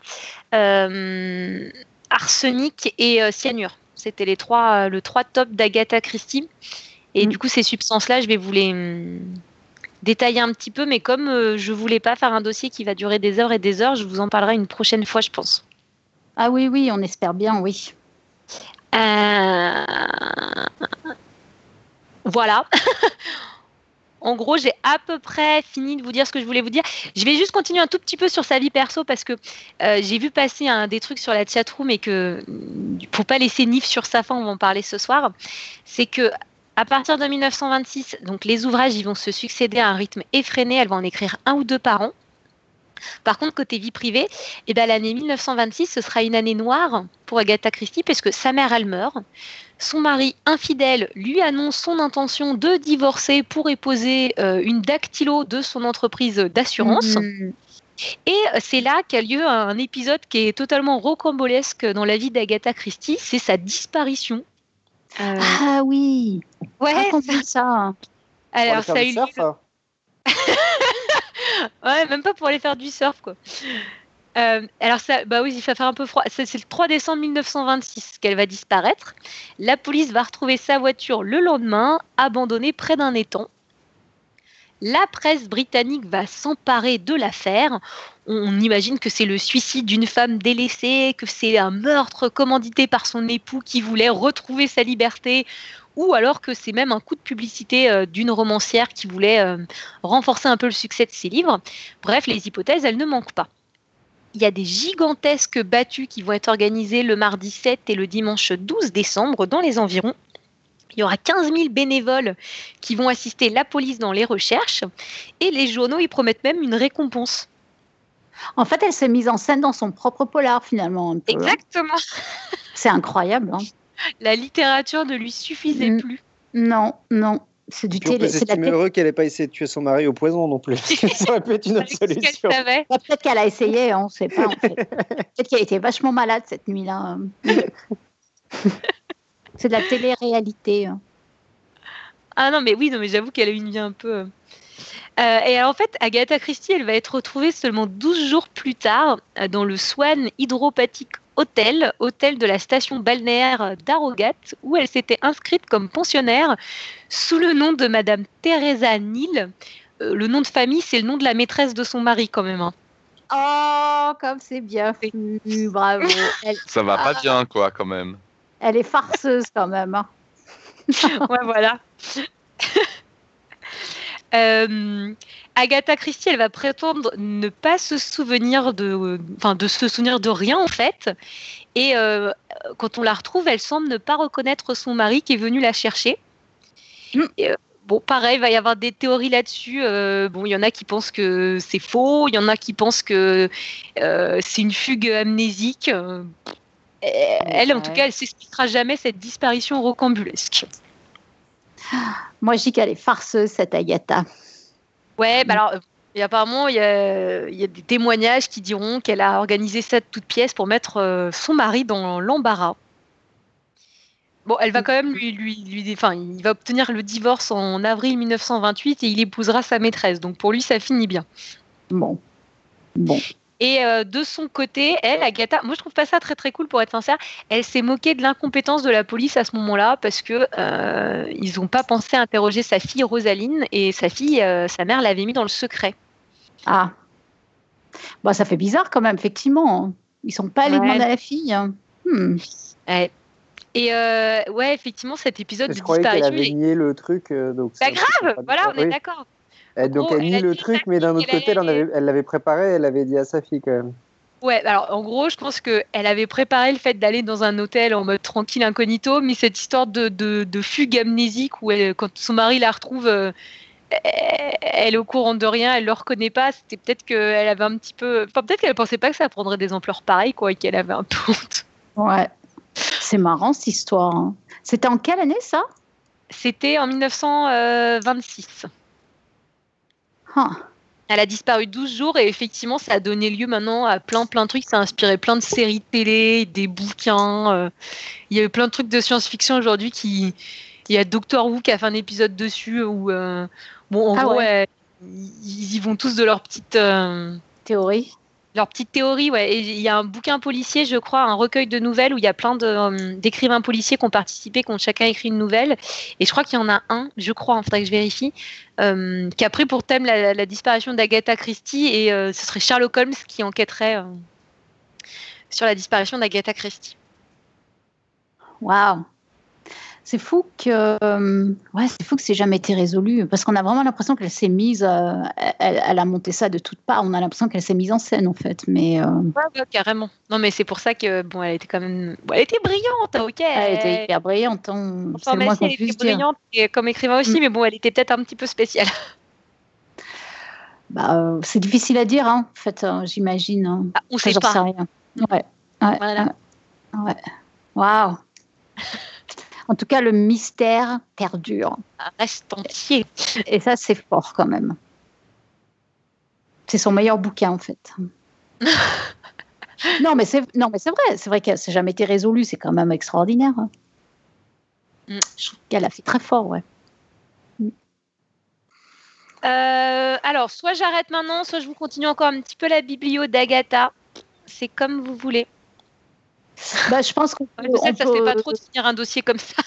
euh, arsenic et euh, cyanure. C'était les trois, euh, le trois top d'Agatha Christie. Et mm. du coup, ces substances-là, je vais vous les détailler un petit peu, mais comme je voulais pas faire un dossier qui va durer des heures et des heures, je vous en parlerai une prochaine fois, je pense. Ah oui, oui, on espère bien, oui. Voilà. En gros, j'ai à peu près fini de vous dire ce que je voulais vous dire. Je vais juste continuer un tout petit peu sur sa vie perso parce que euh, j'ai vu passer des trucs sur la chatroom et que faut pas laisser Nif sur sa fin, on va en parler ce soir. C'est que à partir de 1926, donc les ouvrages vont se succéder à un rythme effréné. Elle va en écrire un ou deux par an. Par contre, côté vie privée, eh ben, l'année 1926, ce sera une année noire pour Agatha Christie puisque sa mère, elle meurt. Son mari infidèle lui annonce son intention de divorcer pour époser euh, une dactylo de son entreprise d'assurance. Mm. Et c'est là qu'a lieu un épisode qui est totalement rocambolesque dans la vie d'Agatha Christie, c'est sa disparition. Euh, ah oui. Ouais. ça. ça. Alors ça a eu lieu. Ouais, même pas pour aller faire du surf quoi. Euh, alors ça, bah oui, il va faire un peu froid. C'est le 3 décembre 1926 qu'elle va disparaître. La police va retrouver sa voiture le lendemain, abandonnée près d'un étang. La presse britannique va s'emparer de l'affaire. On imagine que c'est le suicide d'une femme délaissée, que c'est un meurtre commandité par son époux qui voulait retrouver sa liberté, ou alors que c'est même un coup de publicité euh, d'une romancière qui voulait euh, renforcer un peu le succès de ses livres. Bref, les hypothèses, elles ne manquent pas. il y a des gigantesques battues qui vont être organisées le mardi 7 et le dimanche 12 décembre dans les environs. Il y aura 15 000 bénévoles qui vont assister la police dans les recherches et les journaux y promettent même une récompense. En fait, elle s'est mise en scène dans son propre polar finalement. Hein. Exactement. C'est incroyable. Hein. La littérature ne lui suffisait mm. plus. Non, non. C'est du télé. C'est heureux qu'elle n'ait pas essayé de tuer son mari au poison non plus. ça aurait pu être une autre solution. Peut-être qu'elle a essayé, on ne sait pas. Peut-être qu'elle était vachement malade cette nuit-là. C'est de la télé-réalité. Hein. Ah non, mais oui, non, mais j'avoue qu'elle a une vie un peu. Euh, euh, et en fait, Agatha Christie, elle va être retrouvée seulement 12 jours plus tard euh, dans le Swan Hydropathic Hotel, hôtel de la station balnéaire d'Arogat, où elle s'était inscrite comme pensionnaire sous le nom de Madame Teresa Neal. le nom de famille, c'est le nom de la maîtresse de son mari, quand même. Hein. Oh, comme c'est bien fait. Bravo. Ça va pas bien, quoi, quand même. Elle est farceuse quand même. Hein. ouais, voilà. Euh, Agatha Christie, elle va prétendre ne pas se souvenir de, enfin, de se souvenir de rien en fait. Et euh, quand on la retrouve, elle semble ne pas reconnaître son mari qui est venu la chercher. Mm. Euh, bon, pareil, il va y avoir des théories là-dessus. bon, il y en a qui pensent que c'est faux, il y en a qui pensent que c'est une fugue amnésique. Elle, en tout cas, elle s'expliquera jamais cette disparition rocambolesque. Moi, je dis qu'elle est farceuse, cette Agatha. Ouais, bah alors, et apparemment, il y, a, des témoignages qui diront qu'elle a organisé ça de toute pièce pour mettre euh, son mari dans l'embarras. Bon, elle va quand même lui, lui, lui, enfin, il va obtenir le divorce en avril 1928 et il épousera sa maîtresse. Donc pour lui, ça finit bien. Bon. Bon. Et euh, de son côté, elle, Agatha, moi je trouve pas ça très très cool pour être sincère. Elle s'est moquée de l'incompétence de la police à ce moment-là parce que euh, ils n'ont pas pensé à interroger sa fille Rosaline et sa fille, euh, sa mère l'avait mis dans le secret. Ah, bon, ça fait bizarre quand même, effectivement. Ils sont pas allés demander à la fille. Hmm. Et ouais, effectivement, cet épisode je de disparition. qu'elle avait nié le truc. donc bah grave, voilà, on est d'accord. Elle, donc elle nie le truc, mais d'un autre côté, elle l'avait préparé, elle l'avait dit à sa fille quand même. Ouais, alors en gros, je pense qu'elle avait préparé le fait d'aller dans un hôtel en mode tranquille incognito, mais cette histoire de, de, fugue amnésique où elle, quand son mari la retrouve, euh, elle est au courant de rien, elle le reconnaît pas. C'était peut-être qu'elle avait un petit peu. Enfin, peut-être qu'elle pensait pas que ça prendrait des ampleurs pareilles, quoi, et qu'elle avait un peu honte. Ouais. C'est marrant cette histoire. Hein. C'était en quelle année ça? C'était en 1926. Elle a disparu 12 jours et effectivement, ça a donné lieu maintenant à plein plein de trucs. Ça a inspiré plein de séries de télé, des bouquins. Euh. Il y a eu plein de trucs de science-fiction aujourd'hui qui. Il y a Doctor Who qui a fait un épisode dessus où, euh, bon, en ah gros, ils y vont tous de leur petite euh, théorie leur petite théorie, ouais. il y a un bouquin policier, je crois, un recueil de nouvelles où il y a plein euh, d'écrivains policiers qui ont participé, qui ont chacun écrit une nouvelle. Et je crois qu'il y en a un, je crois, il faudrait que je vérifie, euh, qui a pris pour thème la, disparition d'Agatha Christie. Et euh, ce serait Sherlock Holmes qui enquêterait sur la disparition d'Agatha Christie. Waouh c'est fou que euh, ouais, c'est fou que c'est jamais été résolu parce qu'on a vraiment l'impression qu'elle s'est mise, euh, elle, a monté ça de toutes parts. On a l'impression qu'elle s'est mise en scène en fait, mais euh, carrément. Non, mais c'est pour ça que bon, elle était quand même, elle était brillante, ok. Elle était hyper brillante. Hein. Enfin, moi elle était brillante comme écrivain aussi, mm. mais bon, elle était peut-être un petit peu spéciale. Bah, c'est difficile à dire, hein, en fait, j'imagine. Hein. Ah, on sait pas. rien. Ouais. Ouais. Voilà. Ouais. Waouh. En tout cas, le mystère perdure. Reste entier. Et ça, c'est fort quand même. C'est son meilleur bouquin, en fait. non, mais c'est non, mais c'est vrai. C'est vrai qu'elle n'a jamais été résolue. C'est quand même extraordinaire. Hein. Mm. Je trouve qu'elle a fait très fort, ouais. Euh, alors, soit j'arrête maintenant, soit je vous continue encore un petit peu la biblio d'Agatha. C'est comme vous voulez. Bah, je pense qu'on peut. ça ne fait pas trop de finir un dossier comme ça.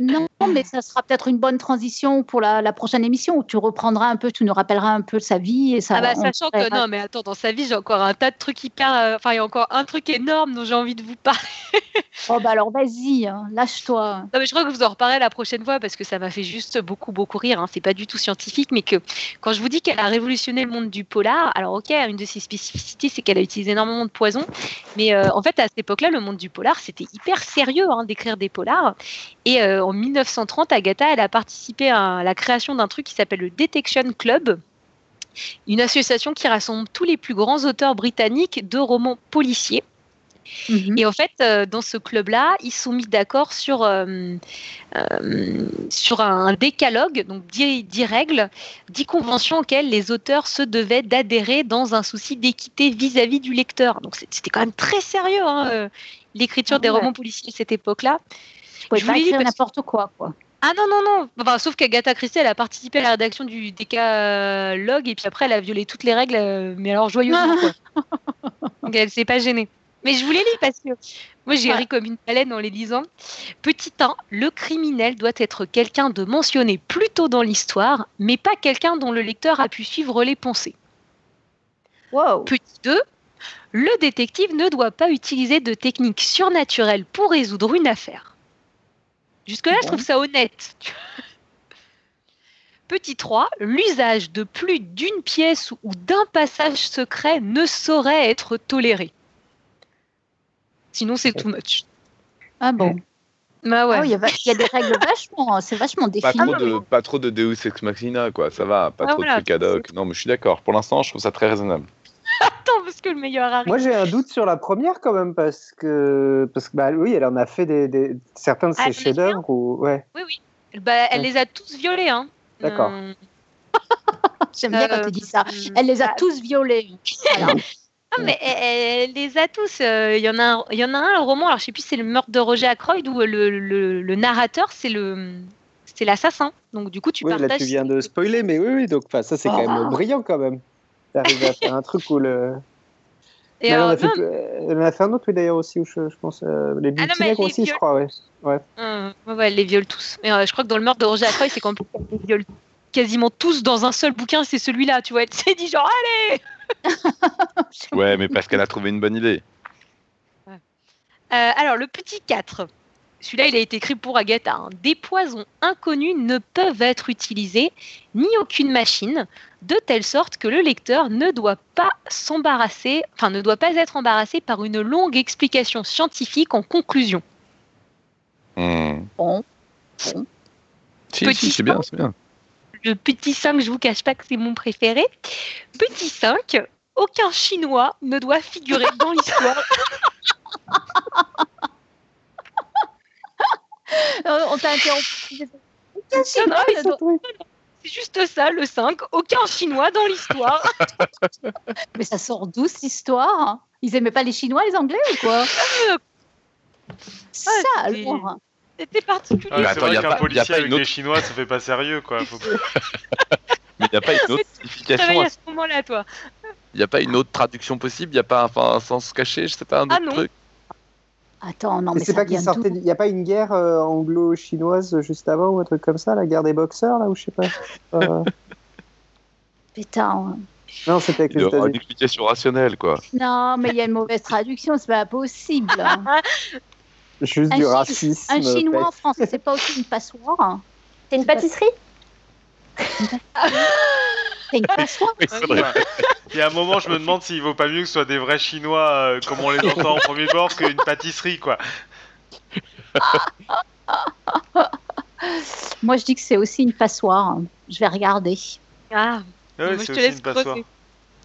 Non, mais ça sera peut-être une bonne transition pour la, prochaine émission où tu reprendras un peu, tu nous rappelleras un peu sa vie et ça. Ah bah sachant que non, mais attends, dans sa vie j'ai encore un tas de trucs hyper, euh, enfin il y a encore un truc énorme dont j'ai envie de vous parler. oh bah alors vas-y, hein, lâche-toi. Non mais je crois que vous en reparlerez la prochaine fois parce que ça m'a fait juste beaucoup beaucoup rire. Hein. C'est pas du tout scientifique, mais que quand je vous dis qu'elle a révolutionné le monde du polar, alors ok, une de ses spécificités c'est qu'elle a utilisé énormément de poison, mais euh, en fait à cette époque-là le monde du polar c'était hyper sérieux hein, d'écrire des polars et euh, en 1930, Agatha, elle a participé à la création d'un truc qui s'appelle le Detection Club, une association qui rassemble tous les plus grands auteurs britanniques de romans policiers. Mhm. Et en fait, euh, dans ce club-là, ils sont mis d'accord sur, euh, sur un décalogue, donc 10, règles, 10 conventions auxquelles les auteurs se devaient d'adhérer dans un souci d'équité vis-à-vis du lecteur. Donc c'était quand même très sérieux, hein, l'écriture ah des romans policiers à cette époque-là pouvais pas écrire n'importe quoi, quoi. Ah non, non, non. Enfin, sauf qu'Agatha Christie, elle a participé à la rédaction du décalogue et puis après, elle a violé toutes les règles, euh, mais alors joyeusement. Quoi. Donc, elle s'est pas gênée. Mais je vous les lis parce que moi, j'ai ri comme une baleine en les lisant. Petit 1, le criminel doit être quelqu'un de mentionné plus tôt dans l'histoire, mais pas quelqu'un dont le lecteur a pu suivre les pensées. Wow. Petit 2, le détective ne doit pas utiliser de techniques surnaturelles pour résoudre une affaire. Jusque-là, je trouve ça honnête. Petit 3, l'usage de plus d'une pièce ou d'un passage secret ne saurait être toléré. Sinon, c'est too much. Ah bon bah ouais. Ah il, y a, des règles vachement, c'est vachement défini. Pas trop, de, pas trop de Deus Ex Machina, quoi. Ça va, pas ah, trop de trucs ad hoc. Non, mais je suis d'accord. Pour l'instant, je trouve ça très raisonnable. Attends, parce que le meilleur arrive. Moi, j'ai un doute sur la première quand même, parce que, parce que bah, oui, elle en a fait des, certains de ses chefs-d'œuvre. Ouais. Oui, oui. Bah, elle les a tous violés. Hein. D'accord. Euh, J'aime bien quand tu dis ça. Euh, Elle les a bah, tous violés. Ah, mais elle, les a tous. Euh, il y en a, un, il y en a un, le roman. Alors, je sais plus, c'est le meurtre de Roger Ackroyd où le, le, le narrateur, c'est le, c'est l'assassin. Donc, du coup, tu oui, partages. Là, tu viens de spoiler, mais oui, oui. Donc, ça, c'est quand même oh. brillant quand même. T'arrives à faire un truc où le. Et on, a fait, on, a fait, un autre, oui, d'ailleurs, aussi, où je, je pense. Euh, les ah non, aussi, je crois, ouais. Ouais. Hum, ouais, elle les viole tous. Mais euh, je crois que dans le meurtre de Roger Ackroyd, c'est quand elle les viole quasiment tous dans un seul bouquin, c'est celui-là, tu vois. Elle s'est dit, genre, allez Ouais, mais parce qu'elle a trouvé une bonne idée. Ouais. Euh, alors, le petit 4. Celui-là, il a été écrit pour Agatha. Hein. Des poisons inconnus ne peuvent être utilisés, ni aucune machine, de telle sorte que le lecteur ne doit pas s'embarrasser, enfin ne doit pas être embarrassé par une longue explication scientifique en conclusion. Hmm. Bon. Si, c'est bien, c'est bien. Le petit 5, je vous cache pas que c'est mon préféré. Petit 5, aucun Chinois ne doit figurer dans l'histoire. On t'a interrompu. C'est juste ça, le 5. Aucun Chinois dans l'histoire. Mais ça sort d'où cette histoire Ils aimaient pas les Chinois, les Anglais ou quoi? Ça ah, alors C'était particulier. Ah, c'est vrai qu'un policier avec autre... les Chinois, ça fait pas sérieux, quoi. Faut... Mais il n'y a pas une autre signification. à ce moment-là, toi. Il n'y a pas une autre traduction possible? Il n'y a pas un sens caché? Je sais pas, un ah, autre non. truc? Attends, non, mais, c'est pas qu'il sortait. Il n'y a pas une guerre euh, anglo-chinoise juste avant ou un truc comme ça, la guerre des boxeurs là ou je sais pas. Euh... Putain. Non, c'était avec les États-Unis. Une explication rationnelle, quoi. Non, mais il y a une mauvaise traduction, c'est pas possible. Juste du racisme. Un chinois en français, c'est pas aussi une passoire. C'est une pâtisserie. C'est une passoire. Il y a un moment, je me demande s'il vaut pas mieux que ce soit des vrais Chinois euh, comme on les entend en premier bord qu'une pâtisserie, quoi. Moi, je dis que c'est aussi une passoire. Je vais regarder. Ah, ouais, moi, je te laisse une passoire.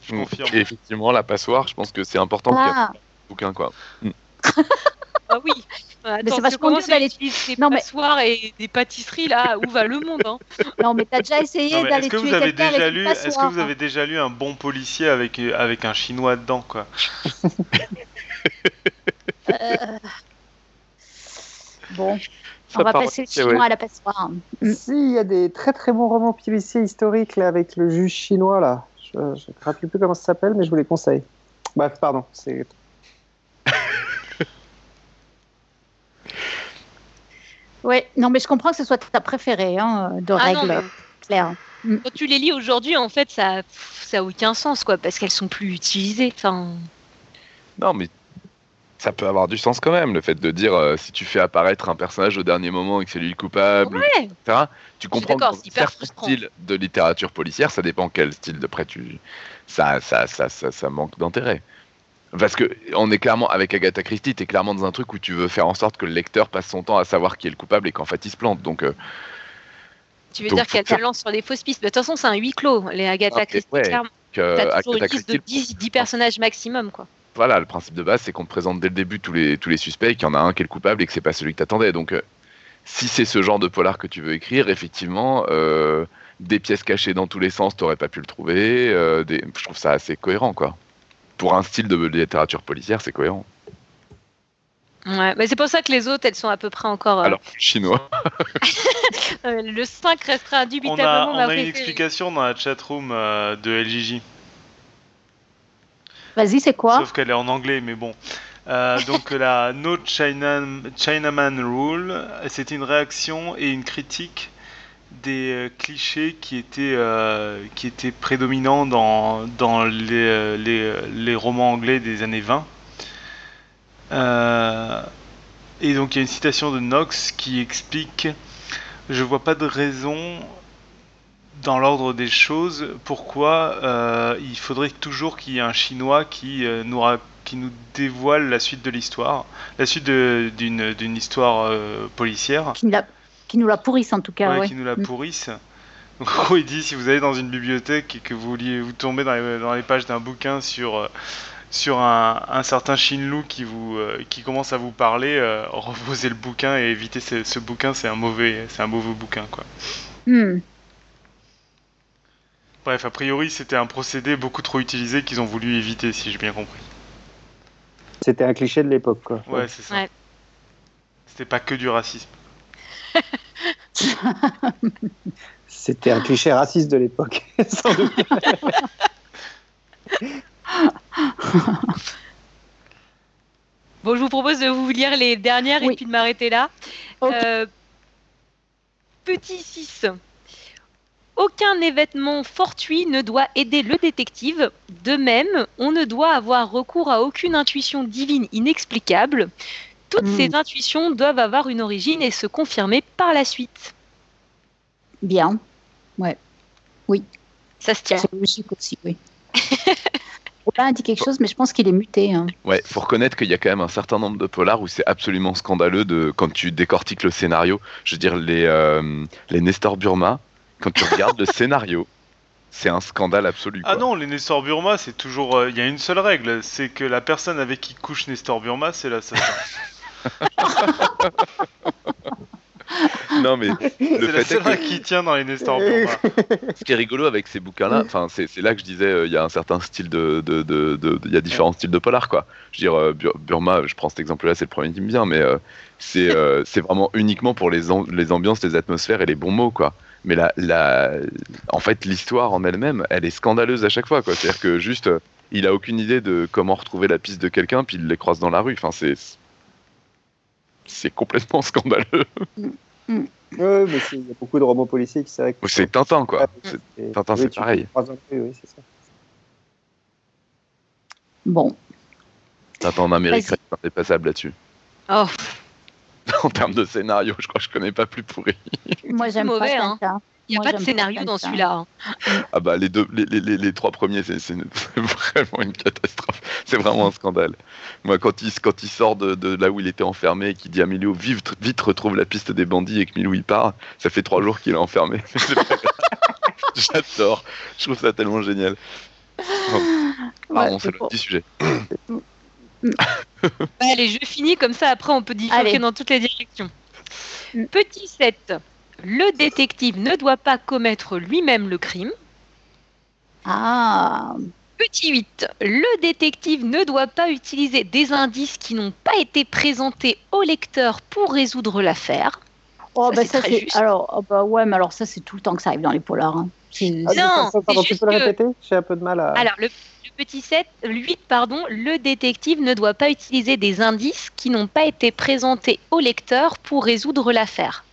Je confirme. Et effectivement, la passoire, je pense que c'est important ah. pour bouquin, quoi. Mm. ah oui. Attends, mais c'est vachement dur d'aller tuer des non, passoires et des pâtisseries là, où va le monde hein Non mais t'as déjà essayé d'aller tuer quelqu'un avec déjà lu, Est-ce que vous avez déjà lu un bon policier avec, avec un chinois dedans quoi euh... Bon, Ça on va passer le chinois ouais. à la passoire. Si, il y a des très très bons romans policiers historiques là, avec le juge chinois là. Je ne me rappelle plus comment ça s'appelle, mais je vous les conseille. Bref, pardon, c'est Oui, non, mais je comprends que ce soit ta préférée hein, de ah règles claires. Mm. Quand tu les lis aujourd'hui, en fait, ça n'a aucun sens, quoi, parce qu'elles sont plus utilisées. Non, mais ça peut avoir du sens quand même, le fait de dire euh, si tu fais apparaître un personnage au dernier moment et que c'est lui le coupable, etc. Tu comprends que certains styles de littérature policière, ça dépend quel style de près tu. Ça, ça, ça, ça, ça manque d'intérêt. Parce que on est clairement, avec Agatha Christie, tu es clairement dans un truc où tu veux faire en sorte que le lecteur passe son temps à savoir qui est le coupable et qu'en fait il se plante. Donc. Euh, tu veux dire qu'elle te lance sur des fausses pistes. De toute façon, c'est un huis clos, les Agatha ah, Christie. Ouais, T'as toujours une liste de 10, 10 personnages maximum, quoi voilà, le principe de base, c'est qu'on te présente dès le début tous les, tous les suspects, qu'il y en a un qui est le coupable et que c'est pas celui que t'attendais. Donc, euh, si c'est ce genre de polar que tu veux écrire, effectivement, euh, des pièces cachées dans tous les sens, t'aurais pas pu le trouver. Je trouve ça assez cohérent, quoi. Pour un style de littérature policière, c'est cohérent. Ouais, mais c'est pour ça que les autres, elles sont à peu près encore. Alors, chinois. le 5 restera indubitablement On a, on a une explication dans la chatroom de LJJ. Vas-y, c'est quoi? Sauf qu'elle est en anglais, mais bon. Euh, donc la No China, Chinaman Rule, c'est une réaction et une critique des euh, clichés qui étaient, euh, qui étaient prédominants dans, dans les, les, les, romans anglais des années 20. et donc il y a une citation de Knox qui explique Je vois pas de raison dans l'ordre des choses, pourquoi euh, il faudrait toujours qu'il y ait un Chinois qui, euh, nous, qui nous dévoile la suite de l'histoire, la suite d'une histoire euh, policière. Qui nous, la, pourrisse en tout cas. Ouais, Qui nous la mm. pourrisse. Donc, en gros, il dit si vous allez dans une bibliothèque et que vous, vous tombez dans les, dans les pages d'un bouquin sur, sur un, un, certain Shinlu qui, vous, qui commence à vous parler, reposez le bouquin et évitez ce, ce bouquin, c'est un, mauvais, un mauvais bouquin. quoi. Hmm. Bref, a priori, c'était un procédé beaucoup trop utilisé qu'ils ont voulu éviter, si j'ai bien compris. C'était un cliché de l'époque, quoi. Ouais, c'est ça. C'était pas que du racisme. C'était un cliché raciste de l'époque, sans doute. bon, je vous propose de vous lire les dernières et puis de m'arrêter là. Euh, petit 6. Aucun événement fortuit ne doit aider le détective. De même, on ne doit avoir recours à aucune intuition divine inexplicable. Toutes ces hmm. intuitions doivent avoir une origine et se confirmer par la suite. Bien. Ouais. Oui. Ça se tient. C'est logique aussi, oui. Robin a dit quelque chose, mais je pense qu'il est muté. Hein. Ouais, faut reconnaître qu'il y a quand même un certain nombre de polars où c'est absolument scandaleux de quand tu décortiques le scénario. Je veux dire, les, euh, les Nestor Burma, quand tu regardes le scénario, c'est un scandale absolu. Ah non, les Nestor Burma, c'est toujours. Euh, il y a une seule règle, c'est que la personne avec qui couche Nestor Burma, c'est l'assassin. non mais le fait est que... qui tient dans les Nestor. Ce qui est rigolo avec ces bouquins-là, enfin c'est là que je disais, euh, il y a un certain style de, il y a différents styles de polar quoi. Je veux dire euh, Burma, je prends cet exemple-là, c'est le premier qui me vient, mais c'est c'est vraiment uniquement pour les, les ambiances, les atmosphères et les bons mots quoi mais la, la, en fait, l'histoire en elle-même, elle est scandaleuse à chaque fois. Quoi. C'est-à-dire que juste, euh, il a aucune idée de comment retrouver la piste de quelqu'un, puis il les croise dans la rue. Enfin, c'est, c'est complètement scandaleux. Mm. Oui, mais il y a beaucoup de romans policiers qui c'est C'est Tintin, quoi. Tintin, c'est pareil. Oui, c'est ça. Bon. Tintin en Amérique, c'est indépassable là-dessus. Oh. en termes de scénario, je crois que je connais pas plus pourri. Moi, j'aime mauvais, hein. Il n'y a pas de scénario dans celui-là. Hein. Ah bah les deux, les, les, les trois premiers, c'est vraiment une catastrophe. C'est vraiment un scandale. Moi, quand il, quand il sort de, de là où il était enfermé et qu'il dit à Milou vite, vite retrouve la piste des bandits et que Milou il part, ça fait trois jours qu'il est enfermé. J'adore. Je trouve ça tellement génial. Pardon, c'est le petit sujet. Allez, je finis comme ça, après on peut différer dans toutes les directions. Mm. Petit 7. Le détective ne doit pas commettre lui-même le crime. Ah. Petit 8. Le détective ne doit pas utiliser des indices qui n'ont pas été présentés au lecteur pour résoudre l'affaire. Oh, bah ça, c'est. Alors, oh, bah ouais, mais alors ça, c'est tout le temps que ça arrive dans les polars. Hein. Ah, non, pardon, tu peux le répéter? J'ai un peu de mal à. Alors, le, petit 7, 8, pardon, le détective ne doit pas utiliser des indices qui n'ont pas été présentés au lecteur pour résoudre l'affaire.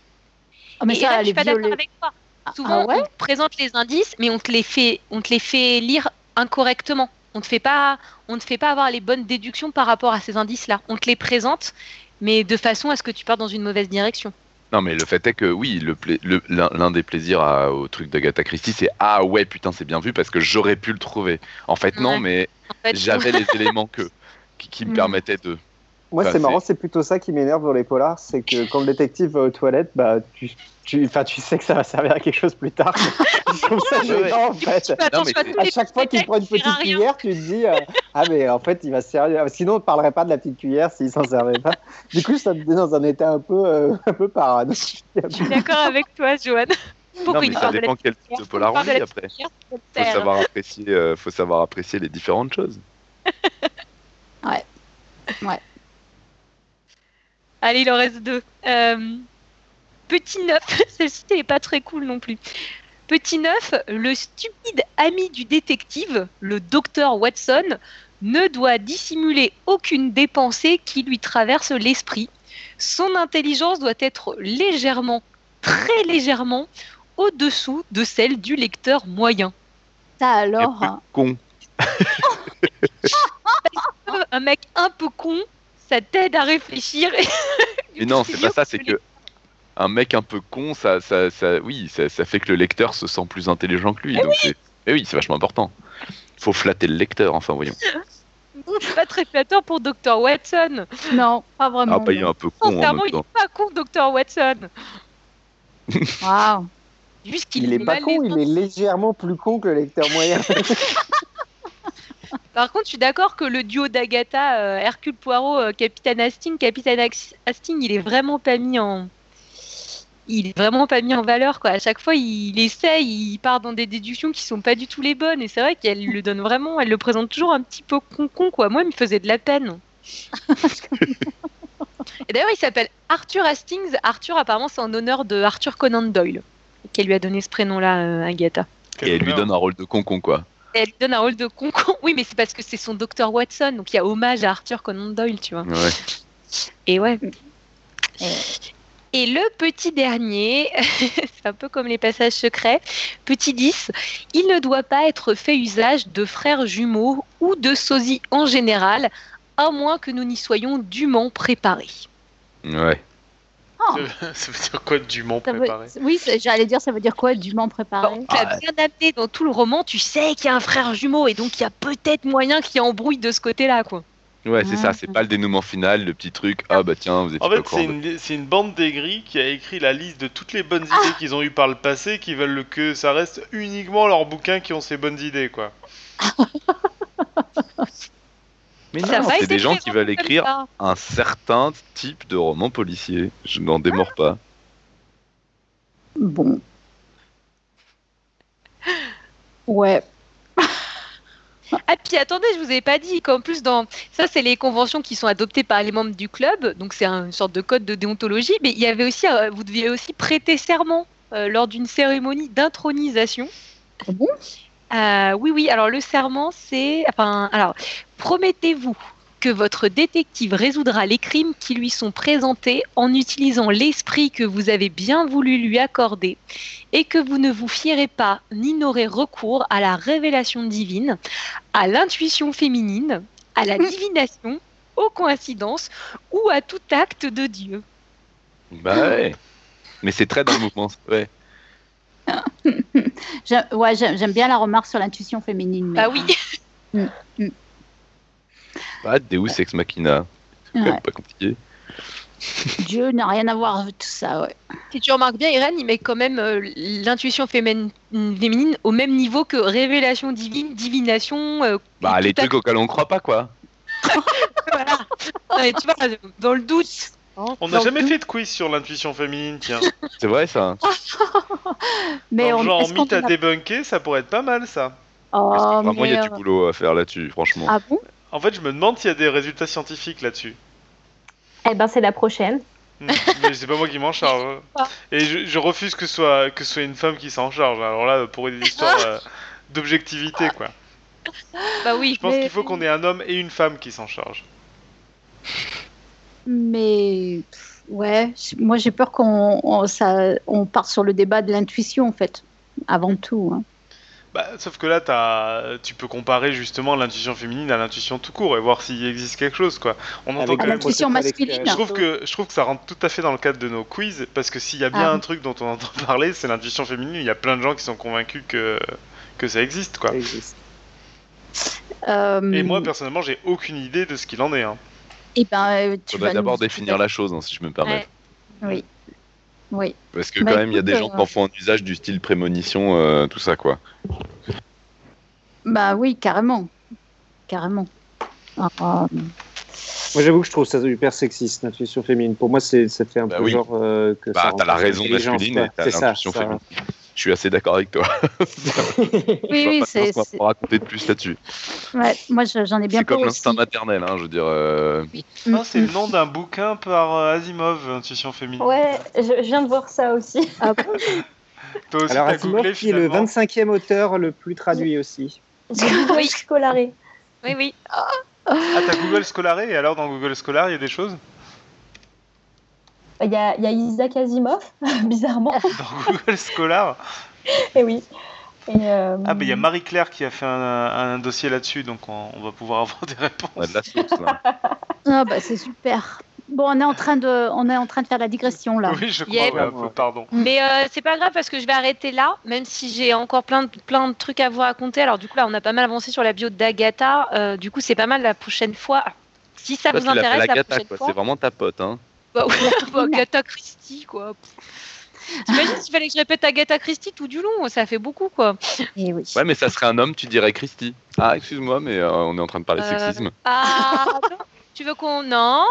Oh, mais ça, là, je suis pas d'accord avec toi. Ah, Souvent, ah on présente les indices, mais on te les fait, on te les fait lire incorrectement. On te fait pas, on te fait pas avoir les bonnes déductions par rapport à ces indices-là. On te les présente, mais de façon à ce que tu partes dans une mauvaise direction. Non, mais le fait est que oui, l'un des plaisirs au truc d'Agatha Christie, c'est ah ouais, putain, c'est bien vu parce que j'aurais pu le trouver. En fait, non, mais j'avais les éléments que, qui, me mm. permettaient de. Moi, c'est marrant, c'est plutôt ça qui m'énerve dans les polars, c'est que quand le détective va aux toilettes, bah, tu, tu, tu sais que ça va servir à quelque chose plus tard. je trouve ça gênant, en fait. à chaque fois qu'il prend une petite cuillère, tu te dis euh, Ah, mais en fait, il va se servir. Sinon, on ne parlerait pas de la petite cuillère s'il s'en servait pas. Du coup, ça me met dans un état un peu, euh, un peu parano. Je suis d'accord avec toi, Joanne. non, mais ça dépend quel type de polar on lit après. Faut savoir apprécier, euh, faut savoir apprécier les différentes choses. ouais. Ouais. Allez, il en reste deux. Euh, petit neuf, celle-ci n'est pas très cool non plus. Petit neuf, le stupide ami du détective, le docteur Watson, ne doit dissimuler aucune des pensées qui lui traversent l'esprit. Son intelligence doit être légèrement, très légèrement, au-dessous de celle du lecteur moyen. Ça alors. Un con. un mec un peu con ça t'aide à réfléchir. Mais non, c'est pas ça, c'est que un mec un peu con, ça, ça, ça oui, ça, ça, fait que le lecteur se sent plus intelligent que lui. Eh donc oui. Mais oui, c'est vachement important. Faut flatter le lecteur, enfin voyons. C'est pas très flatteur pour Dr Watson. Non, pas vraiment. Ah bah il est un peu con. Sincèrement, il est pas con, Dr Watson. Waouh. Juste qu'il il est, pas con, il est légèrement plus con que le lecteur moyen. Par contre, je suis d'accord que le duo d'Agatha, euh, Hercule Poirot, euh, Capitaine Hastings, Capitaine Hastings, il est vraiment pas mis en, il est vraiment pas mis en valeur quoi. À chaque fois, il, essaye, il part dans des déductions qui sont pas du tout les bonnes. Et c'est vrai qu'elle le donne vraiment, elle le présente toujours un petit peu con con quoi. Moi, il me faisait de la peine. et d'ailleurs, il s'appelle Arthur Hastings. Arthur, apparemment, c'est en honneur de Arthur Conan Doyle, qui lui a donné ce prénom-là, euh, Agatha. Et elle lui donne un rôle de con con quoi elle lui donne un rôle de concon. Oui, mais c'est parce que c'est son docteur Watson, donc il y a hommage à Arthur Conan Doyle, tu vois. Et ouais. Et le petit dernier, c'est un peu comme les passages secrets. Petit 10, il ne doit pas être fait usage de frères jumeaux ou de sosies en général, à moins que nous n'y soyons dûment préparés. Ouais. Oh. Ça, veut dire quoi dûment préparé? Oui, j'allais dire ça veut dire quoi dûment préparé? Tu as bien adapté dans tout le roman, tu sais qu'il y a un frère jumeau et donc il y a peut-être moyen qu'il embrouille de ce côté-là quoi. Ouais, c'est ça, c'est pas le dénouement final, le petit truc. Ah bah tiens, vous êtes En fait, c'est une, une, bande d'aigris qui a écrit la liste de toutes les bonnes idées ah qu'ils ont eues par le passé, qui veulent que ça reste uniquement leurs bouquins qui ont ces bonnes idées, quoi. Mais non, c'est des gens qui veulent écrire un certain type de roman policier. Je n'en démords pas. Bon. Ouais. Ah puis attendez, je vous ai pas dit qu'en plus dans ça c'est les conventions qui sont adoptées par les membres du club, donc c'est une sorte de code de déontologie, mais il y avait aussi euh, vous deviez aussi prêter serment euh, lors d'une cérémonie d'intronisation. Ah bon? Euh, oui, oui. Alors le serment, c'est, enfin, alors promettez-vous que votre détective résoudra les crimes qui lui sont présentés en utilisant l'esprit que vous avez bien voulu lui accorder et que vous ne vous fierez pas ni n'aurez recours à la révélation divine, à l'intuition féminine, à la divination, aux coïncidences ou à tout acte de Dieu. Bah ouais. Mais c'est très dans le mouvement. Ouais. ouais, j'aime bien la remarque sur l'intuition féminine. Ah oui. Mm, mm. Bah, Deus ex machina. C'est pas compliqué. Dieu n'a rien à voir avec tout ça, ouais. Si tu remarques bien, Irène, il met quand même euh, l'intuition féminine, au même niveau que révélation divine, divination. Euh, bah, les trucs auxquels on ne croit pas, quoi. voilà. tu vois, dans le doute. On n'a jamais fait de quiz sur l'intuition féminine, tiens. C'est vrai ça. mais on, genre mythe à débunker, ça pourrait être pas mal ça. Oh, Vraiment, il y a du boulot à faire là-dessus, franchement. Ah bon? En fait, je me demande s'il y a des résultats scientifiques là-dessus. Eh ben, c'est la prochaine. mais c'est pas moi qui m'en charge. Et je, refuse que ce soit que ce soit une femme qui s'en charge. Alors là, pour des histoires euh, d'objectivité, quoi. Bah oui. Je pense qu'il faut qu'on ait un homme et une femme qui s'en charge. Mais ouais, moi j'ai peur qu'on on, ça, on parte sur le débat de l'intuition en fait, avant tout. Hein. Bah, sauf que là, as... tu peux comparer justement l'intuition féminine à l'intuition tout court et voir s'il existe quelque chose, quoi. On entend que l'intuition masculine. Je trouve que je trouve que ça rentre tout à fait dans le cadre de nos quiz parce que s'il y a bien ah. un truc dont on entend parler, c'est l'intuition féminine. Il y a plein de gens qui sont convaincus que que ça existe, quoi. Euh, et moi, personnellement, j'ai aucune idée de ce qu'il en est. Hein. Et eh ben, euh, tu vas d'abord définir la chose, hein, si je me permets. Oui. Oui. Parce que bah, quand même, il y a des gens qui en font un usage du style prémonition, euh, tout ça, quoi. Bah oui, carrément. Carrément. Moi, j'avoue que je trouve ça hyper sexiste, l'intuition féminine. Pour moi, ça fait un bah peu genre euh, que bah, t'as la raison masculine et t'as l'intuition féminine. Je suis assez d'accord avec toi. oui, oui, c'est. On va raconter de plus là-dessus. Ouais, moi, j'en ai bien C'est comme l'instinct maternel, hein, je veux dire. Euh... c'est le nom d'un bouquin par euh, Asimov, Intuition féminine. Ouais, je, viens de voir ça aussi. Ah Toi aussi, Alors, Asimov, qui est le 25e auteur le plus traduit aussi. oui. Scolaré. Oui, oui. Ah, t'as Google Scholaré Et alors, dans Google Scholar, il y a des choses? Il y a, y a, Isaac Asimov, bizarrement. Dans Google Scholar Et eh oui. Euh, ah, bah il y a Marie-Claire qui a fait un, dossier là-dessus, donc on, va pouvoir avoir des réponses. On a de la source, là. ah, bah c'est super. Bon, on est en train de, on est en train de faire la digression là. Oui, je crois. pardon. Mais euh, c'est pas grave parce que je vais arrêter là, même si j'ai encore plein de, plein de trucs à vous raconter. Alors du coup là, on a pas mal avancé sur la bio d'Agatha. Euh, du coup, c'est pas mal la prochaine fois. Si ça vous intéresse, la, prochaine fois. C'est vraiment ta pote, hein. Bah ouais, bah, Agatha Christie, quoi. T'imagines s'il fallait que je répète Agatha Christie tout du long? Ça fait beaucoup, quoi. Et eh oui. Ouais, mais ça serait un homme, tu dirais Christie. Ah, excuse-moi, mais euh, on est en train de parler euh, sexisme. Ah, tu veux qu'on. Non,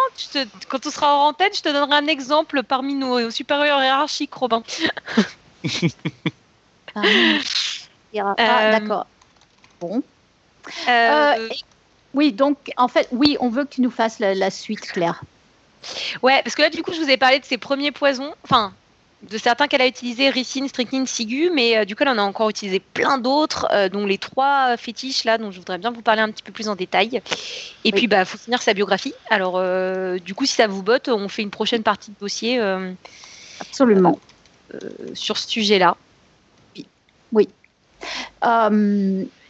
quand on sera en antenne, je te donnerai un exemple parmi nos supérieurs hiérarchiques, Robin. ah, euh, D'accord. Bon. oui, donc, en fait, oui, on veut que tu nous fasses la suite, Claire. Ouais, parce que là, du coup, je vous ai parlé de ses premiers poisons, enfin, de certains qu'elle a utilisés, ricine, strychnine, Sigu, mais euh, du coup, elle en a encore utilisé plein d'autres, euh, dont les trois fétiches là, dont je voudrais bien vous parler un petit peu plus en détail. Et puis, bah, faut finir sa biographie. Alors, euh, du coup, si ça vous botte, on fait une prochaine partie de dossier. Absolument. sur ce sujet-là. Oui.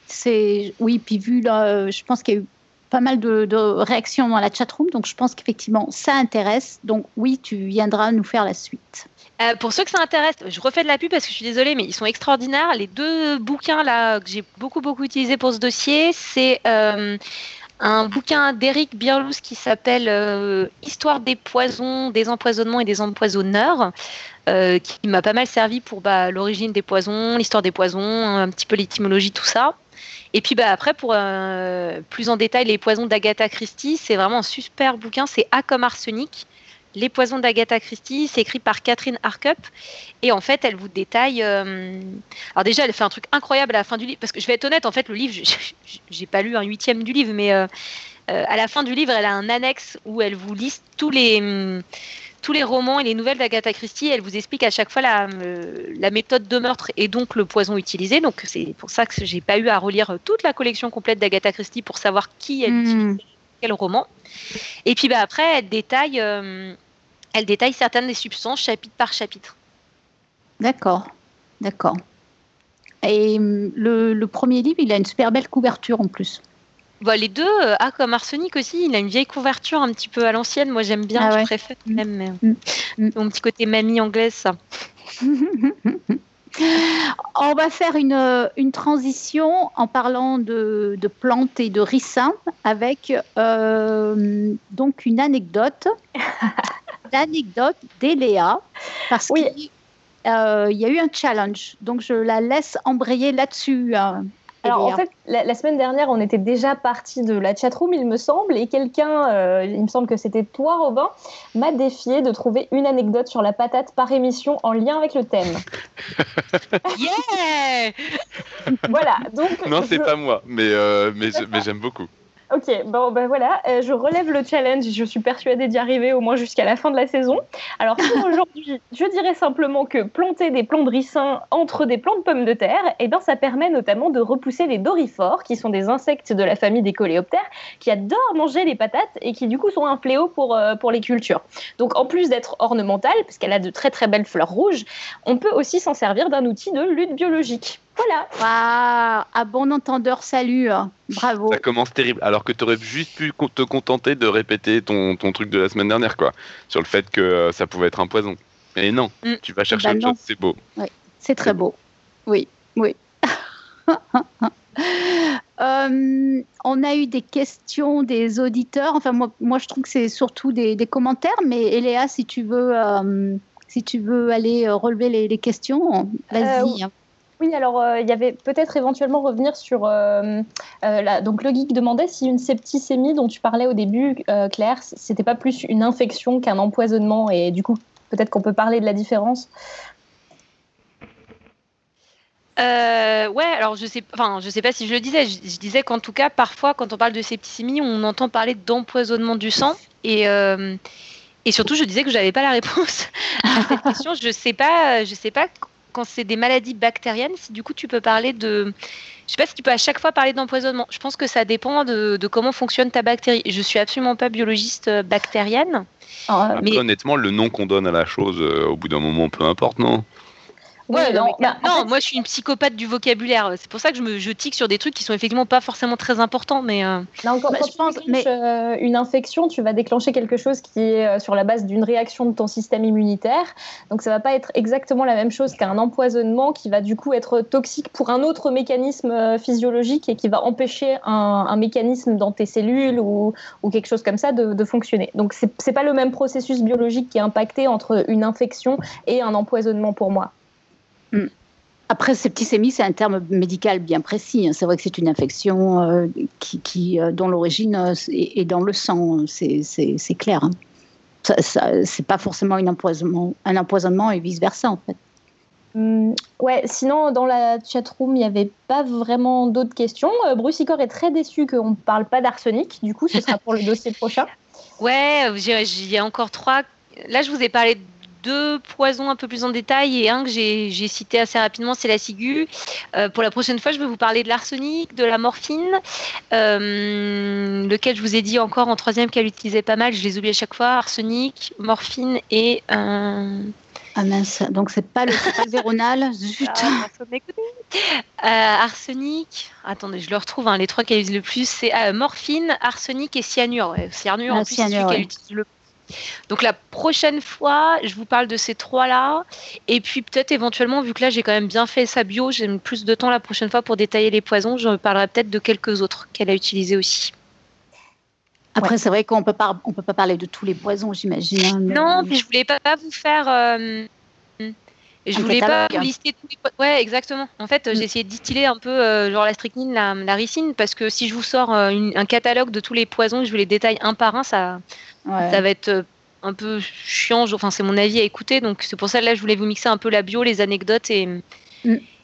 c'est oui, puis vu là, je pense qu'il y a eu pas mal de, réactions dans la chatroom, donc je pense qu'effectivement ça intéresse. Donc oui, tu viendras nous faire la suite. Euh, pour ceux que ça intéresse, je refais de la pub parce que je suis désolée, mais ils sont extraordinaires. Les deux bouquins là que j'ai beaucoup beaucoup utilisé pour ce dossier, c'est euh, un bouquin d'Eric Birlous qui s'appelle euh, Histoire des poisons, des empoisonnements et des empoisonneurs. qui m'a pas mal servi pour bah, l'origine des poisons, l'histoire des poisons, un petit peu l'étymologie, tout ça. Et puis bah, après, pour euh, plus en détail, les poisons d'Agatha Christie, c'est vraiment un super bouquin. C'est A comme arsenic. Les poisons d'Agatha Christie, c'est écrit par Catherine Harkup. Et en fait, elle vous détaille. Euh, alors, déjà, elle fait un truc incroyable à la fin du livre. Parce que je vais être honnête, en fait, le livre, j'ai pas lu un huitième du livre, mais euh, à la fin du livre, elle a un annexe où elle vous liste tous les tous les romans et les nouvelles d'Agatha Christie, elle vous explique à chaque fois la, euh, la, méthode de meurtre et donc le poison utilisé. Donc c'est pour ça que j'ai pas eu à relire toute la collection complète d'Agatha Christie pour savoir qui elle hmm. quel roman. Et puis bah, après, elle détaille, euh, elle détaille certaines des substances chapitre par chapitre. D'accord, d'accord. Et hum, le, le, premier livre, il a une super belle couverture en plus. Bah, les deux, euh, ah, comme Arsenic aussi, il a une vieille couverture un petit peu à l'ancienne. Moi, j'aime bien, ah je préfère même. Mm. Mm. Mon petit côté mamie anglaise, ça. On va faire une, une, transition en parlant de, de plantes et de ricins avec euh, donc une anecdote. L'anecdote d'Eléa, parce qu'il euh, y a eu un challenge. Donc je la laisse embrayer là-dessus. Hein. Alors en fait, la, semaine dernière, on était déjà parti de la chatroom, il me semble, et quelqu'un, euh, il me semble que c'était toi, Robin, m'a défié de trouver une anecdote sur la patate par émission en lien avec le thème. yeah Voilà. Donc non, c'est pas moi, mais euh, mais, j'aime beaucoup. Ok, bon ben voilà, euh, je relève le challenge. Je suis persuadée d'y arriver au moins jusqu'à la fin de la saison. Alors pour aujourd'hui, je dirais simplement que planter des plants de ricin entre des plants de pommes de terre, eh ben ça permet notamment de repousser les dorifores, qui sont des insectes de la famille des coléoptères, qui adorent manger les patates et qui du coup sont un fléau pour, euh, pour les cultures. Donc en plus d'être ornementale, parce qu'elle a de très très belles fleurs rouges, on peut aussi s'en servir d'un outil de lutte biologique. Voilà. Waouh, à bon entendeur, salut. Bravo. Ça commence terrible. Alors que tu aurais juste pu te contenter de répéter ton, ton, truc de la semaine dernière, quoi. Sur le fait que euh, ça pouvait être un poison. Mais non, mm. tu vas chercher bah autre chose, c'est beau. Oui, c'est très beau. Oui, oui. Euh, on a eu des questions des auditeurs. Enfin, moi, moi je trouve que c'est surtout des, des, commentaires. Mais Eléa, si tu veux, euh, si tu veux aller relever les, les questions, vas-y. Hein. Oui, alors euh, il y avait peut-être éventuellement revenir sur. Euh, euh, donc le geek demandait si une septicémie dont tu parlais au début, Claire, c'était pas plus une infection qu'un empoisonnement, et du coup, peut-être qu'on peut parler de la différence. ouais, alors je sais, enfin, je sais pas si je le disais. Je, disais qu'en tout cas, parfois, quand on parle de septicémie, on entend parler d'empoisonnement du sang, et et surtout, je disais que j'avais pas la réponse à cette question. Je sais sais pas quand c'est des maladies bactériennes, si du coup tu peux parler de. Je sais pas si tu peux à chaque fois parler d'empoisonnement. Je pense que ça dépend de, comment fonctionne ta bactérie. Je suis absolument pas biologiste euh, bactérienne. mais... Honnêtement, le nom qu'on donne à la chose, euh, au bout d'un moment, peu importe, non? Ouais, non, bah, moi je suis une psychopathe du vocabulaire. C'est pour ça que je me je tique sur des trucs qui sont effectivement pas forcément très importants. Mais euh, quand, bah, tu pense, mais... Euh, une infection, tu vas déclencher quelque chose qui est euh, sur la base d'une réaction de ton système immunitaire. Donc ça va pas être exactement la même chose qu'un empoisonnement qui va du coup être toxique pour un autre mécanisme physiologique et qui va empêcher un, mécanisme dans tes cellules ou, ou quelque chose comme ça de, de fonctionner. Donc c'est pas le même processus biologique qui est impacté entre une infection et un empoisonnement pour moi. Mm. Après, septicémie, c'est un terme médical bien précis. Hein. C'est vrai que c'est une infection euh, qui, euh, dont l'origine euh, est, dans le sang, c'est clair. Hein. c'est pas forcément un empoisonnement, un empoisonnement et vice-versa, en fait. Mm. ouais, sinon, dans la chatroom, il n'y avait pas vraiment d'autres questions. Brucicor est très déçu qu'on ne parle pas d'arsenic. Du coup, ce sera pour le dossier prochain. Ouais, il y a encore trois. Là, je vous ai parlé de deux poisons un peu plus en détail et un que j'ai cité assez rapidement, c'est la ciguë. Euh, pour la prochaine fois, je vais vous parler de l'arsenic, de la morphine, euh, lequel je vous ai dit encore en troisième qu'elle utilisait pas mal, je les oublie à chaque fois, arsenic, morphine et... Euh... Ah mince, donc c'est pas le véronal, zut. Ah, euh, arsenic, attendez, je le retrouve, hein, les trois qu'elle utilise le plus, c'est morphine, arsenic et cyanure. cyanure, en ah, plus, c'est celui qu'elle utilise le plus donc la prochaine fois, je vous parle de ces trois-là. Et puis peut-être éventuellement, vu que là j'ai quand même bien fait sa bio, j'ai plus de temps la prochaine fois pour détailler les poisons, je parlerai peut-être de quelques autres qu'elle a utilisés aussi. Après, c'est vrai qu'on peut pas, on peut pas parler de tous les poisons, j'imagine. Hein, non, mais je voulais pas vous faire. Euh, je voulais pas lister tous les Ouais, exactement. En fait, j'ai mm. essayé de distiller un peu, euh, genre la strychnine, la, ricine, parce que si je vous sors euh, un catalogue de tous les poisons, je vous les détaille un par un, ça, ça va être euh, un peu chiant. Enfin, c'est mon avis à écouter. Donc, c'est pour ça que là, je voulais vous mixer un peu la bio, les anecdotes et, mm.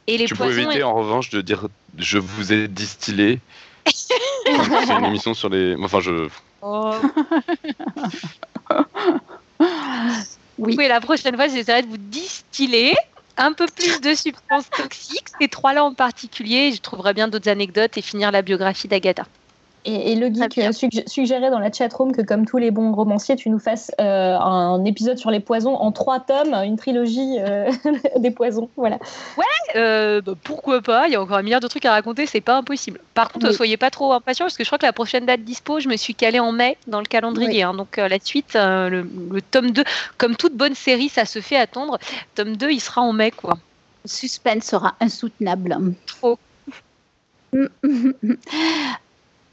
et les tu poissons. Tu peux éviter, en revanche, de dire je vous ai distillé. c'est une émission sur les. Enfin, je. Oh. oui. oui, la prochaine fois, j'essaierai de vous distiller un peu plus de substances toxiques, ces trois-là en particulier. Je trouverai bien d'autres anecdotes et finir la biographie d'Agatha. Et, le geek suggérait dans la chatroom que, comme tous les bons romanciers, tu nous fasses euh, un épisode sur les poisons en trois tomes, une trilogie euh, des poisons. Voilà. Ouais, euh, bah, pourquoi pas? Il y a encore un milliard de trucs à raconter, c'est pas impossible. Par contre, ne soyez pas trop impatients parce que je crois que la prochaine date dispo, je me suis calée en mai dans le calendrier. Hein. donc la suite, le, le, tome 2, comme toute bonne série, ça se fait attendre. Tome 2, il sera en mai, quoi. Le suspense sera insoutenable. Trop.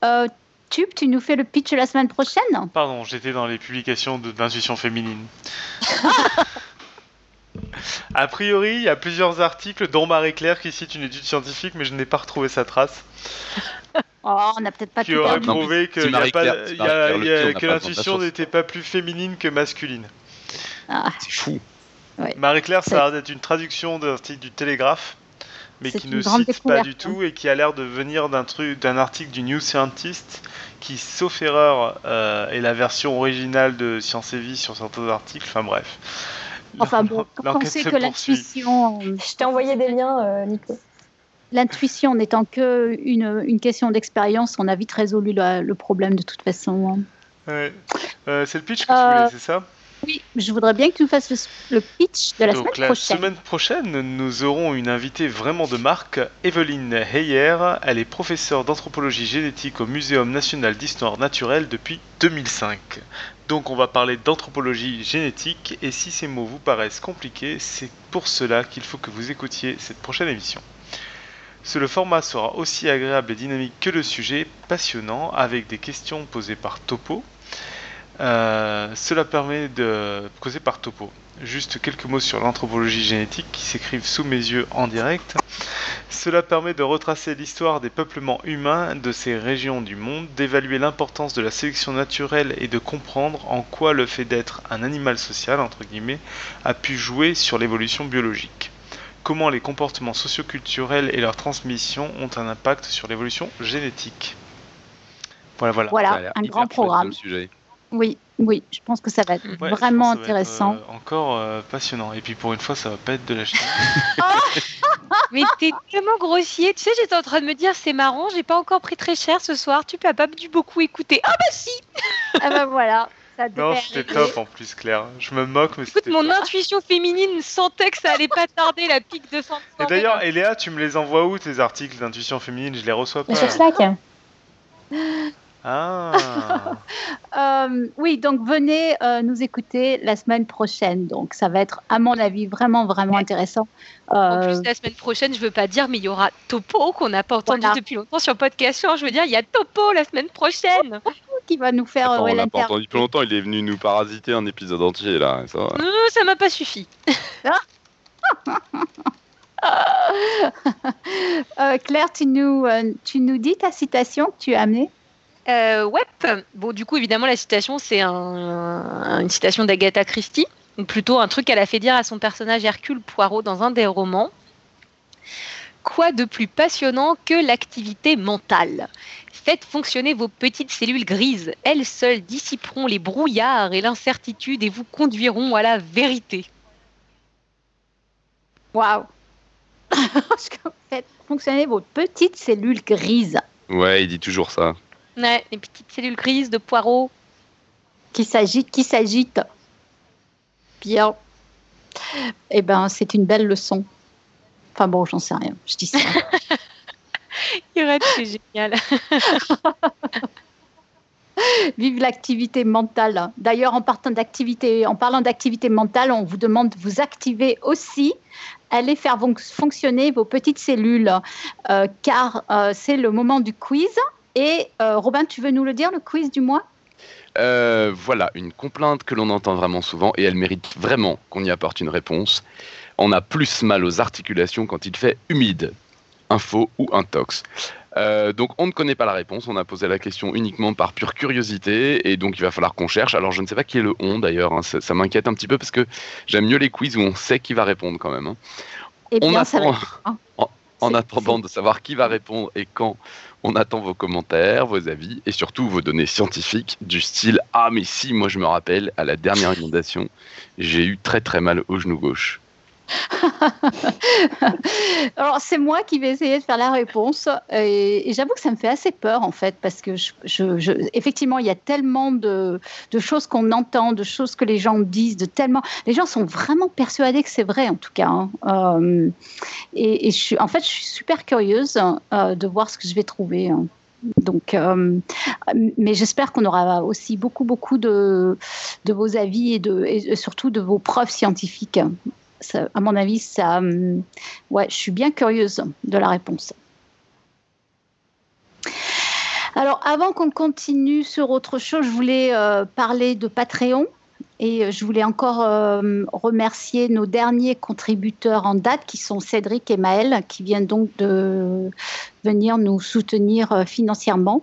Euh, Tube, tu nous fais le pitch la semaine prochaine Pardon, j'étais dans les publications d'intuition féminine. A priori, il y a plusieurs articles, dont Marie-Claire qui cite une étude scientifique, mais je n'ai pas retrouvé sa trace. Oh, on n'a peut-être pas qui aurait prouvé que, l'intuition n'était pas plus féminine que masculine. Ah. C'est fou. Marie-Claire, ça a l'air d'être une traduction d'un article du Télégraphe mais qui ne cite pas du tout et qui a l'air de venir d'un truc, d'un article du New Scientist qui, sauf erreur, euh, est la version originale de Science et Vie sur certains articles. Enfin bref. Enfin bon, quand on sait que l'intuition. Je t'ai envoyé des liens, euh, Nico. L'intuition n'étant qu'une une question d'expérience, on a vite résolu le problème de toute façon. Ouais. Euh, c'est le pitch que tu voulais, c'est ça? Oui, je voudrais bien que tu nous fasses le, pitch de la semaine prochaine. La semaine prochaine, nous aurons une invitée vraiment de marque, Evelyne Heyer. Elle est professeure d'anthropologie génétique au Muséum national d'histoire naturelle depuis 2005. Donc on va parler d'anthropologie génétique et si ces mots vous paraissent compliqués, c'est pour cela qu'il faut que vous écoutiez cette prochaine émission. Ce le format sera aussi agréable et dynamique que le sujet, passionnant, avec des questions posées par Topo, euh, cela permet de causer par topo. Juste quelques mots sur l'anthropologie génétique qui s'écrivent sous mes yeux en direct. Cela permet de retracer l'histoire des peuplements humains de ces régions du monde, d'évaluer l'importance de la sélection naturelle et de comprendre en quoi le fait d'être un animal social, entre guillemets, a pu jouer sur l'évolution biologique. Comment les comportements socioculturels et leur transmission ont un impact sur l'évolution génétique. Voilà, voilà. Voilà, un grand programme. Sujet. Oui, oui, je pense que ça va être vraiment intéressant. Euh, encore euh, passionnant. Et puis pour une fois, ça va pas être de la Mais t'es tellement grossier. Tu sais, j'étais en train de me dire, c'est marrant, j'ai pas encore pris très cher ce soir. Tu peux pas dû beaucoup écouter. Ah bah si Ah bah voilà. Ça non, c'était top en plus, Claire. Je me moque, mais Écoute, mon intuition féminine sentait que ça allait pas tarder la pique de sang. Et d'ailleurs, Eléa, tu me les envoies où tes articles d'intuition féminine? Je les reçois pas. Sur Slack. Ah. Euh, oui, donc venez euh, nous écouter la semaine prochaine. Donc ça va être, à mon avis, vraiment, vraiment intéressant. En plus, euh, la semaine prochaine, je veux pas dire, mais il y aura Topo qu'on n'a pas entendu depuis longtemps sur podcast. Je veux dire, il y a Topo la semaine prochaine. qui va nous faire. Attends, on l'a pas entendu depuis longtemps. Il est venu nous parasiter un épisode entier là. Ça, non, ça m'a pas suffi. Claire, tu nous, tu nous dis ta citation que tu as amenée? Euh, ouais. Bon, du coup, évidemment, la citation, c'est une citation d'Agatha Christie, ou plutôt un truc qu'elle a fait dire à son personnage Hercule Poirot dans un des romans. Quoi de plus passionnant que l'activité mentale? Faites fonctionner vos petites cellules grises. Elles seules dissiperont les brouillards et l'incertitude et vous conduiront à la vérité. Waouh Faites fonctionner vos petites cellules grises. Ouais, il dit toujours ça. Ouais, les petites cellules grises de poireaux. Qui s'agitent, qui s'agitent. Bien. Eh ben, c'est une belle leçon. Enfin bon, j'en sais rien. Je dis ça. c'est génial. Vive l'activité mentale. D'ailleurs, en partant d'activité, en parlant d'activité mentale, on vous demande de vous activer aussi. Allez faire fonctionner vos petites cellules, euh, car euh, c'est le moment du quiz. Et euh, Robin, tu veux nous le dire, le quiz du mois? Euh, Voilà, une complainte que l'on entend vraiment souvent et elle mérite vraiment qu'on y apporte une réponse. On a plus mal aux articulations quand il fait humide, info ou intox. Euh, donc on ne connaît pas la réponse, on a posé la question uniquement par pure curiosité et donc il va falloir qu'on cherche. Alors je ne sais pas qui est le on d'ailleurs, hein. ça, m'inquiète un petit peu parce que j'aime mieux les quiz où on sait qui va répondre quand même. Hein. Eh bien, on ça va... en attendant de savoir qui va répondre et quand, on attend vos commentaires, vos avis et surtout vos données scientifiques du style Ah, mais si, moi je me rappelle, à la dernière inondation, j'ai eu très très mal au genou gauche. Alors, c'est moi qui vais essayer de faire la réponse. Et, j'avoue que ça me fait assez peur, en fait, parce que, je, effectivement, il y a tellement de, choses qu'on entend, de choses que les gens disent, de tellement. Les gens sont vraiment persuadés que c'est vrai, en tout cas. Hein. Euh, et, je suis, en fait, je suis super curieuse euh, de voir ce que je vais trouver. Hein. Donc, euh, mais j'espère qu'on aura aussi beaucoup, beaucoup de, de vos avis et, de, et surtout de vos preuves scientifiques à mon avis, ça, hum, ouais, je suis bien curieuse de la réponse. Alors, avant qu'on continue sur autre chose, je voulais euh, parler de Patreon. Et euh, je voulais encore euh, remercier nos derniers contributeurs en date, qui sont Cédric et Maël, qui viennent donc de venir nous soutenir financièrement.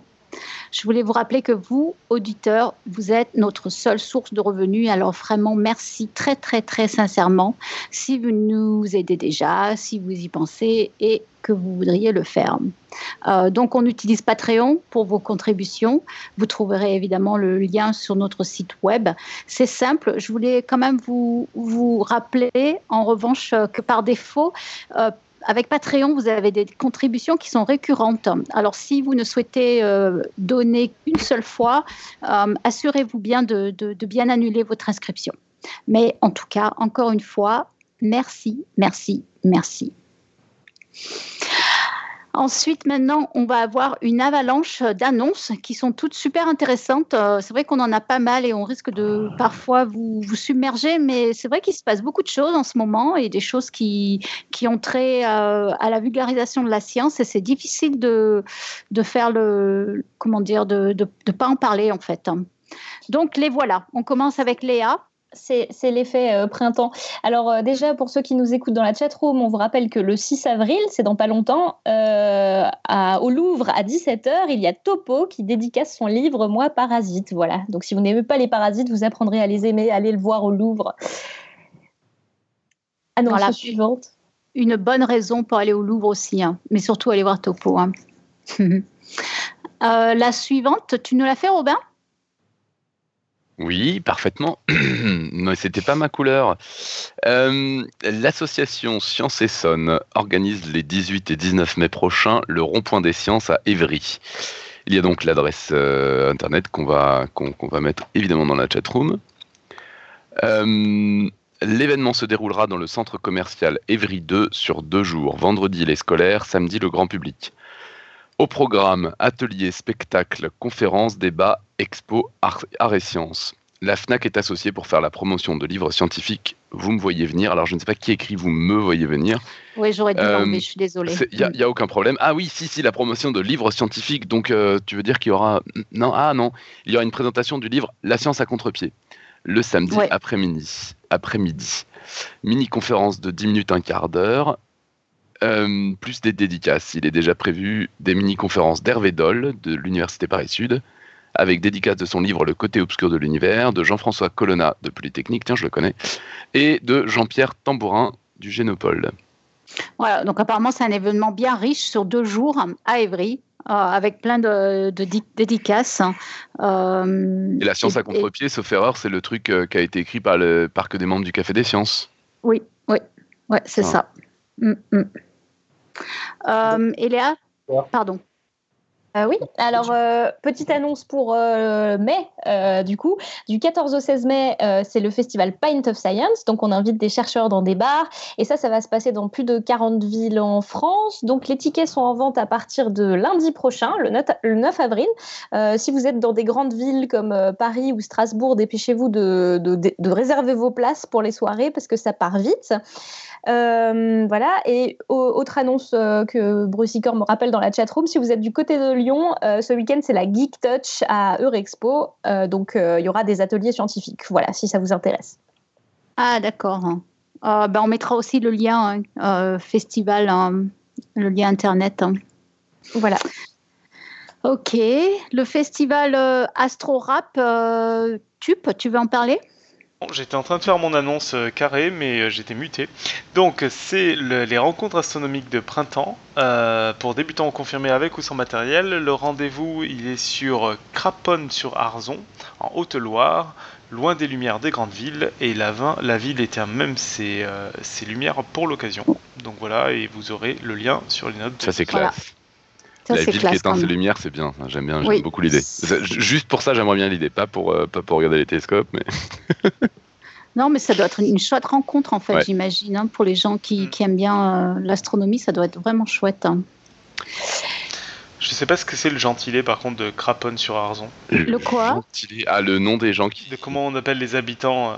Je voulais vous rappeler que vous, auditeurs, vous êtes notre seule source de revenus. Alors vraiment, merci très très très sincèrement si vous nous aidez déjà, si vous y pensez et que vous voudriez le faire. Euh, donc, on utilise Patreon pour vos contributions. Vous trouverez évidemment le lien sur notre site web. C'est simple. Je voulais quand même vous, vous rappeler, en revanche, que par défaut, euh, avec Patreon, vous avez des contributions qui sont récurrentes. Alors, si vous ne souhaitez euh, donner qu'une seule fois, euh, assurez-vous bien de, de, bien annuler votre inscription. Mais en tout cas, encore une fois, merci, merci, merci. Ensuite, maintenant, on va avoir une avalanche d'annonces qui sont toutes super intéressantes. Euh, c'est vrai qu'on en a pas mal et on risque de parfois vous, vous submerger, mais c'est vrai qu'il se passe beaucoup de choses en ce moment et des choses qui, qui ont trait euh, à la vulgarisation de la science et c'est difficile de, de faire le, comment dire, de ne pas en parler en fait. Donc les voilà. On commence avec Léa. C'est l'effet euh, printemps. Alors euh, déjà, pour ceux qui nous écoutent dans la chatroom, on vous rappelle que le 6 avril, c'est dans pas longtemps, euh, au Louvre, à 17h, il y a Topo qui dédicace son livre Moi, Parasite. Voilà. Donc si vous n'aimez pas les parasites, vous apprendrez à les aimer. Allez le voir au Louvre. Annonce la suivante. Une bonne raison pour aller au Louvre aussi, hein. mais surtout aller voir Topo. Hein. la suivante, tu nous l'as fait, Robin? Oui, parfaitement. Mais c'était pas ma couleur. Euh, l'association Science Sonne organise les 18 et 19 mai prochains le rond-point des sciences à Évry. Il y a donc l'adresse euh, internet qu'on va, va mettre évidemment dans la chatroom. Euh, L'événement se déroulera dans le centre commercial Évry 2 sur deux jours, vendredi les scolaires, samedi le grand public. Au programme, ateliers, spectacles, conférences, débats, expo, art, et sciences. La FNAC est associée pour faire la promotion de livres scientifiques. Vous me voyez venir. Alors, je ne sais pas qui écrit Vous me voyez venir. Oui, j'aurais dû euh, je suis désolée. Il n'y a, aucun problème. Ah oui, si, si, la promotion de livres scientifiques. Donc, euh, tu veux dire qu'il y aura. Non, ah non. Il y aura une présentation du livre La science à contre-pied le samedi après-midi. Après-midi. Mini-conférence de 10 minutes, un quart d'heure. Euh, plus des dédicaces. Il est déjà prévu des mini-conférences d'Hervé Doll de l'Université Paris-Sud, avec dédicace de son livre Le côté obscur de l'univers, de Jean-François Colonna de Polytechnique, tiens, je le connais, et de Jean-Pierre Tambourin du Génopole. Voilà, donc apparemment c'est un événement bien riche sur deux jours à Évry. Euh, avec plein de, dédicaces. Euh, et la science à contre-pied, sauf erreur, c'est le truc qui a été écrit par le parc des membres du Café des Sciences. Oui, oui, ouais, c'est ça. Mm, mm. Euh, Eléa, pardon. Euh, oui, alors euh, petite annonce pour mai, du coup, du 14 au 16 mai, c'est le festival Pint of Science, donc on invite des chercheurs dans des bars, et ça, ça va se passer dans plus de 40 villes en France, donc les tickets sont en vente à partir de lundi prochain, le 9, avril. si vous êtes dans des grandes villes comme Paris ou Strasbourg, dépêchez-vous de, de, réserver vos places pour les soirées, parce que ça part vite. Euh, voilà. Et autre annonce euh, que Bruce Icor me rappelle dans la chatroom, si vous êtes du côté de Lyon, euh, ce week-end c'est la Geek Touch à Eurexpo. donc il y aura des ateliers scientifiques. Voilà, si ça vous intéresse. Ah d'accord. Ben, on mettra aussi le lien festival, hein, le lien internet. Hein. Voilà. Ok. Le festival Astro Rap, TUP, tu veux en parler? J'étais en train de faire mon annonce euh, carrée, mais euh, j'étais muté. Donc, c'est les rencontres astronomiques de printemps euh, pour débutants confirmés avec ou sans matériel. Le rendez-vous, il est sur Craponne-sur-Arzon, en Haute-Loire, loin des lumières des grandes villes, et la, la ville éteint même ses, lumières pour l'occasion. Donc voilà, et vous aurez le lien sur les notes. Ça, c'est classe. la ville qui éteint ses lumières, c'est bien. J'aime bien, j'aime beaucoup l'idée. Juste pour ça, j'aimerais bien l'idée, pas pour, pas pour regarder les télescopes, mais. Non, mais ça doit être une chouette rencontre, en fait, j'imagine. Hein, pour les gens qui, mm. aiment bien euh, l'astronomie, ça doit être vraiment chouette. Hein. Je sais pas ce que c'est le gentilé, par contre, de Craponne sur Arzon. Le quoi? Ah, le nom des gens qui. De comment on appelle les habitants, euh,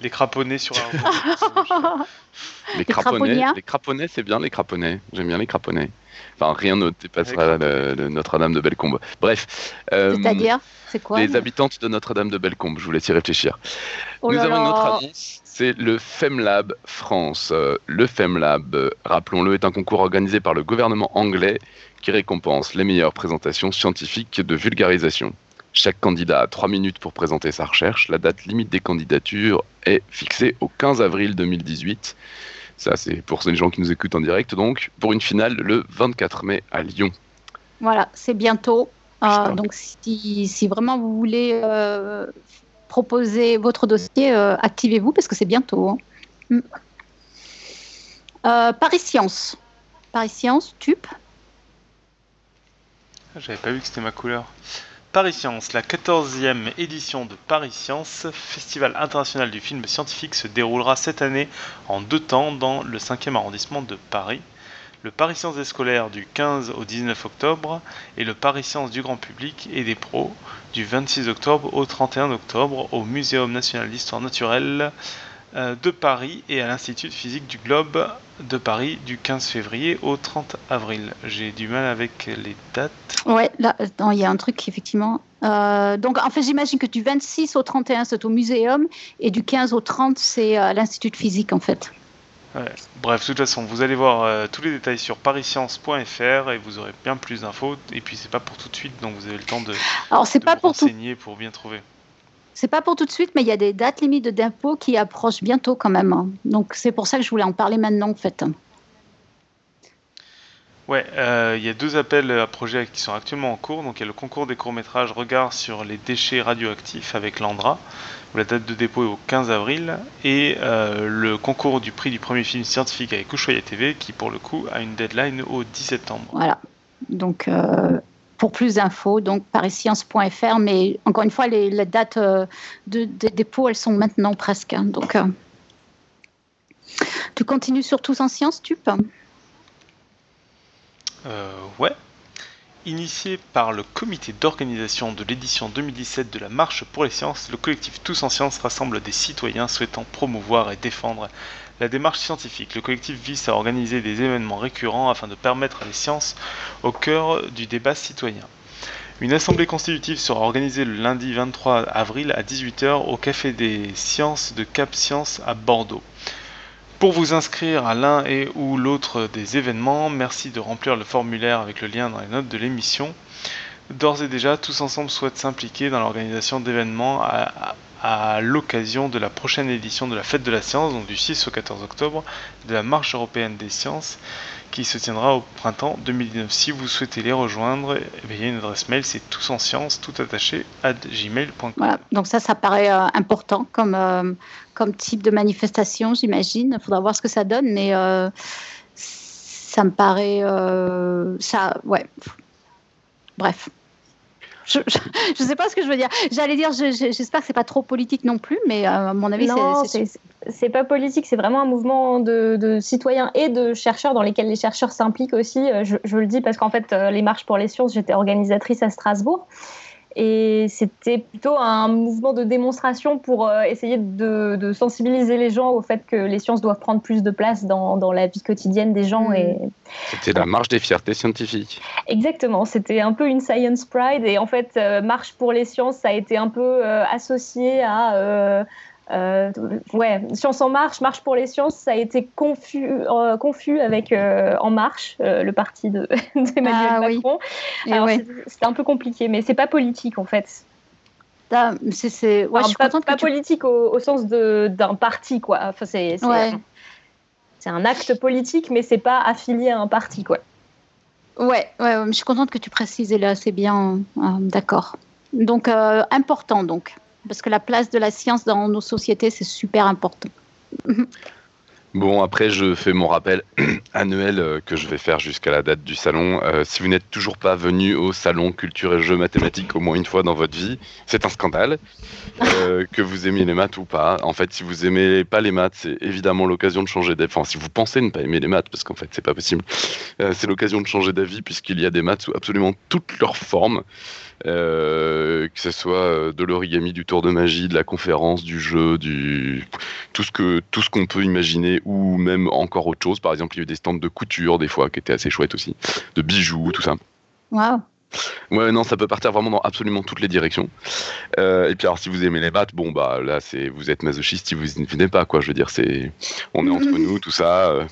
Les craponnés sur les, craponnés, les craponnés, c'est bien les craponnés. J'aime bien les craponnés. Enfin, rien ne dépassera Notre-Dame de Bellecombe. Bref. Euh, C'est-à-dire C'est quoi Les habitantes de Notre-Dame de Bellecombe, je vous laisse y réfléchir. Oh Nous avons une autre annonce, c'est le FemLab France. Euh, le FemLab, euh, rappelons-le, est un concours organisé par le gouvernement anglais qui récompense les meilleures présentations scientifiques de vulgarisation. Chaque candidat a trois minutes pour présenter sa recherche. La date limite des candidatures est fixée au 15 avril 2018. Ça, c'est pour les gens qui nous écoutent en direct, donc, pour une finale le 24 mai à Lyon. Voilà, c'est bientôt. Euh, donc, si, vraiment vous voulez euh, proposer votre dossier, euh, activez-vous parce que c'est bientôt. Hein. Mm. Paris Science. Paris Science, TUP. J'avais pas vu que c'était ma couleur. Paris Science, la 14e édition de Paris Science, festival international du film scientifique, se déroulera cette année en deux temps dans le 5e arrondissement de Paris. Le Paris Science des scolaires du 15 au 19 octobre et le Paris Science du grand public et des pros du 26 octobre au 31 octobre au Muséum national d'histoire naturelle de Paris et à l'Institut de physique du globe de Paris du 15 février au 30 avril. J'ai du mal avec les dates. Ouais, là, il y a un truc effectivement. Euh, donc, en fait, j'imagine que du 26 au 31, c'est au muséum et du 15 au 30, c'est à l'Institut de physique en fait. Bref, de toute façon, vous allez voir euh, tous les détails sur pariscience.fr et vous aurez bien plus d'infos. Et puis, c'est pas pour tout de suite, donc vous avez le temps de, Alors, c'est pas vous pour renseigner pour bien trouver. C'est pas pour tout de suite, mais il y a des dates limites d'impôt qui approchent bientôt quand même. Hein. Donc c'est pour ça que je voulais en parler maintenant en fait. Ouais, euh, il y a deux appels à projets qui sont actuellement en cours. Donc il y a le concours des courts-métrages Regard sur les déchets radioactifs avec l'Andra, où la date de dépôt est au 15 avril, et euh, le concours du prix du premier film scientifique avec Ushuaïa TV, qui pour le coup a une deadline au 10 septembre. Voilà. Donc euh, pour plus d'infos, donc pariscience.fr. Mais encore une fois, les, dates euh, de, dépôt, elles sont maintenant presque. Hein. donc, euh, tu continues sur Tous en Sciences, tu peux Ouais. Initié par le comité d'organisation de l'édition 2017 de la Marche pour les sciences, le collectif Tous en Sciences rassemble des citoyens souhaitant promouvoir et défendre la démarche scientifique. Le collectif vise à organiser des événements récurrents afin de permettre les sciences au cœur du débat citoyen. Une assemblée constitutive sera organisée le lundi 23 avril à 18h au Café des Sciences de Cap Science à Bordeaux. Pour vous inscrire à l'un et ou l'autre des événements, merci de remplir le formulaire avec le lien dans les notes de l'émission. D'ores et déjà, tous ensemble souhaitent s'impliquer dans l'organisation d'événements à, l'occasion de la prochaine édition de la Fête de la Science, donc du 6 au 14 octobre, de la Marche européenne des sciences, qui se tiendra au printemps 2019. Si vous souhaitez les rejoindre, eh il y a une adresse mail, c'est tous en sciences, tout attaché, à gmail.com. Voilà, donc ça, ça paraît euh, important comme, euh, comme type de manifestation, j'imagine. Il faudra voir ce que ça donne, mais euh, ça me paraît. ça, ouais. Bref. Je ne sais pas ce que je veux dire. J'allais dire, j'espère que c'est pas trop politique non plus, mais euh, à mon avis, c'est. C'est pas politique, c'est vraiment un mouvement de, citoyens et de chercheurs dans lesquels les chercheurs s'impliquent aussi. Euh, je, je, le dis parce qu'en fait, euh, les marches pour les sciences, j'étais organisatrice à Strasbourg. Et c'était plutôt un mouvement de démonstration pour euh, essayer de, sensibiliser les gens au fait que les sciences doivent prendre plus de place dans, dans la vie quotidienne des gens. Et... Hmm. C'était la marche des fiertés scientifiques. Exactement, c'était un peu une science pride. Et en fait, euh, Marche pour les sciences, ça a été un peu euh, associé à euh, ouais, Science en marche, Marche pour les sciences, ça a été confus, euh, confus avec euh, En Marche, le parti d'Emmanuel ah Macron. C'était un peu compliqué, mais c'est pas politique en fait. C'est ouais, pas, politique au, sens d'un parti, quoi. Enfin, c'est un acte politique, mais c'est pas affilié à un parti, quoi. Ouais, ouais, je suis contente que tu précises là, c'est bien, d'accord. Donc, important donc parce que la place de la science dans nos sociétés, c'est super important. Bon, après, je fais mon rappel annuel euh, que je vais faire jusqu'à la date du salon. Euh, si vous n'êtes toujours pas venu au salon culture et jeux mathématiques au moins une fois dans votre vie, c'est un scandale. Euh, que vous aimiez les maths ou pas. En fait, si vous aimez pas les maths, c'est évidemment l'occasion de changer d'avis. Enfin, si vous pensez ne pas aimer les maths, parce qu'en fait, c'est pas possible, c'est l'occasion de changer d'avis puisqu'il y a des maths sous absolument toutes leurs formes. Que ce soit de l'origami, du tour de magie, de la conférence, du jeu, du tout ce que tout ce qu'on peut imaginer, ou même encore autre chose. Par exemple, il y a eu des stands de couture des fois qui étaient assez chouettes aussi, de bijoux, tout ça. Waouh Ouais, non, ça peut partir vraiment dans absolument toutes les directions. Euh, et puis alors, si vous aimez les maths, bon bah là, c'est vous êtes masochiste si vous n'y venez pas, quoi. Je veux dire, c'est on est entre nous, tout ça. Euh,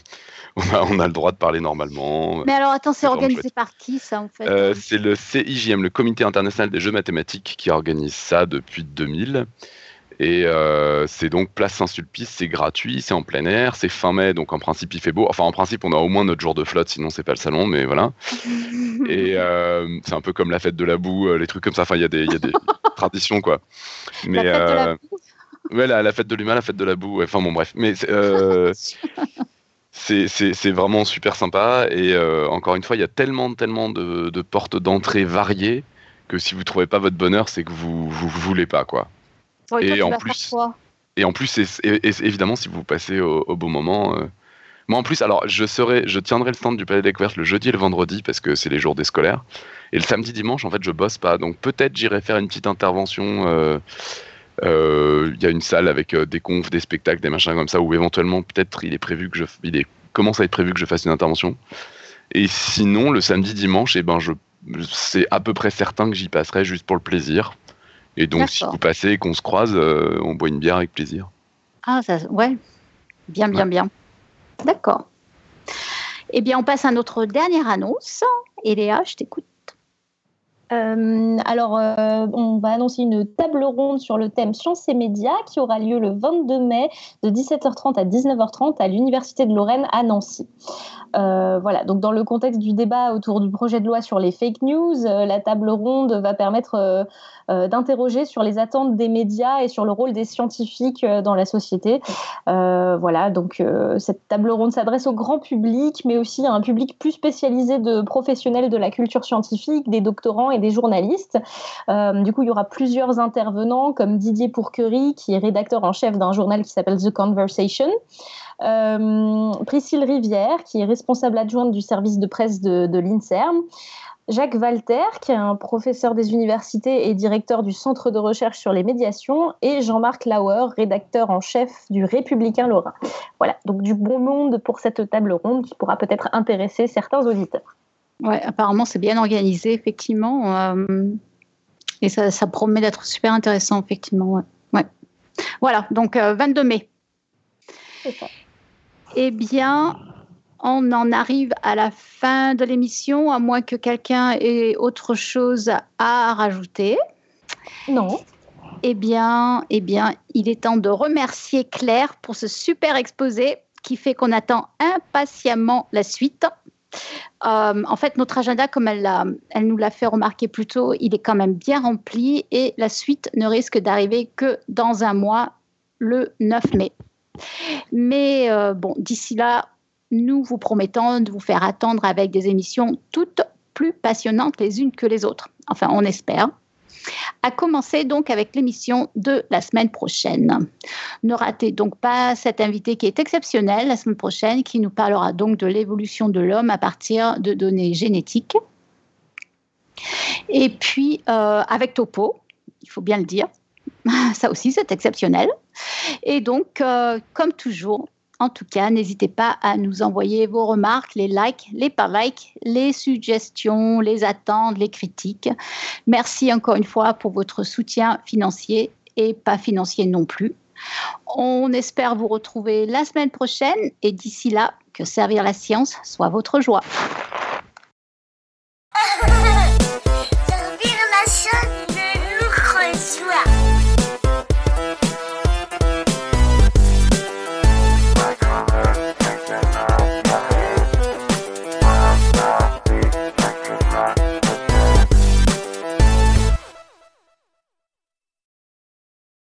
on, a, le droit de parler normalement. Mais alors, attends, c'est organisé par qui ça en fait euh, C'est le CIJM, le Comité international des jeux mathématiques, qui organise ça depuis 2000. Et euh, c'est donc place Saint-Sulpice, c'est gratuit, c'est en plein air, c'est fin mai, donc en principe il fait beau. Enfin, en principe, on a au moins notre jour de flotte, sinon c'est pas le salon, mais voilà. Et euh, c'est un peu comme la fête de la boue, euh, les trucs comme ça. Enfin, il y a des, y a des traditions, quoi. Mais, la fête de la boue? Ouais, la, fête de l'humain, la fête de la boue. Enfin, bon, bref. Mais c'est vraiment super sympa. Et encore une fois, il y a tellement, tellement de, de portes d'entrée variées que si vous trouvez pas votre bonheur, c'est que vous, vous, vous voulez pas, quoi et, en plus, et en plus, évidemment, si vous passez au, bon moment. Euh, moi, en plus, alors, je serai, je tiendrai le stand du Palais Découverte le jeudi et le vendredi parce que c'est les jours des scolaires. Et le samedi, dimanche, en fait, je bosse pas. Donc, peut-être j'irai faire une petite intervention. Euh, euh, il y a une salle avec des confs, des spectacles, des machins comme ça, où éventuellement, peut-être, il est prévu que je, il est, commence à être prévu que je fasse une intervention. Et sinon, le samedi, dimanche, et eh ben, je, c'est à peu près certain que j'y passerai juste pour le plaisir. Et donc, si vous passez et qu'on se croise, euh, on boit une bière avec plaisir. Ah, ça, ouais. Bien, bien, bien. D'accord. Eh bien, on passe à notre dernière annonce. Eléa, je t'écoute. Euh, alors, euh, on va annoncer une table ronde sur le thème sciences et médias qui aura lieu le 22 mai de 17h30 à 19h30 à l'Université de Lorraine à Nancy. Euh, voilà, donc dans le contexte du débat autour du projet de loi sur les fake news, la table ronde va permettre d'interroger sur les attentes des médias et sur le rôle des scientifiques dans la société. voilà, donc cette table ronde s'adresse au grand public, mais aussi à un public plus spécialisé de professionnels de la culture scientifique, des doctorants et des journalistes. Euh, du coup, il y aura plusieurs intervenants comme Didier Pourquerie, qui est rédacteur en chef d'un journal qui s'appelle The Conversation. Euh, Priscille Rivière, qui est responsable adjointe du service de presse de l'INSERM. Jacques Walter, qui est un professeur des universités et directeur du Centre de recherche sur les médiations, et Jean-Marc Lauer, rédacteur en chef du Républicain Lorrain. Voilà, donc du bon monde pour cette table ronde qui pourra peut-être intéresser certains auditeurs. Ouais, apparemment, c'est bien organisé, effectivement. Euh, et ça, promet d'être super intéressant, effectivement. Ouais. Voilà, donc 22 euh, mai. Eh bien, on en arrive à la fin de l'émission, à moins que quelqu'un ait autre chose à rajouter. Non. Eh bien, eh bien, il est temps de remercier Claire pour ce super exposé qui fait qu'on attend impatiemment la suite. Euh, en fait, notre agenda, comme elle, elle nous l'a fait remarquer plus tôt, il est quand même bien rempli et la suite ne risque d'arriver que dans un mois, le 9 mai. Mais euh, bon, d'ici là, nous vous promettons de vous faire attendre avec des émissions toutes plus passionnantes les unes que les autres. Enfin, on espère à commencer donc avec l'émission de la semaine prochaine. Ne ratez donc pas cet invité qui est exceptionnel la semaine prochaine, qui nous parlera donc de l'évolution de l'homme à partir de données génétiques. Et puis euh, avec Topo, il faut bien le dire, ça aussi c'est exceptionnel. Et donc, euh, comme toujours, en tout cas, n'hésitez pas à nous envoyer vos remarques, les likes, les pas likes, les suggestions, les attentes, les critiques. Merci encore une fois pour votre soutien financier et pas financier non plus. On espère vous retrouver la semaine prochaine et d'ici là, que servir la science soit votre joie.